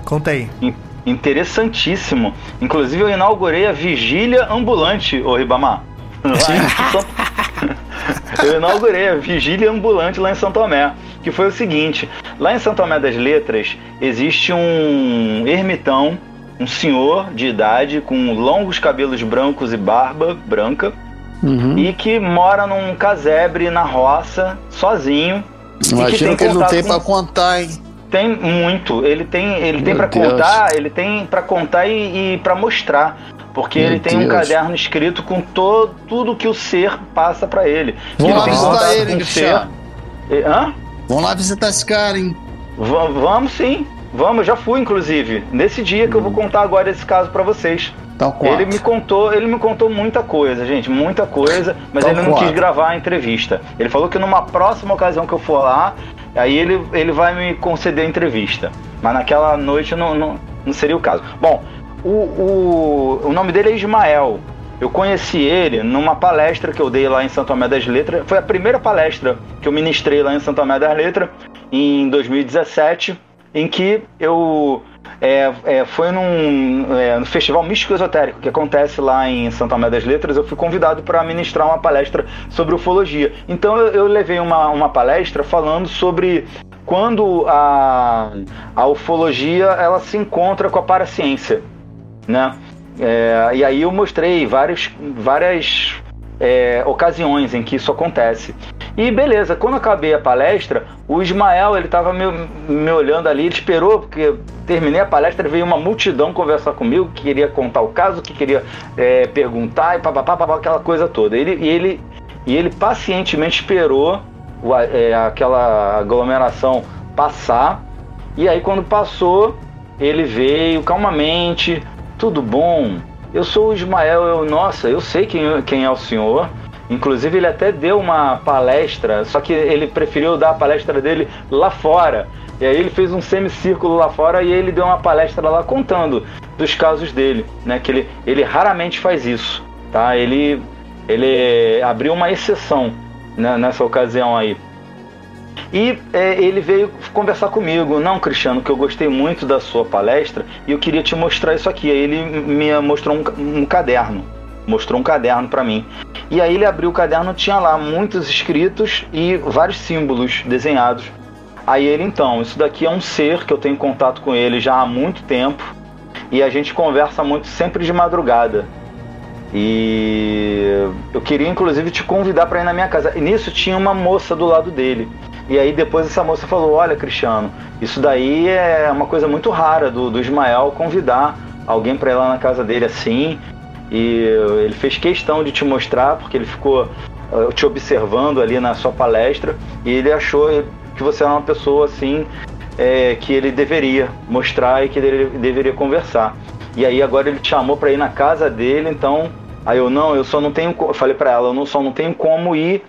Conta aí. Interessantíssimo. Inclusive, eu inaugurei a vigília ambulante, ô Ribamar. eu inaugurei a vigília ambulante lá em São Tomé, que foi o seguinte: lá em São Tomé das Letras existe um ermitão, um senhor de idade com longos cabelos brancos e barba branca, uhum. e que mora num casebre na roça, sozinho. Imagina que, que ele não tem com... para contar, hein? Tem muito. Ele tem, ele tem para contar, ele tem para contar e, e para mostrar porque Meu ele tem Deus. um caderno escrito com todo, tudo que o ser passa para ele. Vamos lá visitar ele, Cristiano. Hã? Vamos lá visitar esse cara, hein? V vamos sim. Vamos, já fui, inclusive. Nesse dia que eu vou contar agora esse caso para vocês. Então, ele me contou, ele me contou muita coisa, gente, muita coisa, mas então, ele não quis gravar a entrevista. Ele falou que numa próxima ocasião que eu for lá, aí ele, ele vai me conceder a entrevista. Mas naquela noite não, não, não seria o caso. Bom, o, o, o nome dele é Ismael. Eu conheci ele numa palestra que eu dei lá em Santo Tomé das Letras. Foi a primeira palestra que eu ministrei lá em Santo Tomé das Letras, em 2017, em que eu é, é, foi num é, no Festival Místico Esotérico que acontece lá em Santo Tomé das Letras. Eu fui convidado para ministrar uma palestra sobre ufologia. Então eu, eu levei uma, uma palestra falando sobre quando a, a ufologia ela se encontra com a paraciência né? É, e aí eu mostrei vários, várias é, ocasiões em que isso acontece. E beleza, quando acabei a palestra, o Ismael ele estava me, me olhando ali, ele esperou, porque terminei a palestra, veio uma multidão conversar comigo, que queria contar o caso, que queria é, perguntar e papapá, papapá, aquela coisa toda. Ele, e, ele, e ele pacientemente esperou o, é, aquela aglomeração passar, e aí quando passou, ele veio calmamente, tudo bom? Eu sou o Ismael, eu, nossa, eu sei quem, quem é o senhor. Inclusive, ele até deu uma palestra, só que ele preferiu dar a palestra dele lá fora. E aí ele fez um semicírculo lá fora e ele deu uma palestra lá contando dos casos dele, né? Que ele, ele raramente faz isso, tá? Ele, ele abriu uma exceção né, nessa ocasião aí. E é, ele veio conversar comigo, não, Cristiano, que eu gostei muito da sua palestra e eu queria te mostrar isso aqui. Aí ele me mostrou um, um caderno, mostrou um caderno para mim. E aí ele abriu o caderno, tinha lá muitos escritos e vários símbolos desenhados. Aí ele então, isso daqui é um ser que eu tenho contato com ele já há muito tempo e a gente conversa muito sempre de madrugada. E eu queria inclusive te convidar para ir na minha casa. E nisso tinha uma moça do lado dele. E aí depois essa moça falou: Olha, Cristiano, isso daí é uma coisa muito rara do, do Ismael convidar alguém para ir lá na casa dele assim. E ele fez questão de te mostrar, porque ele ficou uh, te observando ali na sua palestra. E ele achou que você era uma pessoa assim é, que ele deveria mostrar e que ele deveria conversar. E aí agora ele te chamou para ir na casa dele, então aí eu não, eu só não tenho, eu falei para ela, eu não, só não tenho como ir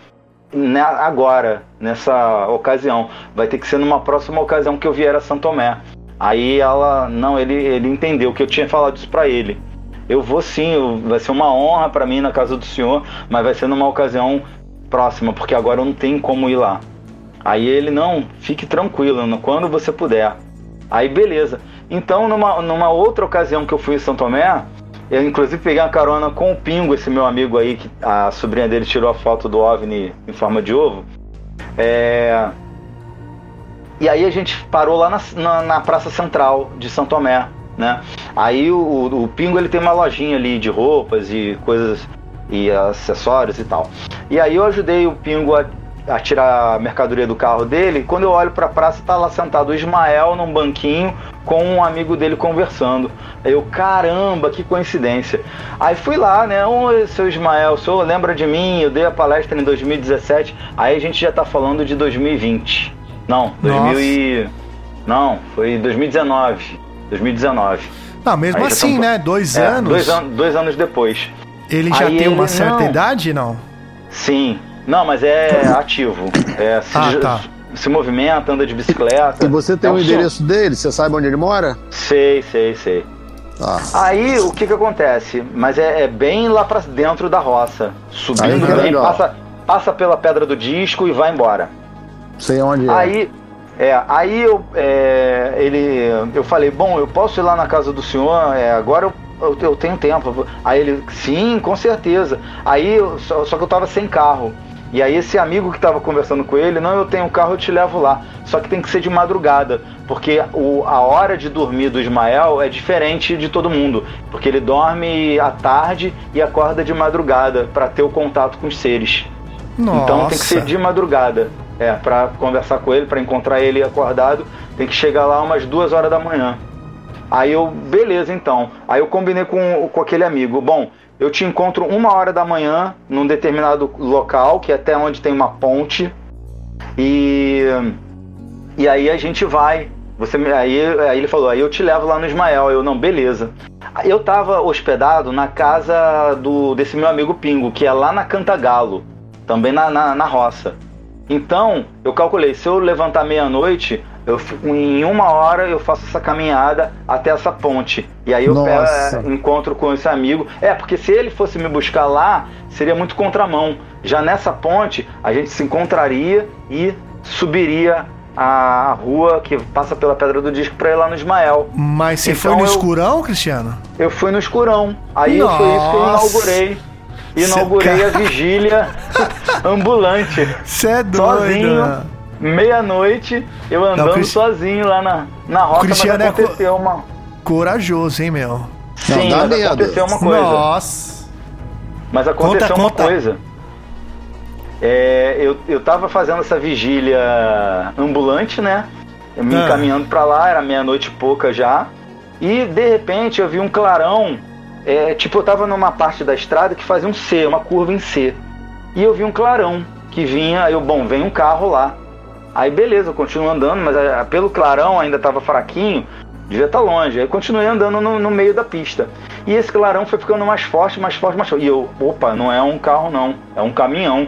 agora nessa ocasião. Vai ter que ser numa próxima ocasião que eu vier a São Tomé. Aí ela, não, ele, ele entendeu que eu tinha falado isso para ele. Eu vou sim, vai ser uma honra para mim na casa do senhor, mas vai ser numa ocasião próxima, porque agora eu não tenho como ir lá. Aí ele, não, fique tranquilo, quando você puder. Aí beleza. Então, numa, numa outra ocasião que eu fui em São Tomé, eu inclusive peguei uma carona com o Pingo, esse meu amigo aí, que a sobrinha dele tirou a foto do OVNI em forma de ovo. É... E aí a gente parou lá na, na, na, Praça Central de São Tomé, né? Aí o, o, o Pingo ele tem uma lojinha ali de roupas e coisas e acessórios e tal. E aí eu ajudei o Pingo a a tirar a mercadoria do carro dele. Quando eu olho para a praça, tá lá sentado o Ismael num banquinho com um amigo dele conversando. Aí eu, caramba, que coincidência. Aí fui lá, né? Oi, seu Ismael, o senhor lembra de mim? Eu dei a palestra em 2017. Aí a gente já tá falando de 2020. Não, 2000 e... Não, foi 2019. 2019. Não, mesmo assim, né? Dois é, anos. Dois, an dois anos depois. Ele já Aí tem uma certa não. idade, não? Sim, não, mas é ativo. É, se, ah, tá. se movimenta, anda de bicicleta. E você tem é o endereço dele? Você sabe onde ele mora? Sei, sei, sei. Ah. Aí o que que acontece? Mas é, é bem lá para dentro da roça. Subindo é bem, passa, passa pela pedra do disco e vai embora. Sei onde é. Aí, é, aí eu, é, ele, eu falei, bom, eu posso ir lá na casa do senhor, é, agora eu, eu, eu, tenho tempo. Aí ele, sim, com certeza. Aí, só, só que eu tava sem carro. E aí esse amigo que estava conversando com ele, não, eu tenho um carro, eu te levo lá. Só que tem que ser de madrugada, porque o, a hora de dormir do Ismael é diferente de todo mundo, porque ele dorme à tarde e acorda de madrugada para ter o contato com os seres. Nossa. Então tem que ser de madrugada. É, para conversar com ele, para encontrar ele acordado, tem que chegar lá umas duas horas da manhã. Aí eu, beleza então. Aí eu combinei com, com aquele amigo. Bom, eu te encontro uma hora da manhã num determinado local, que é até onde tem uma ponte. E, e aí a gente vai. Você, aí, aí ele falou, aí eu te levo lá no Ismael. Eu, não, beleza. Eu tava hospedado na casa do desse meu amigo Pingo, que é lá na Cantagalo, também na, na, na roça. Então, eu calculei, se eu levantar meia-noite, eu, em uma hora eu faço essa caminhada até essa ponte. E aí eu pego, encontro com esse amigo. É, porque se ele fosse me buscar lá, seria muito contramão. Já nessa ponte, a gente se encontraria e subiria a rua que passa pela Pedra do Disco para ir lá no Ismael. Mas você então, foi no eu, escurão, Cristiano? Eu fui no escurão. Aí Nossa. foi isso que eu inaugurei. Inaugurei Cê... a vigília ambulante. Você é doido. Sozinho meia-noite, eu andando Não, sozinho lá na, na rota, Cristiano mas aconteceu é co uma... Corajoso, hein, meu? Sim, Não, mas aconteceu uma coisa. Nossa. Mas aconteceu conta, uma conta. coisa. É, eu, eu tava fazendo essa vigília ambulante, né? Me ah. encaminhando para lá, era meia-noite e pouca já. E de repente eu vi um clarão. É, tipo, eu tava numa parte da estrada que fazia um C, uma curva em C. E eu vi um clarão que vinha, eu, bom, vem um carro lá. Aí beleza, eu continuo andando, mas é, pelo clarão ainda estava fraquinho, devia estar tá longe. Aí continuei andando no, no, meio da pista. E esse clarão foi ficando mais forte, mais forte, mais forte. E eu, opa, não é um carro não, é um caminhão.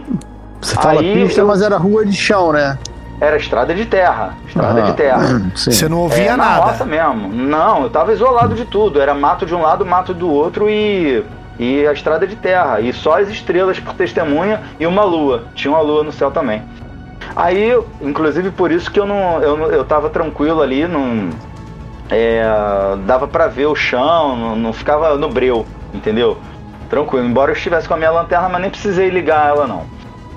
Você fala Aí, pista, eu... mas era rua de chão, né? Era estrada de terra. Estrada de terra. Sim. Você não ouvia é, nada. Nossa mesmo. Não, eu tava isolado de tudo. Era mato de um lado, mato do outro e. E a estrada de terra. E só as estrelas por testemunha e uma lua. Tinha uma lua no céu também. Aí, inclusive por isso que eu não, eu, eu tava tranquilo ali, não é, dava para ver o chão, não, não, ficava no breu, entendeu? tranquilo. Embora eu estivesse com a minha lanterna, mas nem precisei ligar ela não.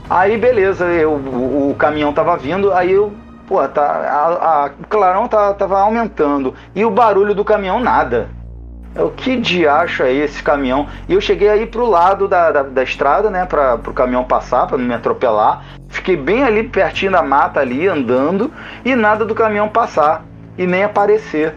Aí beleza, eu, o, o caminhão tava vindo, aí eu, pô, tá, a, a, o clarão tá, tava aumentando e o barulho do caminhão nada. O que diacho é esse caminhão? E eu cheguei aí pro lado da, da, da estrada, né, para pro caminhão passar, para não me atropelar. Fiquei bem ali pertinho da mata ali, andando, e nada do caminhão passar e nem aparecer.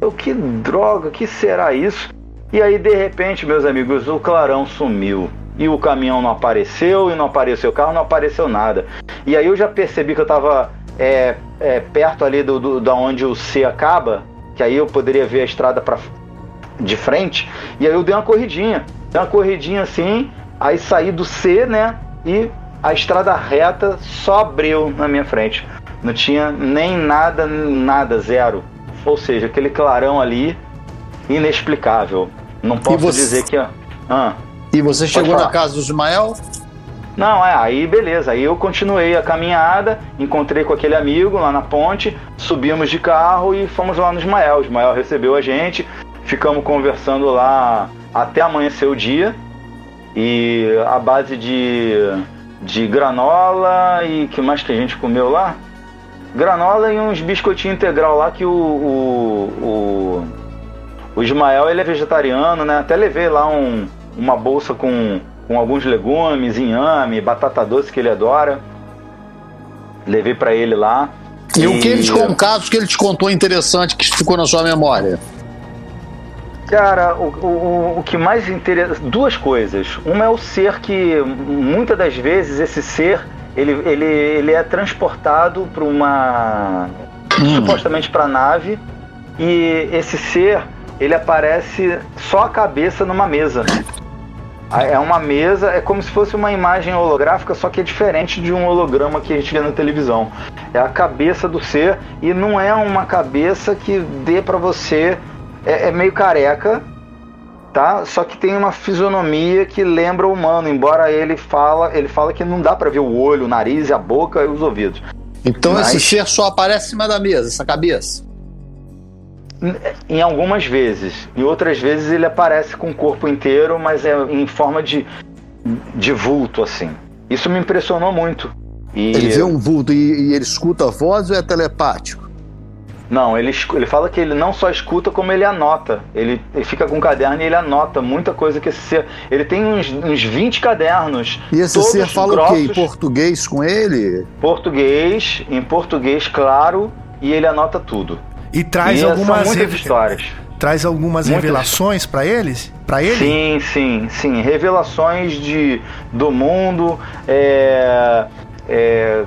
Eu, que droga, que será isso? E aí, de repente, meus amigos, o clarão sumiu. E o caminhão não apareceu, e não apareceu o carro, não apareceu nada. E aí eu já percebi que eu estava é, é, perto ali do, do, da onde o C acaba, que aí eu poderia ver a estrada para de frente, e aí eu dei uma corridinha. Dei uma corridinha assim, aí saí do C, né? E a estrada reta só abriu na minha frente. Não tinha nem nada, nada, zero. Ou seja, aquele clarão ali, inexplicável. Não posso você... dizer que. Ah, e você chegou na casa do Ismael? Não, é, aí beleza. Aí eu continuei a caminhada, encontrei com aquele amigo lá na ponte, subimos de carro e fomos lá no Ismael. O Ismael recebeu a gente, ficamos conversando lá até amanhecer o dia. E a base de, de granola e que mais que a gente comeu lá? Granola e uns biscoitinhos integral lá que o, o, o, o Ismael ele é vegetariano, né? Até levei lá um, uma bolsa com, com alguns legumes, inhame, batata doce que ele adora. Levei para ele lá. E, e, o que ele te, um caso que ele te contou interessante que ficou na sua memória? Cara, o, o, o que mais interessa. Duas coisas. Uma é o ser que, muitas das vezes, esse ser ele, ele, ele é transportado para uma. Hum. supostamente para a nave. E esse ser ele aparece só a cabeça numa mesa. É uma mesa, é como se fosse uma imagem holográfica, só que é diferente de um holograma que a gente vê na televisão. É a cabeça do ser e não é uma cabeça que dê para você é, é meio careca, tá? Só que tem uma fisionomia que lembra o humano, embora ele fala, ele fala que não dá para ver o olho, o nariz, a boca e os ouvidos. Então Mas... esse ser só aparece em cima da mesa, essa cabeça. Em algumas vezes. Em outras vezes ele aparece com o corpo inteiro, mas é em forma de, de vulto, assim. Isso me impressionou muito. E... Ele vê um vulto e, e ele escuta a voz ou é telepático? Não, ele, ele fala que ele não só escuta, como ele anota. Ele, ele fica com um caderno e ele anota muita coisa que esse ser. Ele tem uns, uns 20 cadernos. E esse ser fala grossos, o quê? Em português com ele? Português, em português, claro, e ele anota tudo. E traz e algumas histórias. Traz algumas muitas... revelações para eles? Para ele? Sim, sim, sim. Revelações de, do mundo. É, é,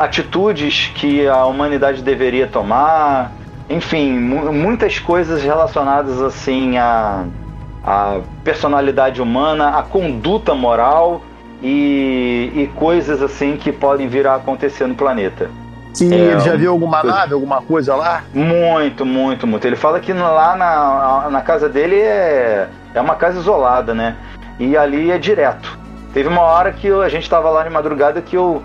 atitudes que a humanidade deveria tomar, enfim, muitas coisas relacionadas assim à, à personalidade humana, à conduta moral e, e coisas assim que podem vir a acontecer no planeta. E é, ele já viu alguma nave, alguma coisa lá? Muito, muito, muito. Ele fala que lá na, na casa dele é, é uma casa isolada, né? E ali é direto. Teve uma hora que a gente estava lá de madrugada que eu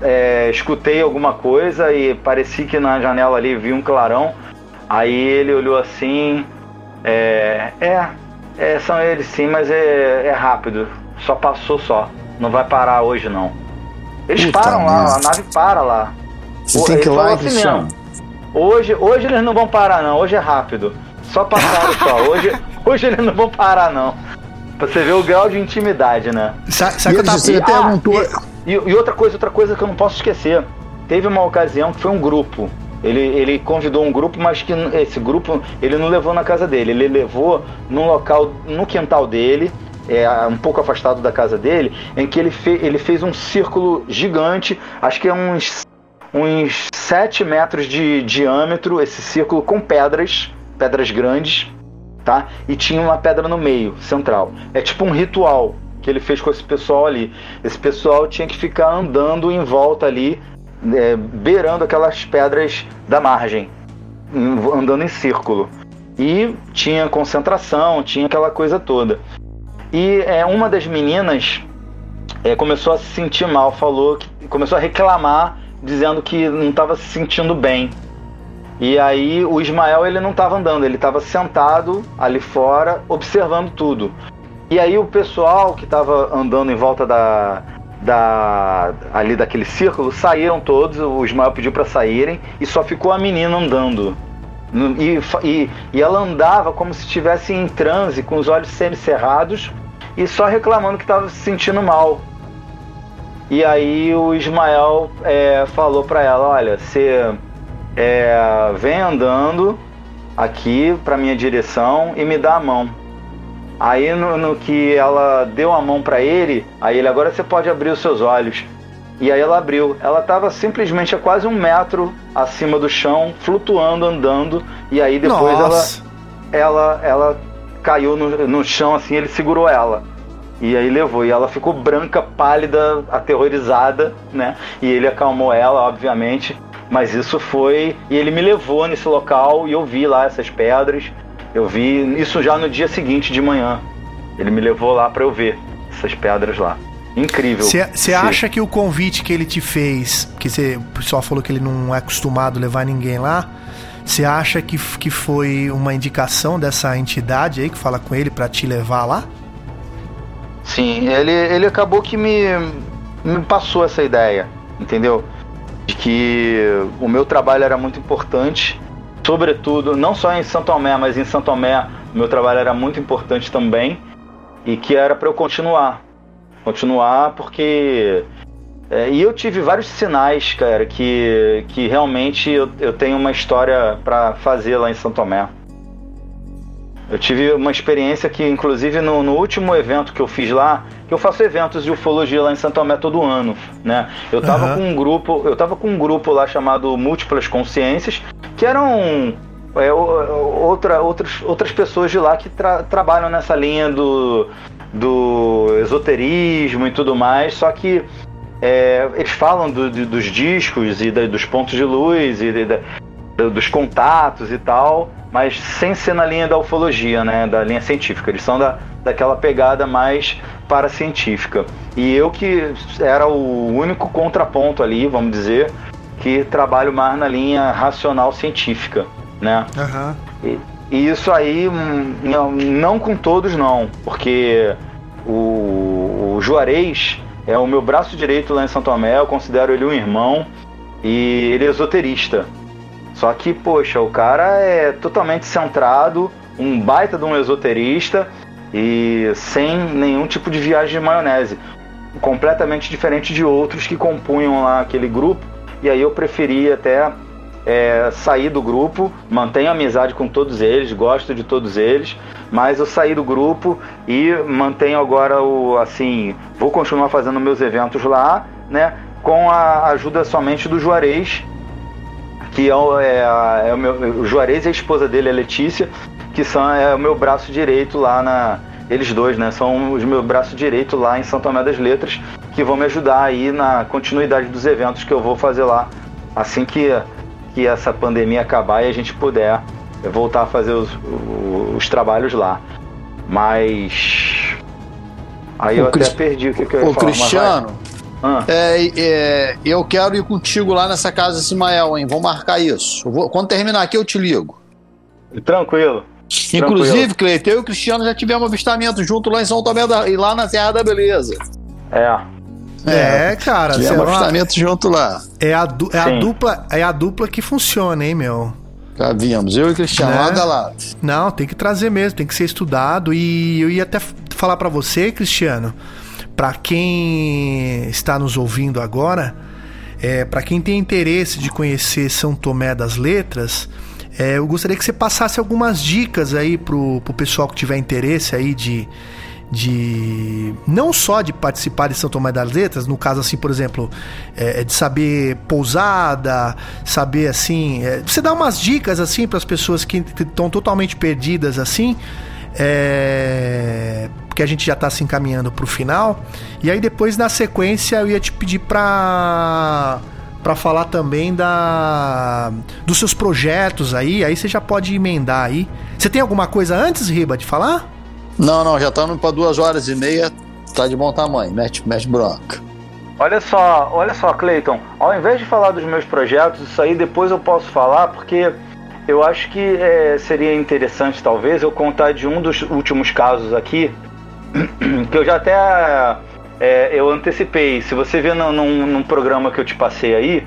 é, escutei alguma coisa e parecia que na janela ali vi um clarão. Aí ele olhou assim. É, é, é são eles sim, mas é, é, rápido. Só passou só. Não vai parar hoje não. Eles Puta param lá, a nave para lá. Você tem que ir lá assim mesmo. Hoje, hoje eles não vão parar não, hoje é rápido. Só passaram só. Hoje, hoje eles não vão parar não. Pra você ver o grau de intimidade, né? Sabe, sabe que eu tava... Você perguntou... Ah, e, e, outra coisa, outra coisa que eu não posso esquecer. Teve uma ocasião que foi um grupo. Ele, ele convidou um grupo, mas que esse grupo ele não levou na casa dele. Ele levou num local, no quintal dele, é, um pouco afastado da casa dele, em que ele, fe, ele fez um círculo gigante, acho que é uns, uns 7 metros de diâmetro, esse círculo com pedras, pedras grandes, tá? E tinha uma pedra no meio, central. É tipo um ritual que ele fez com esse pessoal ali. Esse pessoal tinha que ficar andando em volta ali, é, beirando aquelas pedras da margem, andando em círculo. E tinha concentração, tinha aquela coisa toda. E é, uma das meninas é, começou a se sentir mal, falou que começou a reclamar, dizendo que não estava se sentindo bem. E aí o Ismael ele não estava andando, ele estava sentado ali fora, observando tudo. E aí o pessoal que estava andando em volta da, da ali daquele círculo saíram todos, o Ismael pediu para saírem e só ficou a menina andando. E, e, e ela andava como se estivesse em transe, com os olhos semicerrados e só reclamando que estava se sentindo mal. E aí o Ismael é, falou para ela: Olha, você é, vem andando aqui para minha direção e me dá a mão. Aí no, no que ela deu a mão para ele, aí ele agora você pode abrir os seus olhos. E aí ela abriu. Ela estava simplesmente a quase um metro acima do chão, flutuando, andando. E aí depois Nossa. ela, ela, ela caiu no, no chão assim, ele segurou ela. E aí levou. E ela ficou branca, pálida, aterrorizada, né? E ele acalmou ela, obviamente. Mas isso foi. E ele me levou nesse local e eu vi lá essas pedras. Eu vi isso já no dia seguinte de manhã. Ele me levou lá para eu ver essas pedras lá. Incrível. Você acha que o convite que ele te fez, que o pessoal falou que ele não é acostumado a levar ninguém lá, você acha que, que foi uma indicação dessa entidade aí que fala com ele para te levar lá? Sim, ele, ele acabou que me, me passou essa ideia, entendeu? De que o meu trabalho era muito importante, sobretudo, não só em Santo Tomé, mas em Santo Tomé o meu trabalho era muito importante também, e que era para eu continuar. Continuar porque. É, e eu tive vários sinais, cara, que, que realmente eu, eu tenho uma história para fazer lá em Santo Tomé. Eu tive uma experiência que, inclusive, no, no, último evento que eu fiz lá, que eu faço eventos de ufologia lá em Santo Tomé todo ano, né? Eu tava uhum. com um grupo, eu tava com um grupo lá chamado Múltiplas Consciências, que eram é, outra, outras, outras pessoas de lá que tra trabalham nessa linha do, do esoterismo e tudo mais, só que é, eles falam do, de, dos discos e da, dos pontos de luz e de, dos contatos e tal, mas sem ser na linha da ufologia, né, da linha científica. Eles são da, daquela pegada mais paracientífica. E eu que era o único contraponto ali, vamos dizer, que trabalho mais na linha racional científica, né? Uhum. E, e, isso aí, hum, não, não com todos não, porque o, o Juarez é o meu braço direito lá em Santo Tomé, eu considero ele um irmão e ele é esoterista. Só que, poxa, o cara é totalmente centrado, um baita de um esoterista e sem nenhum tipo de viagem de maionese. Completamente diferente de outros que compunham lá aquele grupo. E aí eu preferi até é, sair do grupo, mantenho amizade com todos eles, gosto de todos eles, mas eu saí do grupo e mantenho agora o assim, vou continuar fazendo meus eventos lá, né? Com a ajuda somente do Juarez, que é, é, é o, meu, o Juarez e a esposa dele, a Letícia, que são é o meu braço direito lá na. Eles dois, né? São os meus braços direito lá em São Tomé das Letras, que vão me ajudar aí na continuidade dos eventos que eu vou fazer lá assim que, que essa pandemia acabar e a gente puder voltar a fazer os, os, os trabalhos lá. Mas. Aí eu até perdi o que, que eu ia Ô, falar. Cristiano, ah. É, é, eu quero ir contigo lá nessa casa Ismael, hein? Vamos marcar isso. Vou, quando terminar aqui, eu te ligo. Tranquilo. Inclusive, Cleiton, eu e o Cristiano já tivemos avistamento junto lá em São Tomé da, e lá na Serra da Beleza. É. É, é cara. Tivemos avistamento junto lá. É a, du é, a dupla, é a dupla que funciona, hein, meu? Já vimos, eu e o Cristiano, né? lado a lado. Não, tem que trazer mesmo, tem que ser estudado. E eu ia até falar para você, Cristiano, para quem está nos ouvindo agora, é, para quem tem interesse de conhecer São Tomé das Letras, é, eu gostaria que você passasse algumas dicas aí pro, pro pessoal que tiver interesse aí de, de não só de participar de São Tomé das Letras, no caso assim, por exemplo, é, é de saber pousada, saber assim, é, você dá umas dicas assim para as pessoas que estão totalmente perdidas assim, é, porque a gente já está se encaminhando para o final. E aí depois na sequência eu ia te pedir para para falar também da dos seus projetos aí, aí você já pode emendar aí. Você tem alguma coisa antes, Riba, de falar? Não, não, já estamos para duas horas e meia, tá de bom tamanho, mete, mete bronca. Olha só, olha só, Cleiton, ao invés de falar dos meus projetos, isso aí depois eu posso falar, porque eu acho que é, seria interessante, talvez, eu contar de um dos últimos casos aqui, que eu já até é, eu antecipei. Se você vê no, num, num, programa que eu te passei aí,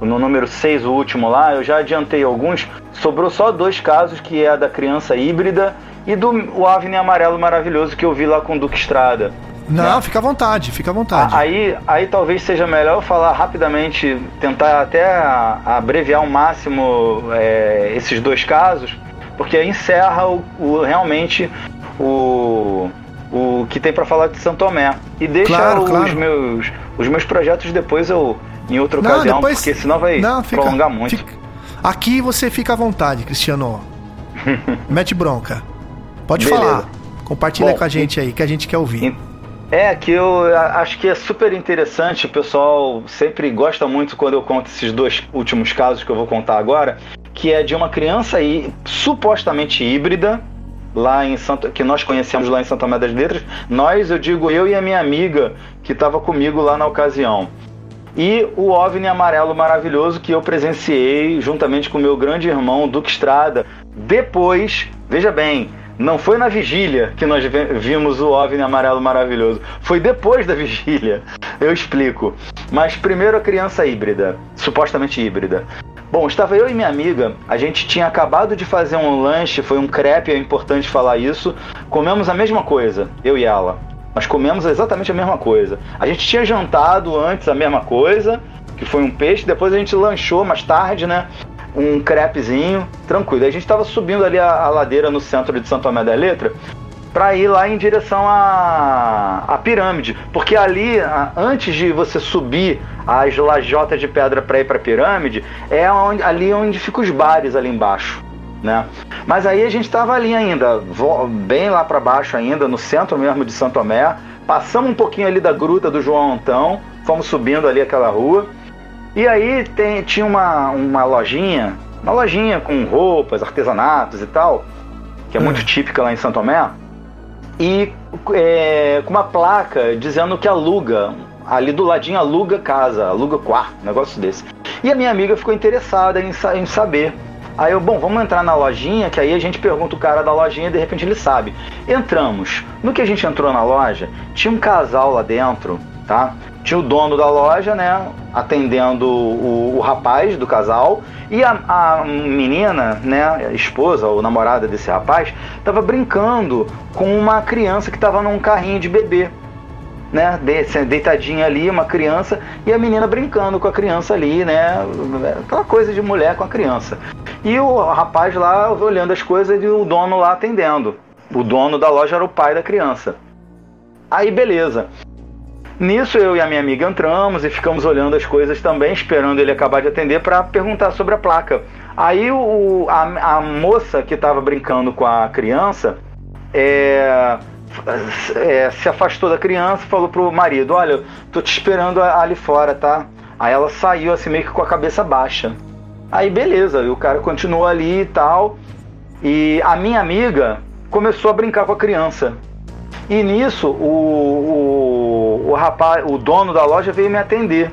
no número 6, o último lá, eu já adiantei alguns. Sobrou só dois casos, que é a da criança híbrida e do o Avni Amarelo Maravilhoso que eu vi lá com o Duque Estrada. Não, né? fica à vontade, fica à vontade. Aí, aí talvez seja melhor eu falar rapidamente, tentar até abreviar ao máximo é, esses dois casos, porque encerra o, o realmente o, o que tem para falar de Santo Tomé. E deixa claro, os, claro. Meus, os meus projetos depois eu em outra não, ocasião, depois, porque senão vai não, fica, prolongar muito. Fica, aqui você fica à vontade, Cristiano. Mete bronca. Pode Beleza. falar. Compartilha Bom, com a gente aí, que a gente quer ouvir. É, que eu acho que é super interessante, o pessoal sempre gosta muito quando eu conto esses dois últimos casos que eu vou contar agora, que é de uma criança aí, supostamente híbrida, lá em Santo, que nós conhecemos lá em Santa Maria das Letras. Nós, eu digo eu e a minha amiga que estava comigo lá na ocasião. E o OVNI amarelo maravilhoso que eu presenciei juntamente com meu grande irmão Duque Estrada. Depois, veja bem, não foi na vigília que nós vimos o OVNI amarelo maravilhoso. Foi depois da vigília. Eu explico. Mas primeiro a criança híbrida, supostamente híbrida. Bom, estava eu e minha amiga, a gente tinha acabado de fazer um lanche, foi um crepe, é importante falar isso. Comemos a mesma coisa, eu e ela. Nós comemos exatamente a mesma coisa. A gente tinha jantado antes a mesma coisa, que foi um peixe, depois a gente lanchou mais tarde, né? um crepezinho, tranquilo. A gente estava subindo ali a, a, ladeira no centro de Santo Tomé da Letra para ir lá em direção à, à pirâmide, porque ali, antes de você subir as lajotas de pedra para ir para a pirâmide, é onde, ali onde ficam os bares ali embaixo. Né? Mas aí a gente estava ali ainda, bem lá para baixo ainda, no centro mesmo de Santo Tomé. Passamos um pouquinho ali da gruta do João Antão, fomos subindo ali aquela rua. E aí tem, tinha uma, uma lojinha, uma lojinha com roupas, artesanatos e tal, que é muito hum. típica lá em São Tomé, e é, com uma placa dizendo que aluga, ali do ladinho aluga casa, aluga quarto, negócio desse. E a minha amiga ficou interessada em, em saber. Aí eu, bom, vamos entrar na lojinha, que aí a gente pergunta o cara da lojinha e de repente ele sabe. Entramos. No que a gente entrou na loja, tinha um casal lá dentro, tá? Tinha o dono da loja, né, atendendo o, o rapaz do casal, e a, a, menina, né, a esposa ou namorada desse rapaz, estava brincando com uma criança que estava num carrinho de bebê. Né, deitadinha ali, uma criança, e a menina brincando com a criança ali, né? Aquela coisa de mulher com a criança. E o rapaz lá olhando as coisas e o dono lá atendendo. O dono da loja era o pai da criança. Aí beleza. Nisso eu e a minha amiga entramos e ficamos olhando as coisas também, esperando ele acabar de atender para perguntar sobre a placa. Aí o, a, a moça que estava brincando com a criança é, é, se afastou da criança e falou pro marido: Olha, tô te esperando ali fora, tá? Aí ela saiu assim meio que com a cabeça baixa. Aí beleza, e o cara continuou ali e tal. E a minha amiga começou a brincar com a criança. E nisso, o, o, o rapaz, o dono da loja veio me atender.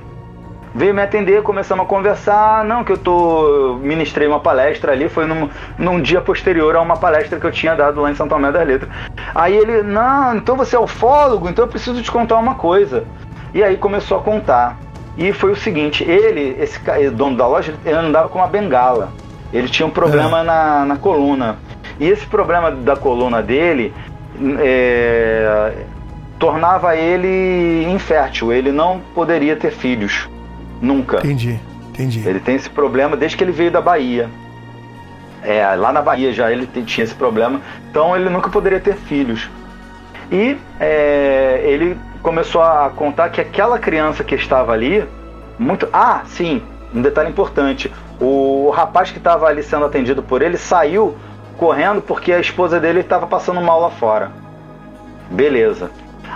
Veio me atender, começamos a conversar. Não, que eu tô. Ministrei uma palestra ali, foi num, num dia posterior a uma palestra que eu tinha dado lá em São Tomé das Letras. Aí ele, não, então você é ufólogo, então eu preciso te contar uma coisa. E aí começou a contar. E foi o seguinte, ele, esse dono da loja, ele andava com uma bengala. Ele tinha um problema é. na, na coluna. E esse problema da coluna dele é, tornava ele infértil. Ele não poderia ter filhos. Nunca. Entendi, entendi. Ele tem esse problema desde que ele veio da Bahia. É, lá na Bahia já ele tinha esse problema. Então ele nunca poderia ter filhos. E é, ele começou a contar que aquela criança que estava ali, muito. Ah, sim, um detalhe importante. O rapaz que estava ali sendo atendido por ele saiu correndo porque a esposa dele estava passando mal lá fora. Beleza.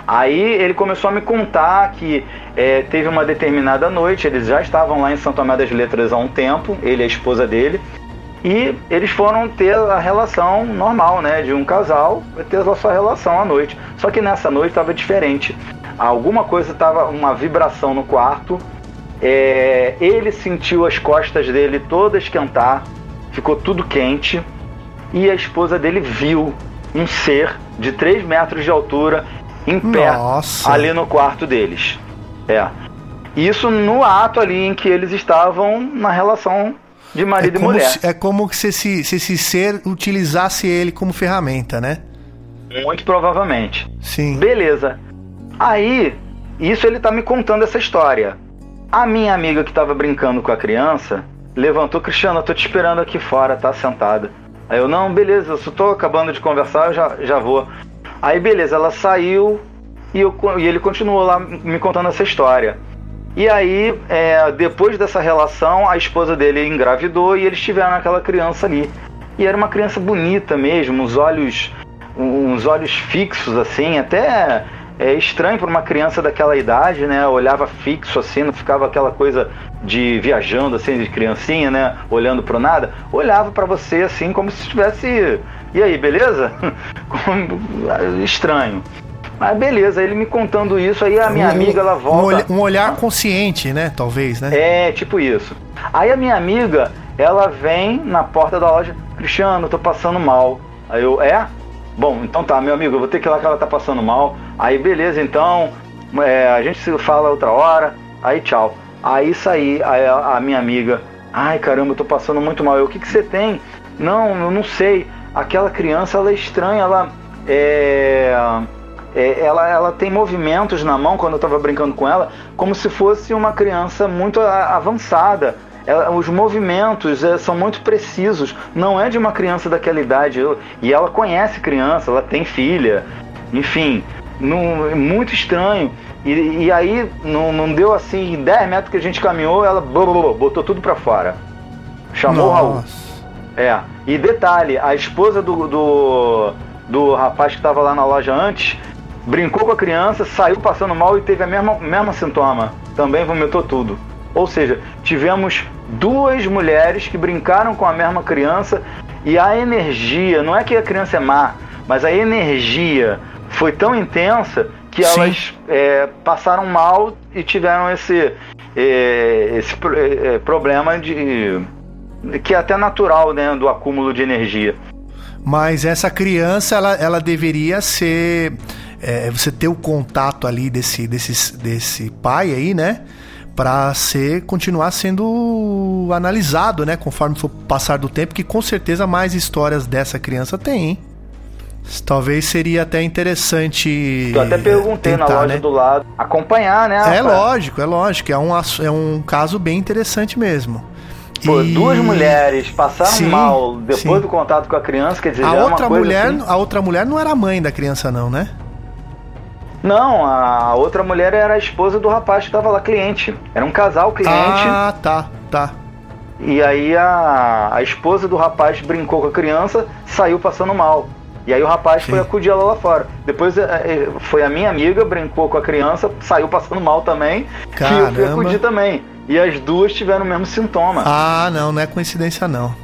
Aí ele começou a me contar que é, teve uma determinada noite, eles já estavam lá em Santo Tomé das Letras há um tempo, ele e a esposa dele, e eles foram ter a relação normal, né, de um casal, ter a sua relação à noite. Só que nessa noite estava diferente. Alguma coisa estava, uma vibração no quarto. É, ele sentiu as costas dele todas esquentar, ficou tudo quente e a esposa dele viu um ser de 3 metros de altura em pé Nossa. ali no quarto deles. É. Isso no ato ali em que eles estavam na relação de É marido e como, mulher. se, é como se, esse, se esse ser utilizasse ele como ferramenta, né? Muito provavelmente. Sim. Beleza. Aí, isso ele tá me contando essa história. A minha amiga que tava brincando com a criança levantou, Cristiano, eu tô te esperando aqui fora, tá sentada. Aí eu, não, beleza, eu só tô acabando de conversar, eu já, já vou. Aí, beleza, ela saiu e, eu, e ele continuou lá me contando essa história. E aí, é, depois dessa relação, a esposa dele engravidou e eles tiveram aquela criança ali. E era uma criança bonita mesmo, os olhos, uns olhos fixos assim, até é estranho para uma criança daquela idade, né? Olhava fixo assim, não ficava aquela coisa de viajando assim de criancinha, né? Olhando pro nada, olhava para você assim como se estivesse e aí, beleza? Estranho. Mas beleza, ele me contando isso, aí a minha Um- amiga ela volta. um olhar consciente, né? Talvez, né? É, tipo isso. Aí a minha amiga, ela vem na porta da loja, Cristiano, eu tô passando mal. Aí eu, é? Bom, então tá, meu amigo, eu vou ter que ir lá que ela tá passando mal. Aí beleza, então, é, a gente se fala outra hora. Aí tchau. Aí saí, aí a, a minha amiga, ai caramba, eu tô passando muito mal. Eu, o que que você tem? Não, eu não sei. Aquela criança, ela é estranha, ela é... É, ela, ela tem movimentos na mão quando eu estava brincando com ela, como se fosse uma criança muito avançada. Ela- os movimentos é, são muito precisos. Não é de uma criança daquela idade. E ela conhece criança, ela tem filha. Enfim, é muito estranho. E, e aí não, não deu assim 10 metros que a gente caminhou, ela botou tudo para fora. Chamou o Raul. Nossa. É, e detalhe, a esposa do, do, do rapaz que estava lá na loja antes brincou com a criança, saiu passando mal e teve a mesma, mesma sintoma. Também vomitou tudo. Ou seja, tivemos duas mulheres que brincaram com a mesma criança e a energia, não é que a criança é má, mas a energia foi tão intensa que Sim. elas é, passaram mal e tiveram esse, é, esse é, é, problema de que é até natural, né, do acúmulo de energia. Mas essa criança, ela, ela deveria ser. é, você ter o contato ali desse, desse, desse pai aí, né? Pra ser, continuar sendo analisado, né? Conforme for passar do tempo, que com certeza mais histórias dessa criança tem, hein? Talvez seria até interessante. Eu até perguntei na tentar, loja né? do lado, acompanhar, né? É rapaz? lógico, é lógico. É um, é um caso bem interessante mesmo. Pô, E duas mulheres passaram Sim, mal depois sim. do contato com a criança, quer dizer, A uma outra, mulher, assim- a outra mulher não era a mãe da criança, não, né? Não, a outra mulher era a esposa do rapaz que estava lá, cliente. Era um casal cliente. Ah, tá, tá. E aí a, a esposa do rapaz brincou com a criança, saiu passando mal. E aí o rapaz Sim. foi acudir ela lá fora. Depois é, é, foi a minha amiga, brincou com a criança, saiu passando mal também. E eu fui Caramba. acudir também. E as duas tiveram o mesmo sintoma. Ah, não, não é coincidência, não.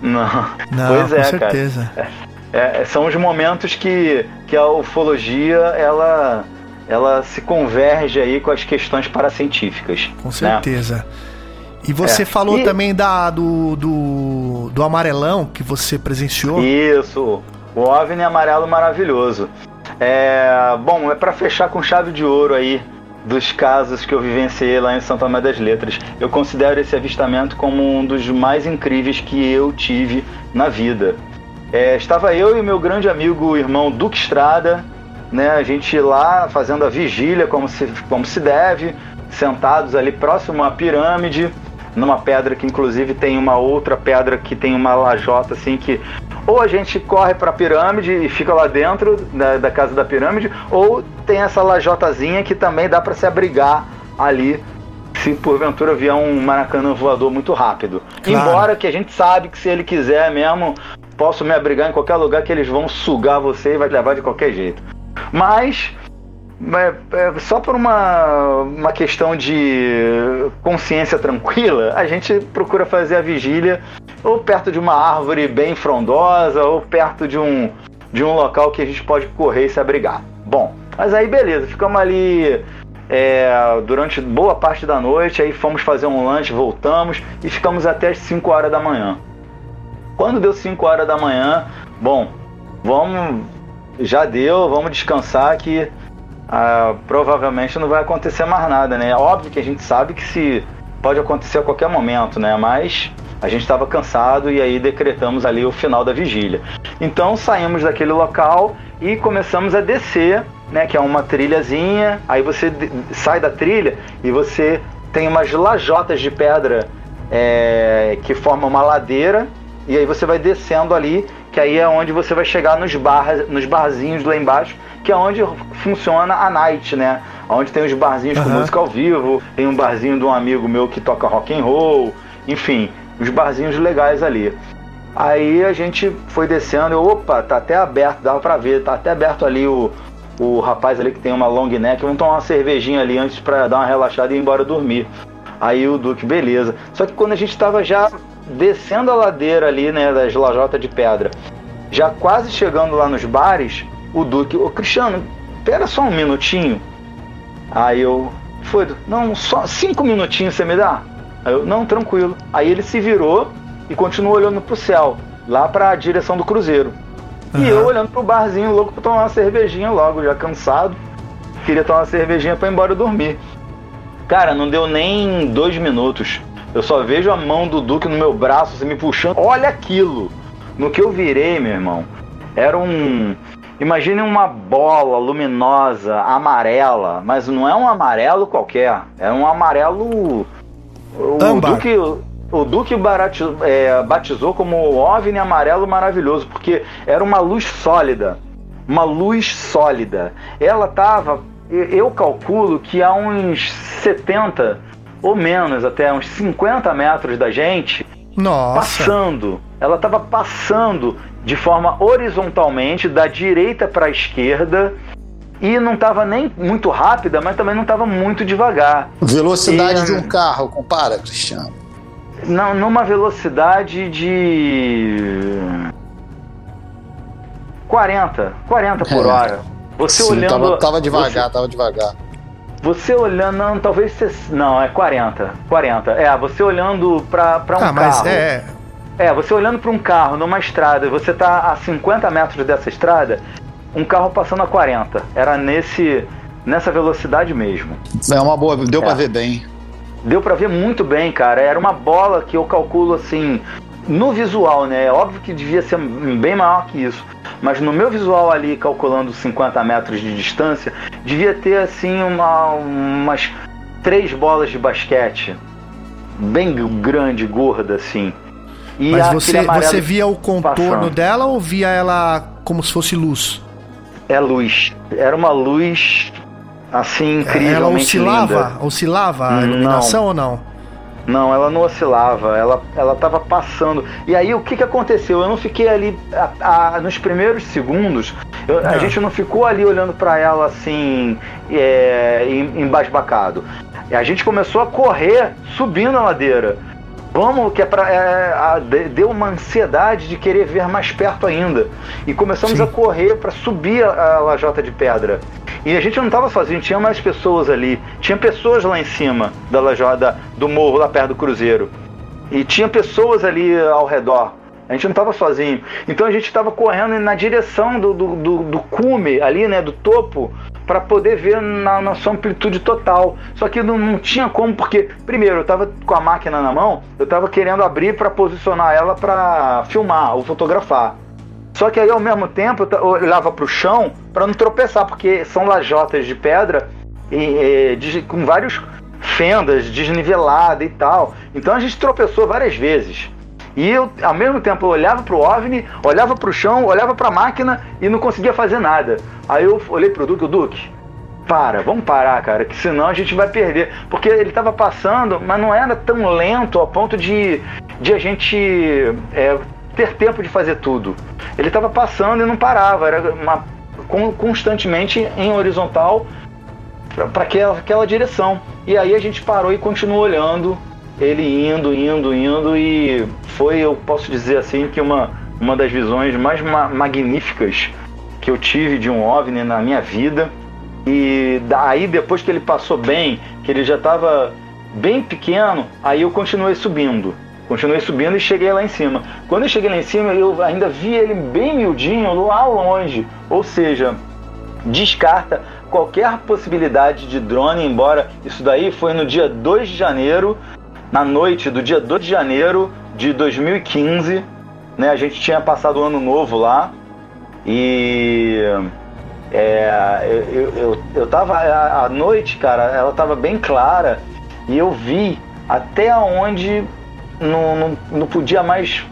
Não. Não, pois é, com certeza. cara. É, são os momentos que, que a ufologia ela, ela se converge aí com as questões paracientíficas. Com né? certeza. E você É. falou E- também da, do, do, do amarelão que você presenciou. Isso, o OVNI amarelo maravilhoso. É, bom, é para fechar com chave de ouro aí dos casos que eu vivenciei lá em São Tomé das Letras. Eu considero esse avistamento como um dos mais incríveis que eu tive na vida. É, estava eu e meu grande amigo, irmão Duque Estrada, né, a gente lá fazendo a vigília como se, como se deve, sentados ali próximo à pirâmide, numa pedra que inclusive tem uma outra pedra que tem uma lajota assim que ou a gente corre para a pirâmide e fica lá dentro da, da casa da pirâmide, ou tem essa lajotazinha que também dá para se abrigar ali se porventura vier um maracanã voador muito rápido. Claro. Embora que a gente sabe que se ele quiser mesmo, posso me abrigar em qualquer lugar que eles vão sugar você e vai levar de qualquer jeito. Mas é, é, só por uma, uma questão de consciência tranquila, a gente procura fazer a vigília ou perto de uma árvore bem frondosa ou perto de um, de um local que a gente pode correr e se abrigar. Bom, mas aí beleza, ficamos ali é, durante boa parte da noite, aí fomos fazer um lanche, voltamos e ficamos até as 5 horas da manhã. Quando deu 5 horas da manhã, bom, vamos, já deu, vamos descansar que ah, provavelmente não vai acontecer mais nada, né? Óbvio que a gente sabe que se pode acontecer a qualquer momento, né? Mas a gente estava cansado e aí decretamos ali o final da vigília. Então saímos daquele local e começamos a descer, né? Que é uma trilhazinha. Aí você sai da trilha e você tem umas lajotas de pedra é, que formam uma ladeira e aí você vai descendo ali, que aí é onde você vai chegar nos, bar, nos barzinhos lá embaixo, que é onde funciona a night, né? Onde tem os barzinhos uhum. com música ao vivo, tem um barzinho de um amigo meu que toca rock and roll, enfim, os barzinhos legais ali. Aí a gente foi descendo, eu, opa, tá até aberto, dava pra ver, tá até aberto ali o, o rapaz ali que tem uma long neck, vamos tomar uma cervejinha ali antes pra dar uma relaxada e ir embora dormir. Aí o Duque, beleza. Só que quando a gente tava já descendo a ladeira ali, né, das lajotas de pedra, já quase chegando lá nos bares, o Duque, ô Cristiano, espera só um minutinho. Aí eu, foi, não, só cinco minutinhos você me dá? Aí eu, não, tranquilo. Aí ele se virou e continuou olhando pro céu, lá para a direção do cruzeiro. Uhum. E eu olhando pro barzinho, louco pra tomar uma cervejinha logo, já cansado. Queria tomar uma cervejinha para ir embora dormir. Cara, não deu nem dois minutos. Eu só vejo a mão do Duque no meu braço, assim, me puxando. Olha aquilo! No que eu virei, meu irmão, era um. Imagine uma bola luminosa, amarela, mas não é um amarelo qualquer. É um amarelo. O Duque, o Duque batizou, é, batizou como OVNI amarelo maravilhoso, porque era uma luz sólida. Uma luz sólida. Ela tava. Eu calculo que há uns 70 ou menos, até uns 50 metros da gente, Nossa. passando. Ela estava passando de forma horizontalmente, da direita para a esquerda, e não estava nem muito rápida, mas também não estava muito devagar. Velocidade e, de um carro, compara, Cristiano? Não, numa velocidade de 40, 40 por é. hora. Você Sim, olhando. Tava, tava devagar, você, tava devagar. Você olhando, não, talvez você, não, é 40, 40. É, você olhando para um ah, mas carro. É... é, você olhando para um carro numa estrada, você tá a 50 metros dessa estrada, um carro passando a 40. Era nesse nessa velocidade mesmo. É uma boa, deu é. para ver bem. Deu para ver muito bem, cara. Era uma bola que eu calculo assim, no visual, né? É óbvio que devia ser bem maior que isso. Mas no meu visual ali, calculando 50 metros de distância, devia ter assim uma, umas três bolas de basquete. Bem grande, gorda, assim. E Mas você, você via o contorno passando. dela ou via ela como se fosse luz? É luz. Era uma luz assim incrível. Ela oscilava? Linda. Oscilava a iluminação não. ou não? Não, ela não oscilava, ela, ela tava passando. E aí o que, que aconteceu? Eu não fiquei ali a, a, nos primeiros segundos, eu, a gente não ficou ali olhando para ela assim, é, embasbacado. A gente começou a correr subindo a ladeira. Vamos, que é pra. É, a, deu uma ansiedade de querer ver mais perto ainda. E começamos Sim. a correr para subir a, a lajota de pedra. E a gente não estava sozinho, tinha mais pessoas ali. Tinha pessoas lá em cima da lajota do morro, lá perto do cruzeiro. E tinha pessoas ali ao redor. A gente não estava sozinho. Então a gente estava correndo na direção do, do, do, do, cume ali, né? Do topo, para poder ver na, na sua amplitude total. Só que não, não tinha como, porque, primeiro, eu estava com a máquina na mão, eu estava querendo abrir para posicionar ela para filmar ou fotografar. Só que aí ao mesmo tempo eu olhava para o chão para não tropeçar, porque são lajotas de pedra e, e com vários fendas desnivelada e tal. Então a gente tropeçou várias vezes. E eu, ao mesmo tempo, eu olhava pro OVNI, olhava pro chão, olhava pra máquina e não conseguia fazer nada. Aí eu olhei pro Duque, o Duque, para, vamos parar, cara, que senão a gente vai perder. Porque ele estava passando, mas não era tão lento ao ponto de, de a gente é, ter tempo de fazer tudo. Ele estava passando e não parava, era uma, constantemente em horizontal para aquela, aquela direção. E aí a gente parou e continuou olhando, ele indo, indo, indo, e foi, eu posso dizer assim, que uma, uma das visões mais ma magníficas que eu tive de um OVNI na minha vida. E daí, depois que ele passou bem, que ele já estava bem pequeno, aí eu continuei subindo. Continuei subindo e cheguei lá em cima. Quando eu cheguei lá em cima, eu ainda vi ele bem miudinho lá longe. Ou seja, descarta qualquer possibilidade de drone, embora isso daí foi no dia 2 de janeiro, na noite do dia 2 de janeiro de 2015. Né, a gente tinha passado o ano novo lá e é, eu, eu, eu tava. A, noite, cara, ela tava bem clara e eu vi até onde não, não, não podia mais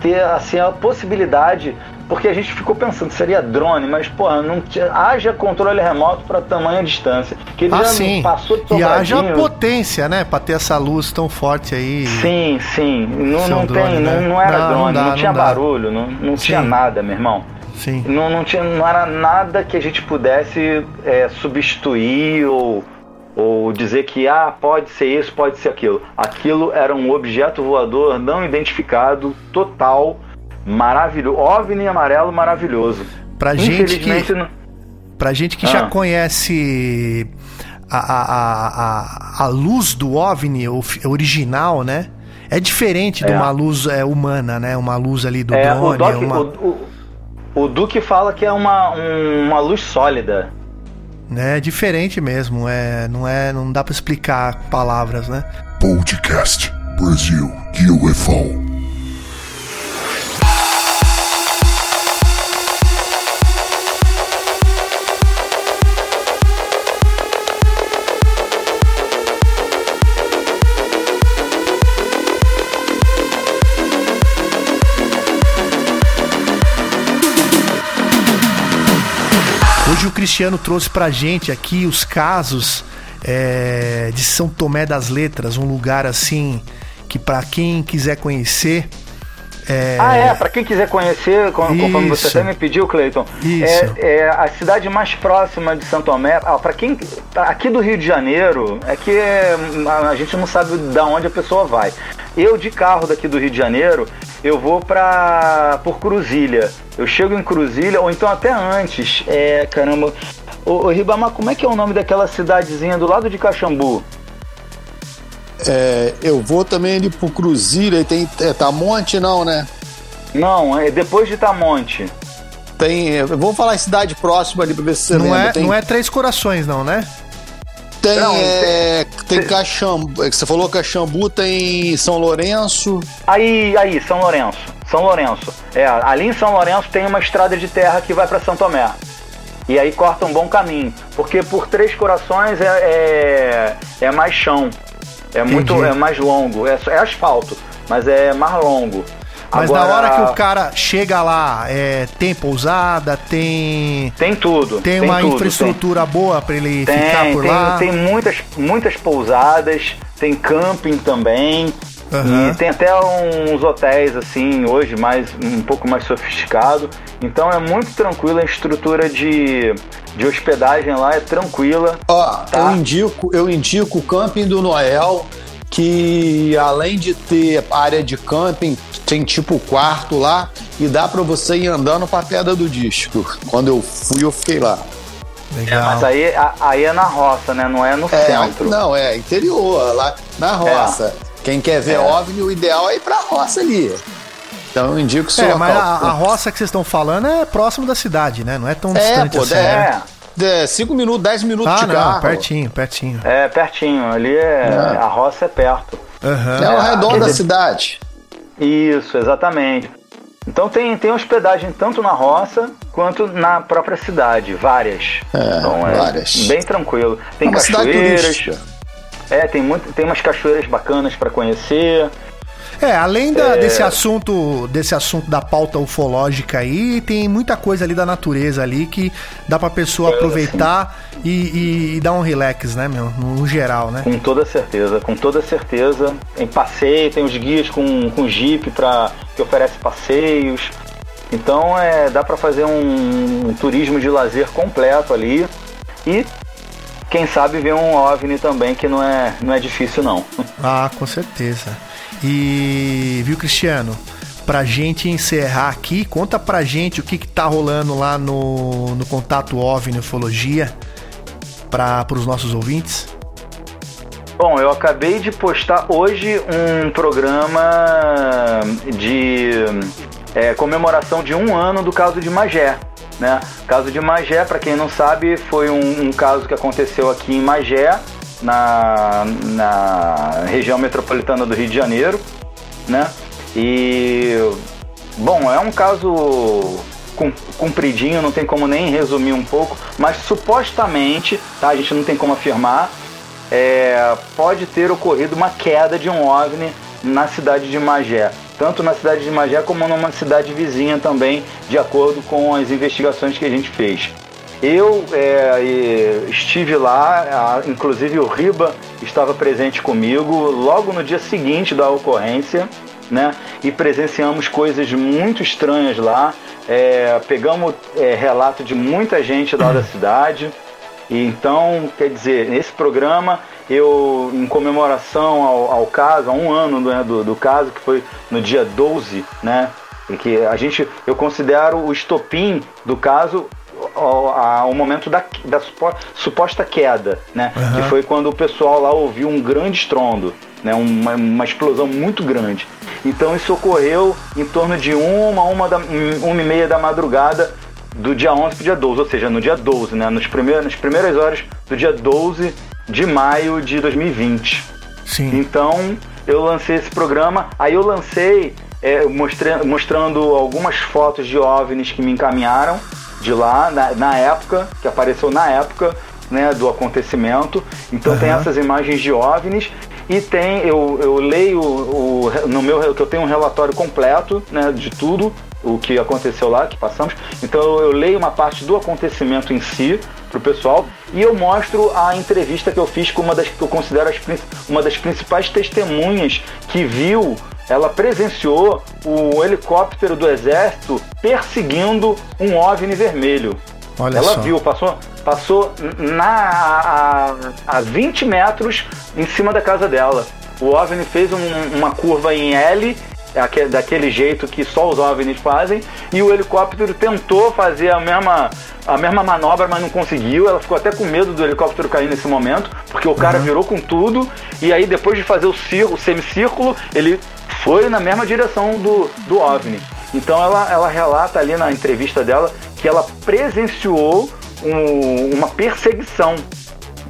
ter assim, a possibilidade, porque a gente ficou pensando seria drone, mas pô, não tinha, haja controle remoto para tamanha distância. Que ele ah, já sim. passou de E haja potência, né, para ter essa luz tão forte aí. Sim, sim. Não, não drone, tem, né? não, não era Não, não drone, dá, não, não tinha barulho, não, não tinha nada, meu irmão. Sim. Não, não, tinha, não era nada que a gente pudesse é, substituir ou, ou dizer que ah, pode ser isso, pode ser aquilo. Aquilo era um objeto voador não identificado, total, maravilhoso. OVNI amarelo maravilhoso. Pra gente que não- Pra gente que já Ah. conhece a, a, a, a, a luz do OVNI original, né? É diferente de É. uma luz é, humana, né? Uma luz ali do é, o, drone. Doc, uma, o, o, o Duque fala que é uma, um- uma luz sólida. né, É diferente mesmo. É, não, é, não dá pra explicar com palavras, né? Podcast Brasil UFO. Hoje o Cristiano trouxe pra gente aqui os casos é, de São Tomé das Letras, um lugar assim que pra quem quiser conhecer. É, Ah, é, pra quem quiser conhecer, con- conforme você Isso. até me pediu, Cleiton, Isso. é, é a cidade mais próxima de Santo Tomé. Ah, para quem aqui do Rio de Janeiro, é que a, a gente não sabe da onde a pessoa vai. Eu de carro daqui do Rio de Janeiro, eu vou pra por Cruzilha. Eu chego em Cruzilha ou então até antes. É, caramba. Ô, ô Ribamar, como é que é o nome daquela cidadezinha do lado de Caxambu? É, eu vou também ali pro Cruzilha e tem é, Tamonte, não, né? Não, é depois de Tamonte. Tem. Eu vou falar em cidade próxima ali pra ver se você não, lembra. é, tem, não é Três Corações, não, né? Tem, Não, é, tem tem- Caxambu. é que Você falou Caxambu, tem São Lourenço. Aí, aí, São Lourenço. São Lourenço. É, ali em São Lourenço tem uma estrada de terra que vai para São Tomé. E aí corta um bom caminho. Porque por Três Corações é, é, é mais chão. É muito Entendi. é mais longo. É, é asfalto, mas é mais longo. Mas Agora, na hora que o cara chega lá, é, tem pousada, tem. Tem tudo. Tem, uma tudo, infraestrutura boa pra ele Tem, ficar tem, por lá. tem muitas, muitas pousadas, tem camping também. Aham. E tem até uns hotéis assim, hoje, mais um pouco mais sofisticado. Então é muito tranquilo, a estrutura de, de hospedagem lá é tranquila. Ó, Tá. eu indico, eu indico o camping do Noel, que além de ter área de camping, tem tipo quarto lá e dá pra você ir andando pra pedra do disco. Quando eu fui, eu fiquei lá. Legal. Mas aí, a- aí é na roça, né? Não é no É, centro. não, é interior, lá na roça. Quem quer ver É. OVNI, o ideal é ir pra roça ali. Então eu indico o seu É, mas local. a, a roça que vocês estão falando é próximo da cidade, né? Não é tão É, distante pô, assim. é. né? É, cinco minutos, 10 minutos Ah, de não, carro. pertinho, pertinho. É, pertinho. Ali é. É. A roça é perto. Aham. É ao É, redor da cidade. Isso, exatamente. Então tem, tem hospedagem tanto na roça quanto na própria cidade, várias. É, então é várias. bem tranquilo. Tem é cachoeiras. É, tem, muito, tem umas cachoeiras bacanas para conhecer. É, além da- É. desse assunto, desse assunto da pauta ufológica aí, tem muita coisa ali da natureza ali que dá pra pessoa É, aproveitar e, e- e dar um relax, né, meu? No, no geral, né? Com toda certeza, com toda certeza. Tem passeio, tem os guias com, com jeep pra, que oferece passeios. Então é, dá para fazer um, um turismo de lazer completo ali. E quem sabe ver um OVNI também, que não é, não é difícil não. Ah, com certeza. E, viu, Cristiano? Pra gente encerrar aqui, conta pra gente o que, que tá rolando lá no, no Contato OVNI Ufologia para os nossos ouvintes. Bom, eu acabei de postar hoje um programa de é, comemoração de um ano do caso de Magé. Né? O caso de Magé, para quem não sabe, foi um, um, caso que aconteceu aqui em Magé, na, na região metropolitana do Rio de Janeiro. Né? E, bom, é um caso compridinho, não tem como nem resumir um pouco, mas supostamente, tá? A gente não tem como afirmar, é, pode ter ocorrido uma queda de um OVNI na cidade de Magé, tanto na cidade de Magé como numa cidade vizinha também, de acordo com as investigações que a gente fez. Eu é, estive lá, inclusive o Riba estava presente comigo logo no dia seguinte da ocorrência, né? E presenciamos coisas muito estranhas lá. É, pegamos é, relato de muita gente lá da cidade. E então, quer dizer, nesse programa, eu, em comemoração ao, ao caso, a um ano do, do, do, caso, que foi no dia 12, né? E que a gente, eu considero o estopim do caso ao, momento da, da suposta queda, né? Uhum. Que foi quando o pessoal lá ouviu um grande estrondo, né? Uma, uma explosão muito grande. Então isso ocorreu em torno de uma, uma, da, uma e meia da madrugada do dia 11 para o dia 12, ou seja, no dia 12, né? Nos primeiros, nas primeiras horas do dia 12 de maio de 2020. Sim. Então eu lancei esse programa, aí eu lancei é, mostrando algumas fotos de OVNIs que me encaminharam de lá, na, na época, que apareceu na época né, do acontecimento. Então uhum. tem essas imagens de OVNIs e tem, eu, eu leio o, no meu que eu tenho um relatório completo né, de tudo o que aconteceu lá, que passamos. Então eu leio uma parte do acontecimento em si para o pessoal e eu mostro a entrevista que eu fiz com uma das que eu considero as, uma das principais testemunhas que viu, ela presenciou o helicóptero do exército perseguindo um OVNI vermelho. Olha ela só. viu, passou, passou na, a, a 20 metros em cima da casa dela. O OVNI fez um, uma curva em L daquele jeito que só os OVNIs fazem, e o helicóptero tentou fazer a mesma, a mesma manobra, mas não conseguiu. Ela ficou até com medo do helicóptero cair nesse momento, porque o cara uhum. virou com tudo, e aí depois de fazer o, círculo, o semicírculo, ele foi na mesma direção do, do OVNI. Então ela, ela relata ali na entrevista dela que ela presenciou um, uma perseguição.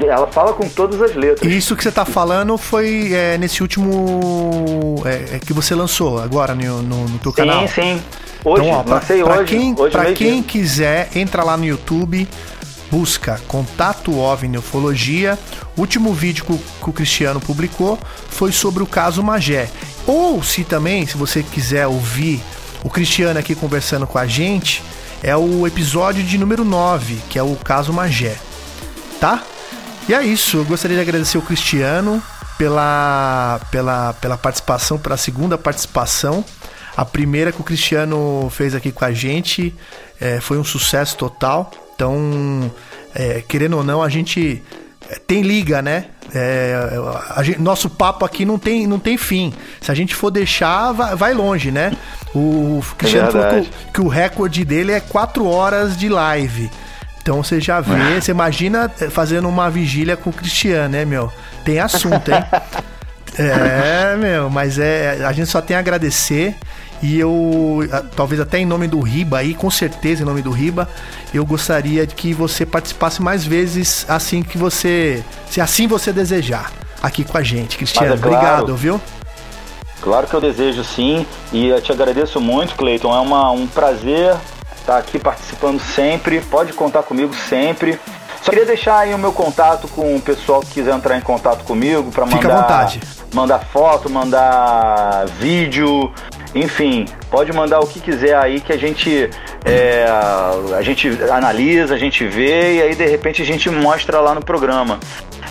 Ela fala com todas as letras. Isso que você está falando foi é, nesse último é, é, que você lançou agora no, no, no teu canal. Sim, sim. Hoje, então, ó, pra, lancei pra hoje. Quem, hoje pra quem quiser, entra lá no YouTube, busca Contato OVNI Ufologia. O último vídeo que o, que o Cristiano publicou foi sobre o caso Magé. Ou se também, se você quiser ouvir o Cristiano aqui conversando com a gente, é o episódio de número 9, que é o caso Magé. Tá? E é isso, eu gostaria de agradecer o Cristiano pela, pela, pela participação, pela segunda participação. A primeira que o Cristiano fez aqui com a gente é, foi um sucesso total. Então, é, querendo ou não, a gente é, tem liga, né? É, gente, nosso papo aqui não tem, não tem fim. Se a gente for deixar, vai, vai longe, né? O Cristiano é falou que, que, o recorde dele é 4 horas de live. Então você já vê, você imagina fazendo uma vigília com o Cristiano, né, meu? Tem assunto, hein? é, meu, mas é, a gente só tem a agradecer. E eu, talvez até em nome do Riba aí, com certeza em nome do Riba, eu gostaria de que você participasse mais vezes assim que você, se assim você desejar, aqui com a gente, Cristiano. É claro, Obrigado, viu? Claro que eu desejo sim, e eu te agradeço muito, Cleiton. É uma, um prazer estar aqui participando sempre. Pode contar comigo sempre. Só queria deixar aí o meu contato com o pessoal que quiser entrar em contato comigo para mandar, Fica à vontade. mandar foto, mandar vídeo, enfim, pode mandar o que quiser aí que a gente é, a gente analisa, a gente vê e aí de repente a gente mostra lá no programa.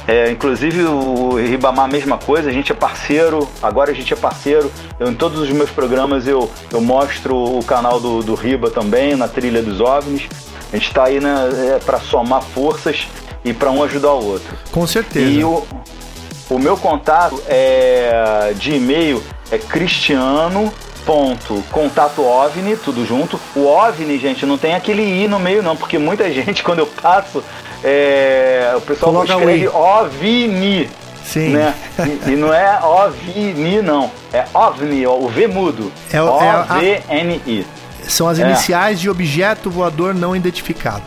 É, inclusive o Ribamar, mesma coisa, a gente é parceiro, agora a gente é parceiro. Eu, em todos os meus programas eu, eu mostro o canal do, do Riba também, na trilha dos OVNIs. A gente está aí né, é, para somar forças e para um ajudar o outro. Com certeza. E o, o meu contato é de e-mail é cristiano ponto contato OVNI, tudo junto. O OVNI, gente, não tem aquele i no meio não, porque muita gente quando eu passo, é, o pessoal Coloca escreve OVNI. Sim. Né? E, e não é OVNI, não. É OVNI, o V mudo. É o- é O-V-N-I. São as É. iniciais de objeto voador não identificado.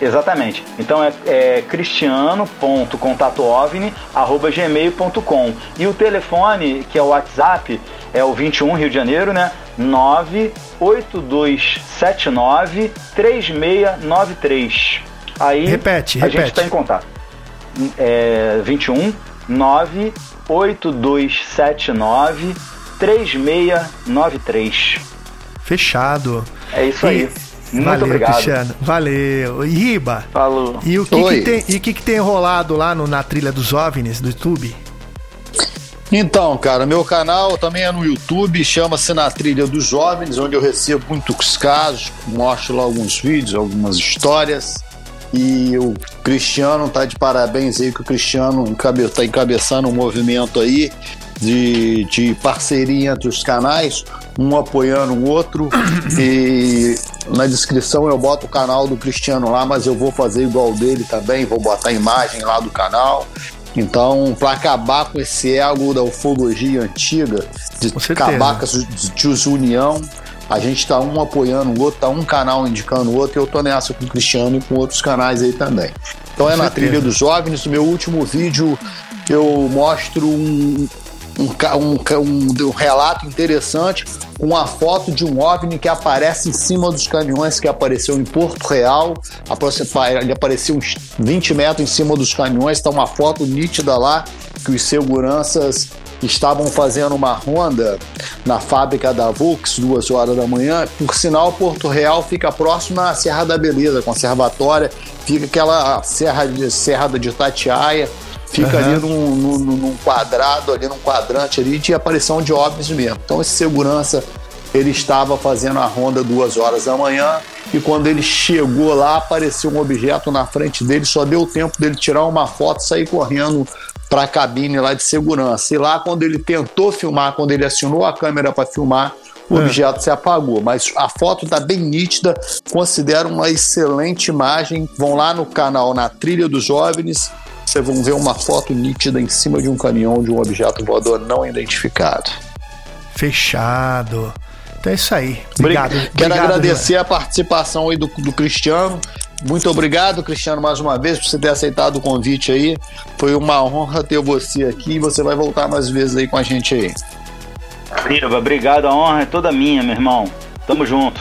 Exatamente. Então é, é cristiano.contatoovni.gmail.com E o telefone, que é o WhatsApp, é o 21 Rio de Janeiro, né? 98279 3693. Aí Repete, a gente repete. está em contato. É 21 98279 3693. Fechado. É isso aí. Muito Valeu, obrigado. Cristiano. Valeu. E Riba, Falou. e o que, que tem, e o que, que tem rolado lá no- na trilha dos OVNIs do YouTube? Então, cara, meu canal também é no YouTube, chama-se Na Trilha dos Jovens, onde eu recebo muitos casos, mostro lá alguns vídeos, algumas histórias. E o Cristiano tá de parabéns aí, que o Cristiano encabe- tá encabeçando um movimento aí de, de parceria entre os canais, um apoiando o outro. e na descrição eu boto o canal do Cristiano lá, mas eu vou fazer igual dele também, vou botar a imagem lá do canal. Então, para acabar com esse ego da ufologia antiga, de acabar com essa desunião, a gente tá um apoiando o outro, tá um canal indicando o outro, e eu tô nessa com o Cristiano e com outros canais aí também. Então é Com na certeza. trilha dos jovens. No meu último vídeo eu mostro um, um, um, um- um relato interessante com a foto de um OVNI que aparece em cima dos caminhões que apareceu em Porto Real. Ele apareceu uns 20 metros em cima dos caminhões. Está uma foto nítida lá que os seguranças estavam fazendo uma ronda na fábrica da Vux, duas horas da manhã. Por sinal, Porto Real fica próximo à Serra da Beleza, conservatória. Fica aquela serra de, serra de Itatiaia. Fica ali num, num- num quadrado, ali num quadrante ali de aparição de óbvios mesmo. Então esse segurança ele estava fazendo a ronda duas horas da manhã e quando ele chegou lá apareceu um objeto na frente dele, só deu tempo dele tirar uma foto e sair correndo para a cabine lá de segurança. E lá quando ele tentou filmar, quando ele acionou a câmera para filmar, o É. objeto se apagou. Mas a foto está bem nítida, considero uma excelente imagem. Vão lá no canal Na Trilha dos Jovens, vocês vão ver uma foto nítida em cima de um caminhão de um objeto voador não identificado. Fechado. Então é isso aí. Obrigado. Quero Obrigado, agradecer a participação aí do, do Cristiano. Muito obrigado, Cristiano, mais uma vez, por você ter aceitado o convite aí. Foi uma honra ter você aqui e você vai voltar mais vezes aí com a gente aí. Riva, obrigado, a honra é toda minha, meu irmão. Tamo junto.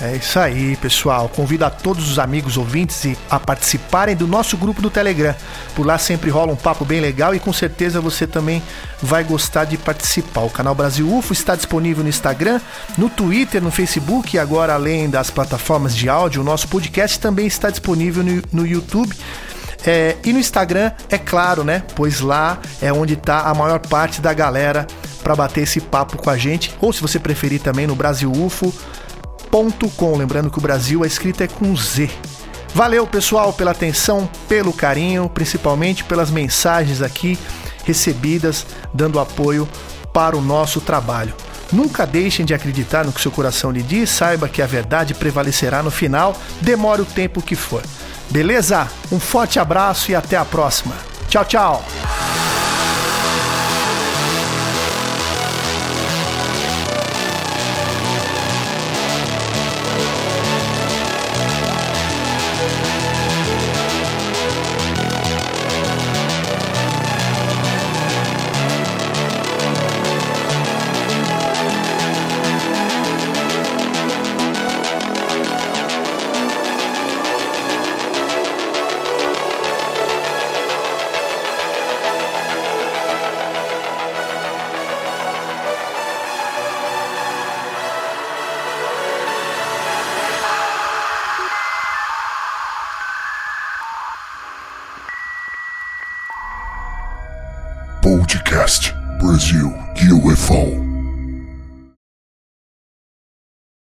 É isso aí, pessoal. Convido a todos os amigos ouvintes a participarem do nosso grupo do Telegram. Por lá sempre rola um papo bem legal e com certeza você também vai gostar de participar. O canal Brasil UFO está disponível no Instagram, no Twitter, no Facebook e agora além das plataformas de áudio, o nosso podcast também está disponível no, YouTube. É, e no Instagram, é claro, né? Pois lá é onde tá a maior parte da galera para bater esse papo com a gente. Ou se você preferir também no Brasil UFO com. Lembrando que o Brasil a escrita é com Z. Valeu, pessoal, pela atenção, pelo carinho, principalmente pelas mensagens aqui recebidas, dando apoio para o nosso trabalho. Nunca deixem de acreditar no que seu coração lhe diz, saiba que a verdade prevalecerá no final, demore o tempo que for. Beleza? Um forte abraço e até a próxima. Tchau, tchau!